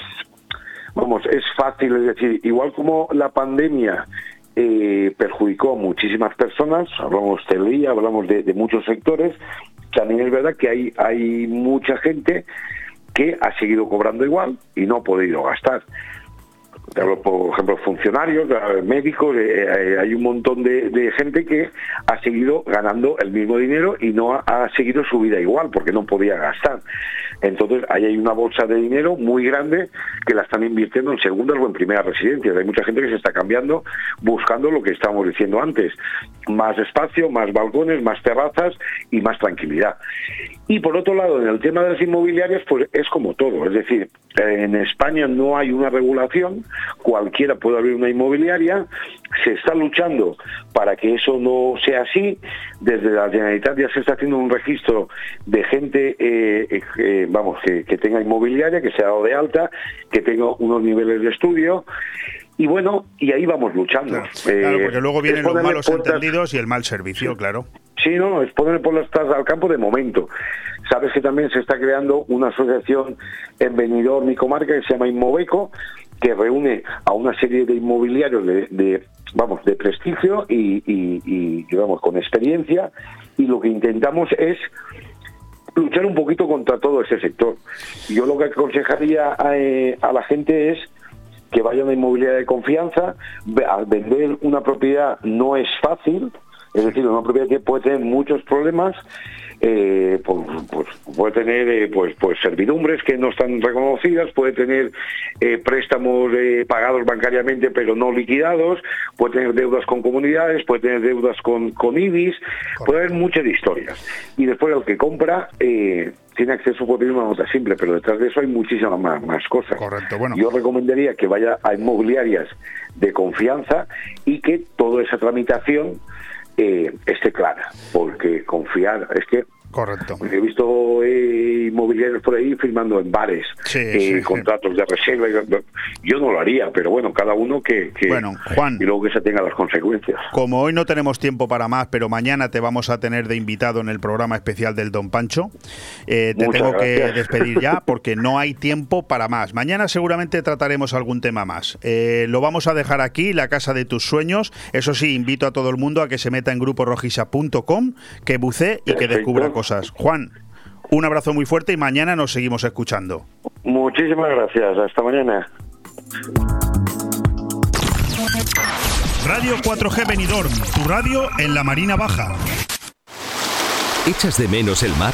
vamos, es fácil, es decir, igual como la pandemia eh, perjudicó a muchísimas personas, hablamos de hostelería, hablamos de, de, muchos sectores, también es verdad que hay, hay mucha gente que ha seguido cobrando igual y no ha podido gastar. Por ejemplo, funcionarios, médicos, eh, hay un montón de, gente que ha seguido ganando el mismo dinero y no ha, seguido su vida igual porque no podía gastar. Entonces, ahí hay una bolsa de dinero muy grande que la están invirtiendo en segundas o en primeras residencias. Hay mucha gente que se está cambiando buscando lo que estábamos diciendo antes, más espacio, más balcones, más terrazas y más tranquilidad. Y por otro lado, en el tema de las inmobiliarias, pues es como todo. Es decir, en España no hay una regulación, cualquiera puede abrir una inmobiliaria, se está luchando para que eso no sea así. Desde la Generalitat ya se está haciendo un registro de gente, eh, eh, vamos, que, tenga inmobiliaria, que se ha dado de alta, que tenga unos niveles de estudio. Y bueno, y ahí vamos luchando. Claro, porque luego vienen los malos entendidos y el mal servicio, claro. Sí, no, es poner por las al campo de momento. Sabes que también se está creando una asociación en Benidorm y comarca que se llama Inmobeco, que reúne a una serie de inmobiliarios de, vamos, de prestigio y, y, con experiencia, y lo que intentamos es luchar un poquito contra todo ese sector. Yo lo que aconsejaría a, eh, a la gente es que vaya a una inmobiliaria de confianza, vender una propiedad no es fácil, es decir, una propiedad que puede tener muchos problemas, eh, pues, pues, puede tener eh, pues, pues servidumbres que no están reconocidas, puede tener eh, préstamos pagados bancariamente pero no liquidados, puede tener deudas con comunidades, puede tener deudas con, con IBIS, puede haber muchas historias. Y después el que compra tiene acceso a una nota simple, pero detrás de eso hay muchísimas más, más cosas. Correcto, bueno. Yo recomendaría que vaya a inmobiliarias de confianza y que toda esa tramitación eh, esté clara, porque confiar es que Correcto. He visto eh, inmobiliarios por ahí firmando en bares eh, contratos de reserva. Yo no lo haría, pero bueno, cada uno que, Bueno, Juan. Y luego que se tenga las consecuencias. Como hoy no tenemos tiempo para más, pero mañana te vamos a tener de invitado en el programa especial del Don Pancho. Eh, te tengo que despedir ya porque no hay tiempo para más. Mañana seguramente trataremos algún tema más. lo vamos a dejar aquí, la casa de tus sueños. Eso sí, invito a todo el mundo a que se meta en gruporojisa.com, que bucee y que descubra cosas Juan, un abrazo muy fuerte y mañana nos seguimos escuchando. Muchísimas gracias. Hasta mañana. Radio 4G Benidorm, tu radio en la Marina Baja. ¿Echas de menos el mar?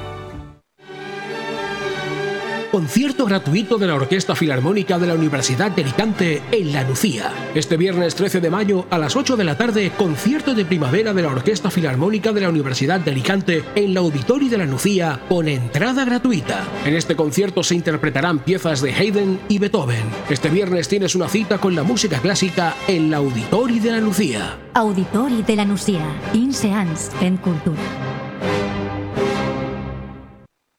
Concierto gratuito de la Orquesta Filarmónica de la Universidad de Alicante en La Lucía. Este viernes 13 de mayo a las 8 de la tarde, concierto de primavera de la Orquesta Filarmónica de la Universidad de Alicante en la Auditorio de La Lucía con entrada gratuita. En este concierto se interpretarán piezas de Haydn y Beethoven. Este viernes tienes una cita con la música clásica en la Auditorio de La Lucía. Auditori de la Nucía. Inseans en Cultura.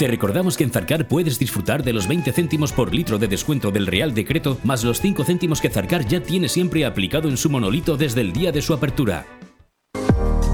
Te recordamos que en Zarcar puedes disfrutar de los 20 céntimos por litro de descuento del Real Decreto, más los 5 céntimos que Zarcar ya tiene siempre aplicado en su monolito desde el día de su apertura.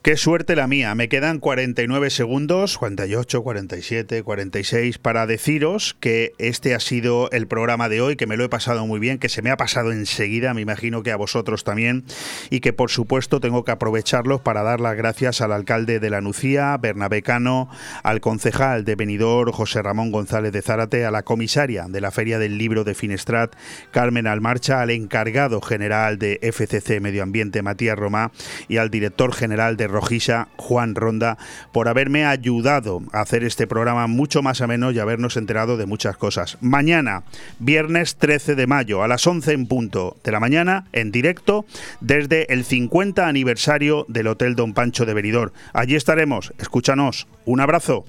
Qué suerte la mía. Me quedan 49 segundos, 48, 47, 46, para deciros que este ha sido el programa de hoy, que me lo he pasado muy bien, que se me ha pasado enseguida, me imagino que a vosotros también, y que por supuesto tengo que aprovecharlos para dar las gracias al alcalde de la Nucía, Bernabé Cano, al concejal de Benidorm, José Ramón González de Zárate, a la comisaria de la Feria del Libro de Finestrat, Carmen Almarcha, al encargado general de FCC Medio Ambiente, Matías Romá, y al director general de Juan Ronda, por haberme ayudado a hacer este programa mucho más ameno y habernos enterado de muchas cosas. Mañana, viernes 13 de mayo, a las 11 en punto de la mañana, en directo, desde el 50 aniversario del Hotel Don Pancho de Benidorm. Allí estaremos. Escúchanos. Un abrazo.